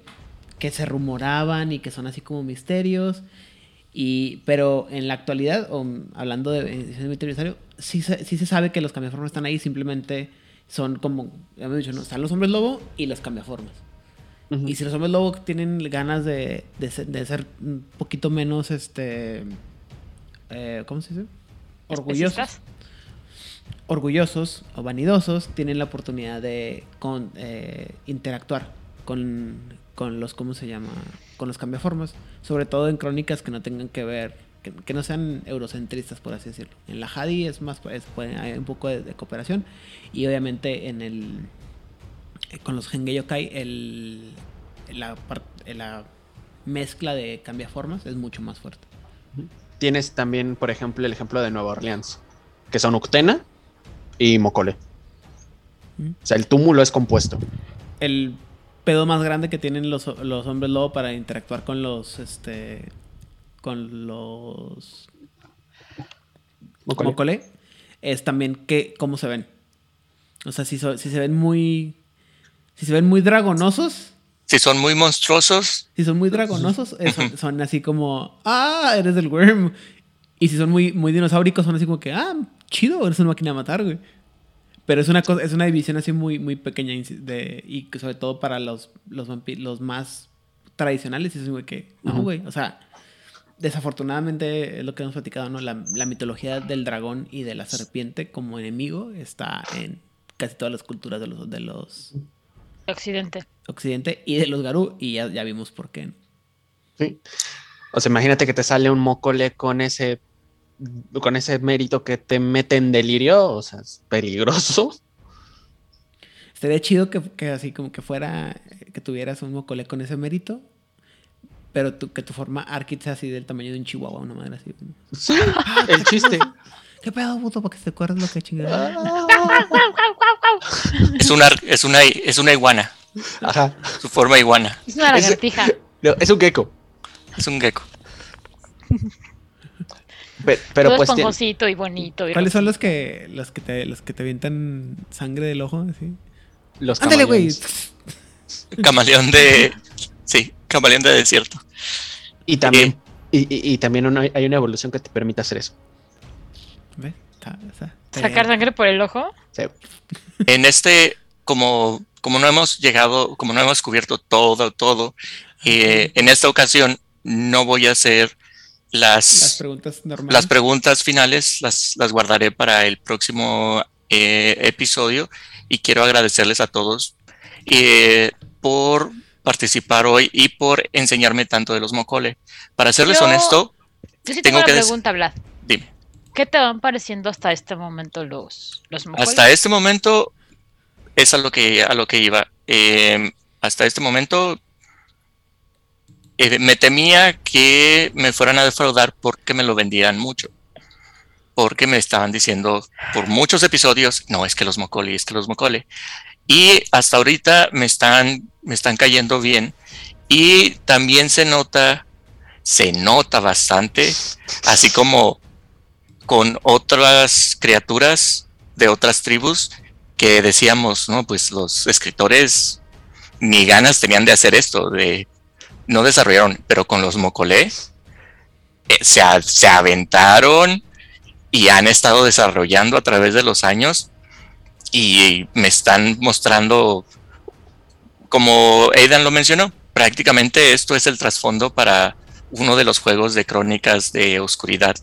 que se rumoraban y que son así como misterios. Y, pero en la actualidad, o, hablando de edición de sí, se- sí se sabe que los cambiaformas están ahí, simplemente son como, ya hemos dicho, ¿no? están los hombres lobo y los cambiaformas. Y si los hombres lobo tienen ganas de, de, ser, de ser un poquito menos, este, eh, ¿cómo se dice? Orgullosos. Orgullosos o vanidosos tienen la oportunidad de con, eh, interactuar con, con los, ¿cómo se llama? Con los cambiaformas. Sobre todo en crónicas que no tengan que ver, que, que no sean eurocentristas, por así decirlo. En la Hadi es más, es- puede- hay un poco de, de cooperación. Y obviamente en el, eh, con los Henge Yokai, el, la, la mezcla de cambiaformas es mucho más fuerte. Tienes también, por ejemplo, el ejemplo de Nueva Orleans, que son Uctena y Mokole. Mm. O sea, el túmulo es compuesto. el pedo más grande que tienen los, los hombres lobo para interactuar con los este con los Mokole. Mokole es también que cómo se ven. O sea, si, so- si se ven muy si se ven muy dragonosos, Si son muy monstruosos, si son muy dragonosos, eh, son, son así como, ah, eres del worm. Y si son muy, muy dinosauricos, son así como que, ah, chido, eres una máquina de matar, güey. Pero es una cosa, es una división así muy, muy pequeña de, y sobre todo para los, los vampiros, los más tradicionales, y es como que, no, güey. O sea, desafortunadamente es lo que hemos platicado, ¿no? La, la mitología del dragón y de la serpiente como enemigo está en casi todas las culturas de los, de los Occidente. occidente y de los garú, y ya, ya vimos por qué. ¿no? Sí. O sea, imagínate que te sale un Mokole con ese con ese mérito que te mete en delirio, o sea, es peligroso. Estaría chido que, que así como que fuera, que tuvieras un mocole con ese mérito. pero tu, que tu forma Arkit sea así del tamaño de un chihuahua, una madre así. Sí, el chiste. ¿Qué pedo, puto? Para que se acuerdes lo que chingada. Es una, es una, es una iguana. Ajá. Su forma iguana. Es una lagartija. No, es un gecko. Es un gecko. Pe- Pero, Todo pues esponjosito y bonito. y ¿Cuáles son los que los que te los que te avientan sangre del ojo? Así? los Ándale, güey. camaleones. Camaleón de. Sí, camaleón de desierto. Y también, y, y- y también una- hay una evolución que te permite hacer eso. ¿Ve? Está- está- está Sacar bien. sangre por el ojo. Sí. En este, como, como no hemos llegado, como no hemos cubierto todo, todo, eh, en esta ocasión no voy a hacer Las las, preguntas normales. las preguntas finales, las, las guardaré para el próximo eh, episodio y quiero agradecerles a todos eh, por participar hoy y por enseñarme tanto de los mocole. Para serles Yo- honesto, Yo sí Tengo tengo una que pregunta, Vlad. ¿Qué te van pareciendo hasta este momento los, los? Hasta este momento es a lo que, a lo que iba. Eh, hasta este momento eh, me temía que me fueran a defraudar porque me lo vendieran mucho. Porque me estaban diciendo por muchos episodios, no, es que los Mocoli, es que los Mocole. Y hasta ahorita me están, me están cayendo bien. Y también se nota, se nota bastante, así como con otras criaturas de otras tribus que decíamos, no, pues los escritores ni ganas tenían de hacer esto, de no desarrollaron, pero con los Mocolé eh, se, se aventaron y han estado desarrollando a través de los años y me están mostrando, como Aidan lo mencionó, prácticamente esto es el trasfondo para uno de los juegos de crónicas de oscuridad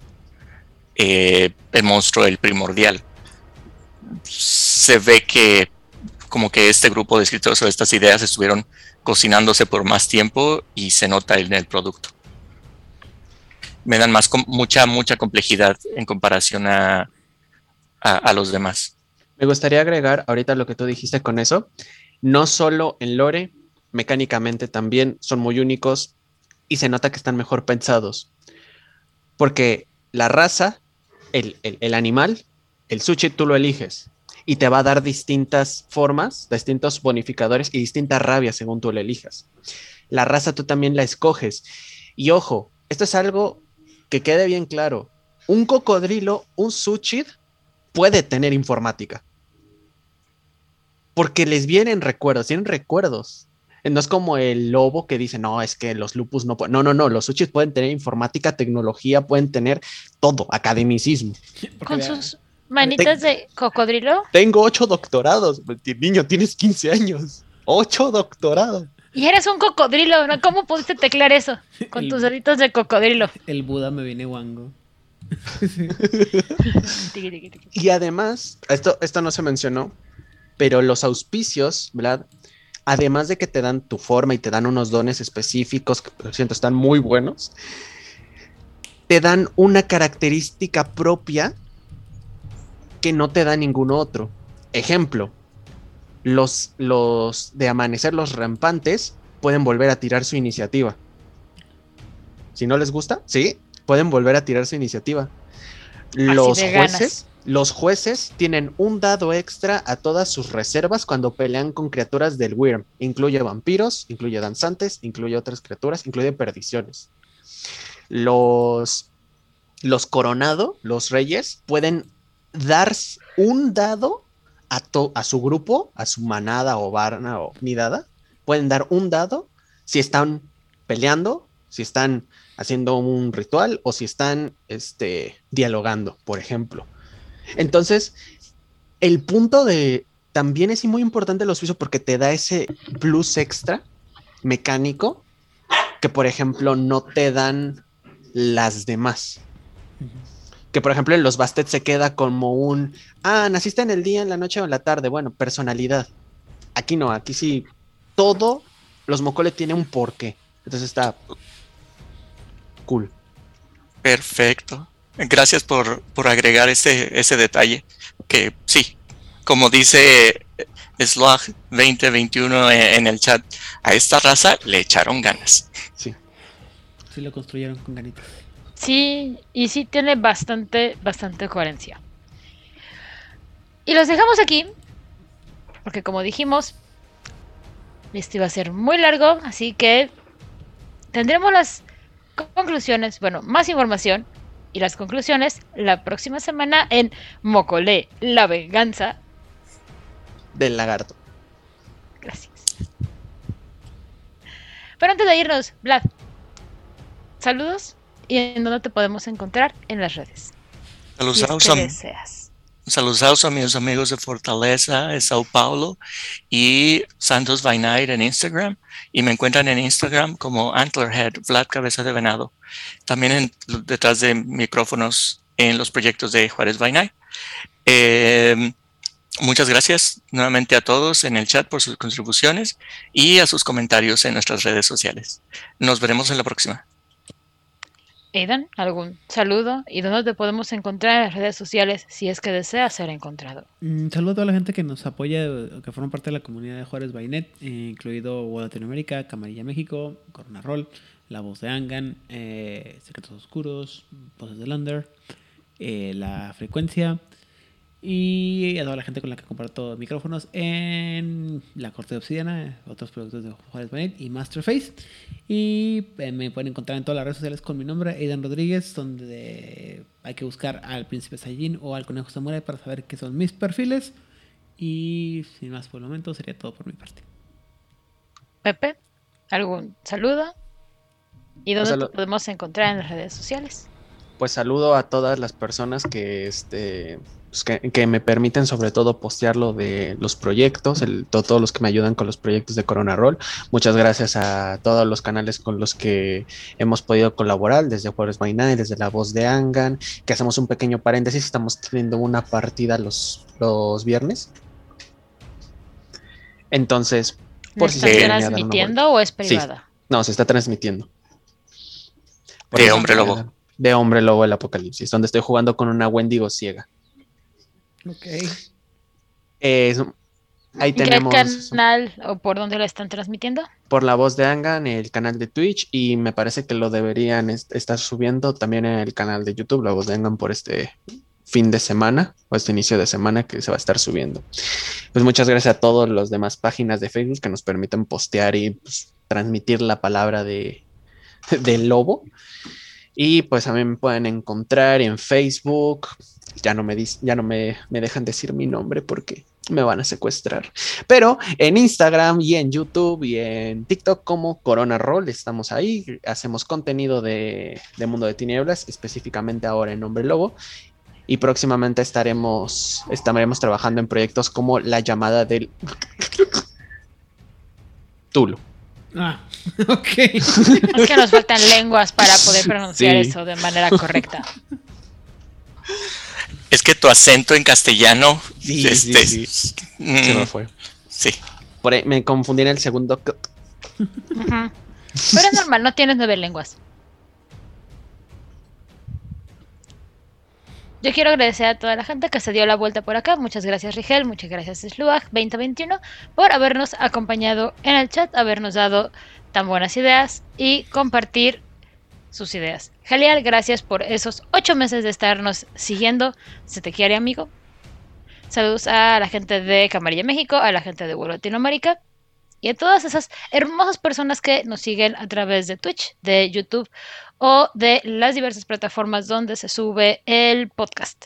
eh, el monstruo, el primordial. Se ve que como que este grupo de escritores o estas ideas estuvieron cocinándose por más tiempo y se nota en el producto. Me dan más mucha, mucha complejidad en comparación a, a, a los demás. Me gustaría agregar ahorita lo que tú dijiste con eso. No solo en lore, mecánicamente también son muy únicos y se nota que están mejor pensados. Porque la raza, el, el- animal, el sushi tú lo eliges y te va a dar distintas formas, distintos bonificadores y distintas rabias según tú lo elijas. La raza tú también la escoges. Y ojo, esto es algo que quede bien claro. Un cocodrilo, un sushi puede tener informática. Porque les vienen recuerdos, tienen recuerdos. No es como el lobo que dice, no, es que los lupus no pueden. No, no, no, los sushis pueden tener informática, tecnología, pueden tener todo, academicismo. Con sus manitas de cocodrilo. Tengo ocho doctorados. Niño, tienes 15 años. Ocho doctorados. Y eres un cocodrilo, ¿no? ¿Cómo pudiste teclar eso? Con El- tus deditos de cocodrilo. El Buda me viene guango. Y además, esto, esto no se mencionó, pero los auspicios, ¿verdad? Además de que te dan tu forma y te dan unos dones específicos que por cierto están muy buenos, te dan una característica propia que no te da ningún otro. Ejemplo, los, los de amanecer, los rampantes, pueden volver a tirar su iniciativa. Si no les gusta, sí, pueden volver a tirar su iniciativa. Los ganas. Los jueces tienen un dado extra a todas sus reservas cuando pelean con criaturas del Wyrm. Incluye vampiros, incluye danzantes, incluye otras criaturas, incluye perdiciones. Los, los coronado, los reyes, pueden dar un dado a, a su grupo, a su manada o varna o nidada. Pueden dar un dado si están peleando, si están haciendo un ritual o si están este, dialogando, por ejemplo. Entonces, el punto de también es muy importante el auspicio porque te da ese plus extra mecánico que, por ejemplo, no te dan las demás. Que, por ejemplo, en los Bastet se queda como un, ah, naciste en el día, en la noche o en la tarde. Bueno, personalidad. Aquí no, aquí sí, todo, los Mocole tiene un porqué. Entonces está cool. Perfecto. Gracias por, por agregar ese, ese detalle. Que sí, como dice Slug 2021 en en el chat, a esta raza le echaron ganas. Sí. Sí lo construyeron con ganitas. Sí, y sí tiene bastante, bastante coherencia. Y los dejamos aquí, porque como dijimos, este iba a ser muy largo, así que tendremos las conclusiones, bueno, más información y las conclusiones la próxima semana en Mocole, la venganza. Del lagarto. Gracias. Pero antes de irnos, Vlad, saludos y en dónde te podemos encontrar en las redes. Saludos, saludos, deseas. saludos a mis amigos de Fortaleza, de Sao Paulo y Santos by Night en Instagram. Y me encuentran en Instagram como Antlerhead, Vlad Cabeza de Venado. También en- detrás de micrófonos en los proyectos de Juárez Night. Eh, muchas gracias nuevamente a todos en el chat por sus contribuciones y a sus comentarios en nuestras redes sociales. Nos veremos en la próxima. Aidan, ¿algún saludo? ¿Y dónde te podemos encontrar en las redes sociales si es que deseas ser encontrado? Mm, saludo a toda la gente que nos apoya, que forma parte de la comunidad de Juárez Bainet, eh, incluido Latinoamérica, Camarilla México, Corona Roll, La Voz de Angan, eh, Secretos Oscuros, Voces del Under, eh, La Frecuencia, y a toda la gente con la que comparto micrófonos en La Corte de Obsidiana, otros productos de Juárez Bainet y Masterface. Y eh, me pueden encontrar en todas las redes sociales con mi nombre, Aidan Rodríguez, donde hay que buscar al Príncipe Saiyajin o al Conejo Samurai para saber qué son mis perfiles. Y sin más por el momento, sería todo por mi parte. Pepe, ¿algún saludo? ¿Y dónde podemos encontrar en las redes sociales? Pues saludo a todas las personas que, este, pues, que, que me permiten sobre todo postear lo de los proyectos, el, to- todos los que me ayudan con los proyectos de Corona Roll. Muchas gracias a todos los canales con los que hemos podido colaborar, desde Juárez by Night, desde La Voz de Angan, que hacemos un pequeño paréntesis, estamos teniendo una partida los, los viernes. Entonces, ¿No por si se una transmitiendo o es Sí. privada? no, se está transmitiendo. Por De Hombre Lobo. De Hombre Lobo el Apocalipsis, donde estoy jugando con una Wendigo ciega. Ok. Eh, ahí ¿En qué tenemos canal o por dónde la están transmitiendo? por la voz de Angan el canal de Twitch y me parece que lo deberían est- estar subiendo también en el canal de YouTube, la voz de Angan por este fin de semana o este inicio de semana que se va a estar subiendo. Pues muchas gracias a todas las demás páginas de Facebook que nos permiten postear y pues, transmitir la palabra de del lobo. Y pues a mí me pueden encontrar en Facebook. Ya no me, ya no me, me dejan decir mi nombre porque me van a secuestrar. Pero en Instagram y en YouTube y en TikTok como Corona Roll estamos ahí. Hacemos contenido de, de Mundo de Tinieblas, específicamente ahora en Hombre Lobo. Y próximamente estaremos, estaremos trabajando en proyectos como La llamada del Tulo. Ah, ok. Es que nos faltan lenguas para poder pronunciar Sí. eso de manera correcta. Es que tu acento en castellano, Sí, este, sí, mm, me fue. sí. Por ahí me confundí en el segundo. Ujú. Pero es normal, no tienes nueve lenguas. Yo quiero agradecer a toda la gente que se dio la vuelta por acá. Muchas gracias Rigel, muchas gracias Sluag 2021 por habernos acompañado en el chat, habernos dado tan buenas ideas y compartir sus ideas. Genial, gracias por esos ocho meses de estarnos siguiendo. Se te quiere, amigo. Saludos a la gente de Camarilla México, a la gente de Vuelo Latinoamérica y a todas esas hermosas personas que nos siguen a través de Twitch, de YouTube o de las diversas plataformas donde se sube el podcast.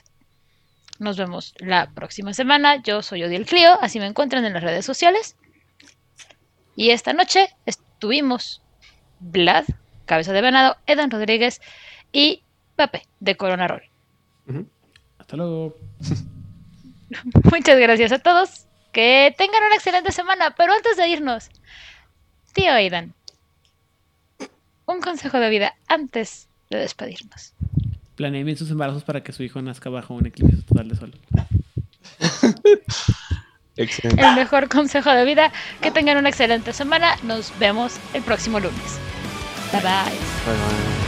Nos vemos la próxima semana. Yo soy Odiel Clio, así me encuentran en las redes sociales. Y esta noche estuvimos Vlad, Cabeza de Venado, Edan Rodríguez y Pepe de Corona Roll. Hasta luego. Muchas gracias a todos. Que tengan una excelente semana. Pero antes de irnos, tío Aidan, un consejo de vida antes de despedirnos. Planeen bien sus embarazos para que su hijo nazca bajo un eclipse total de sol. Excelente. El mejor consejo de vida. Que tengan una excelente semana. Nos vemos el próximo lunes. Bye bye. Bye, bye.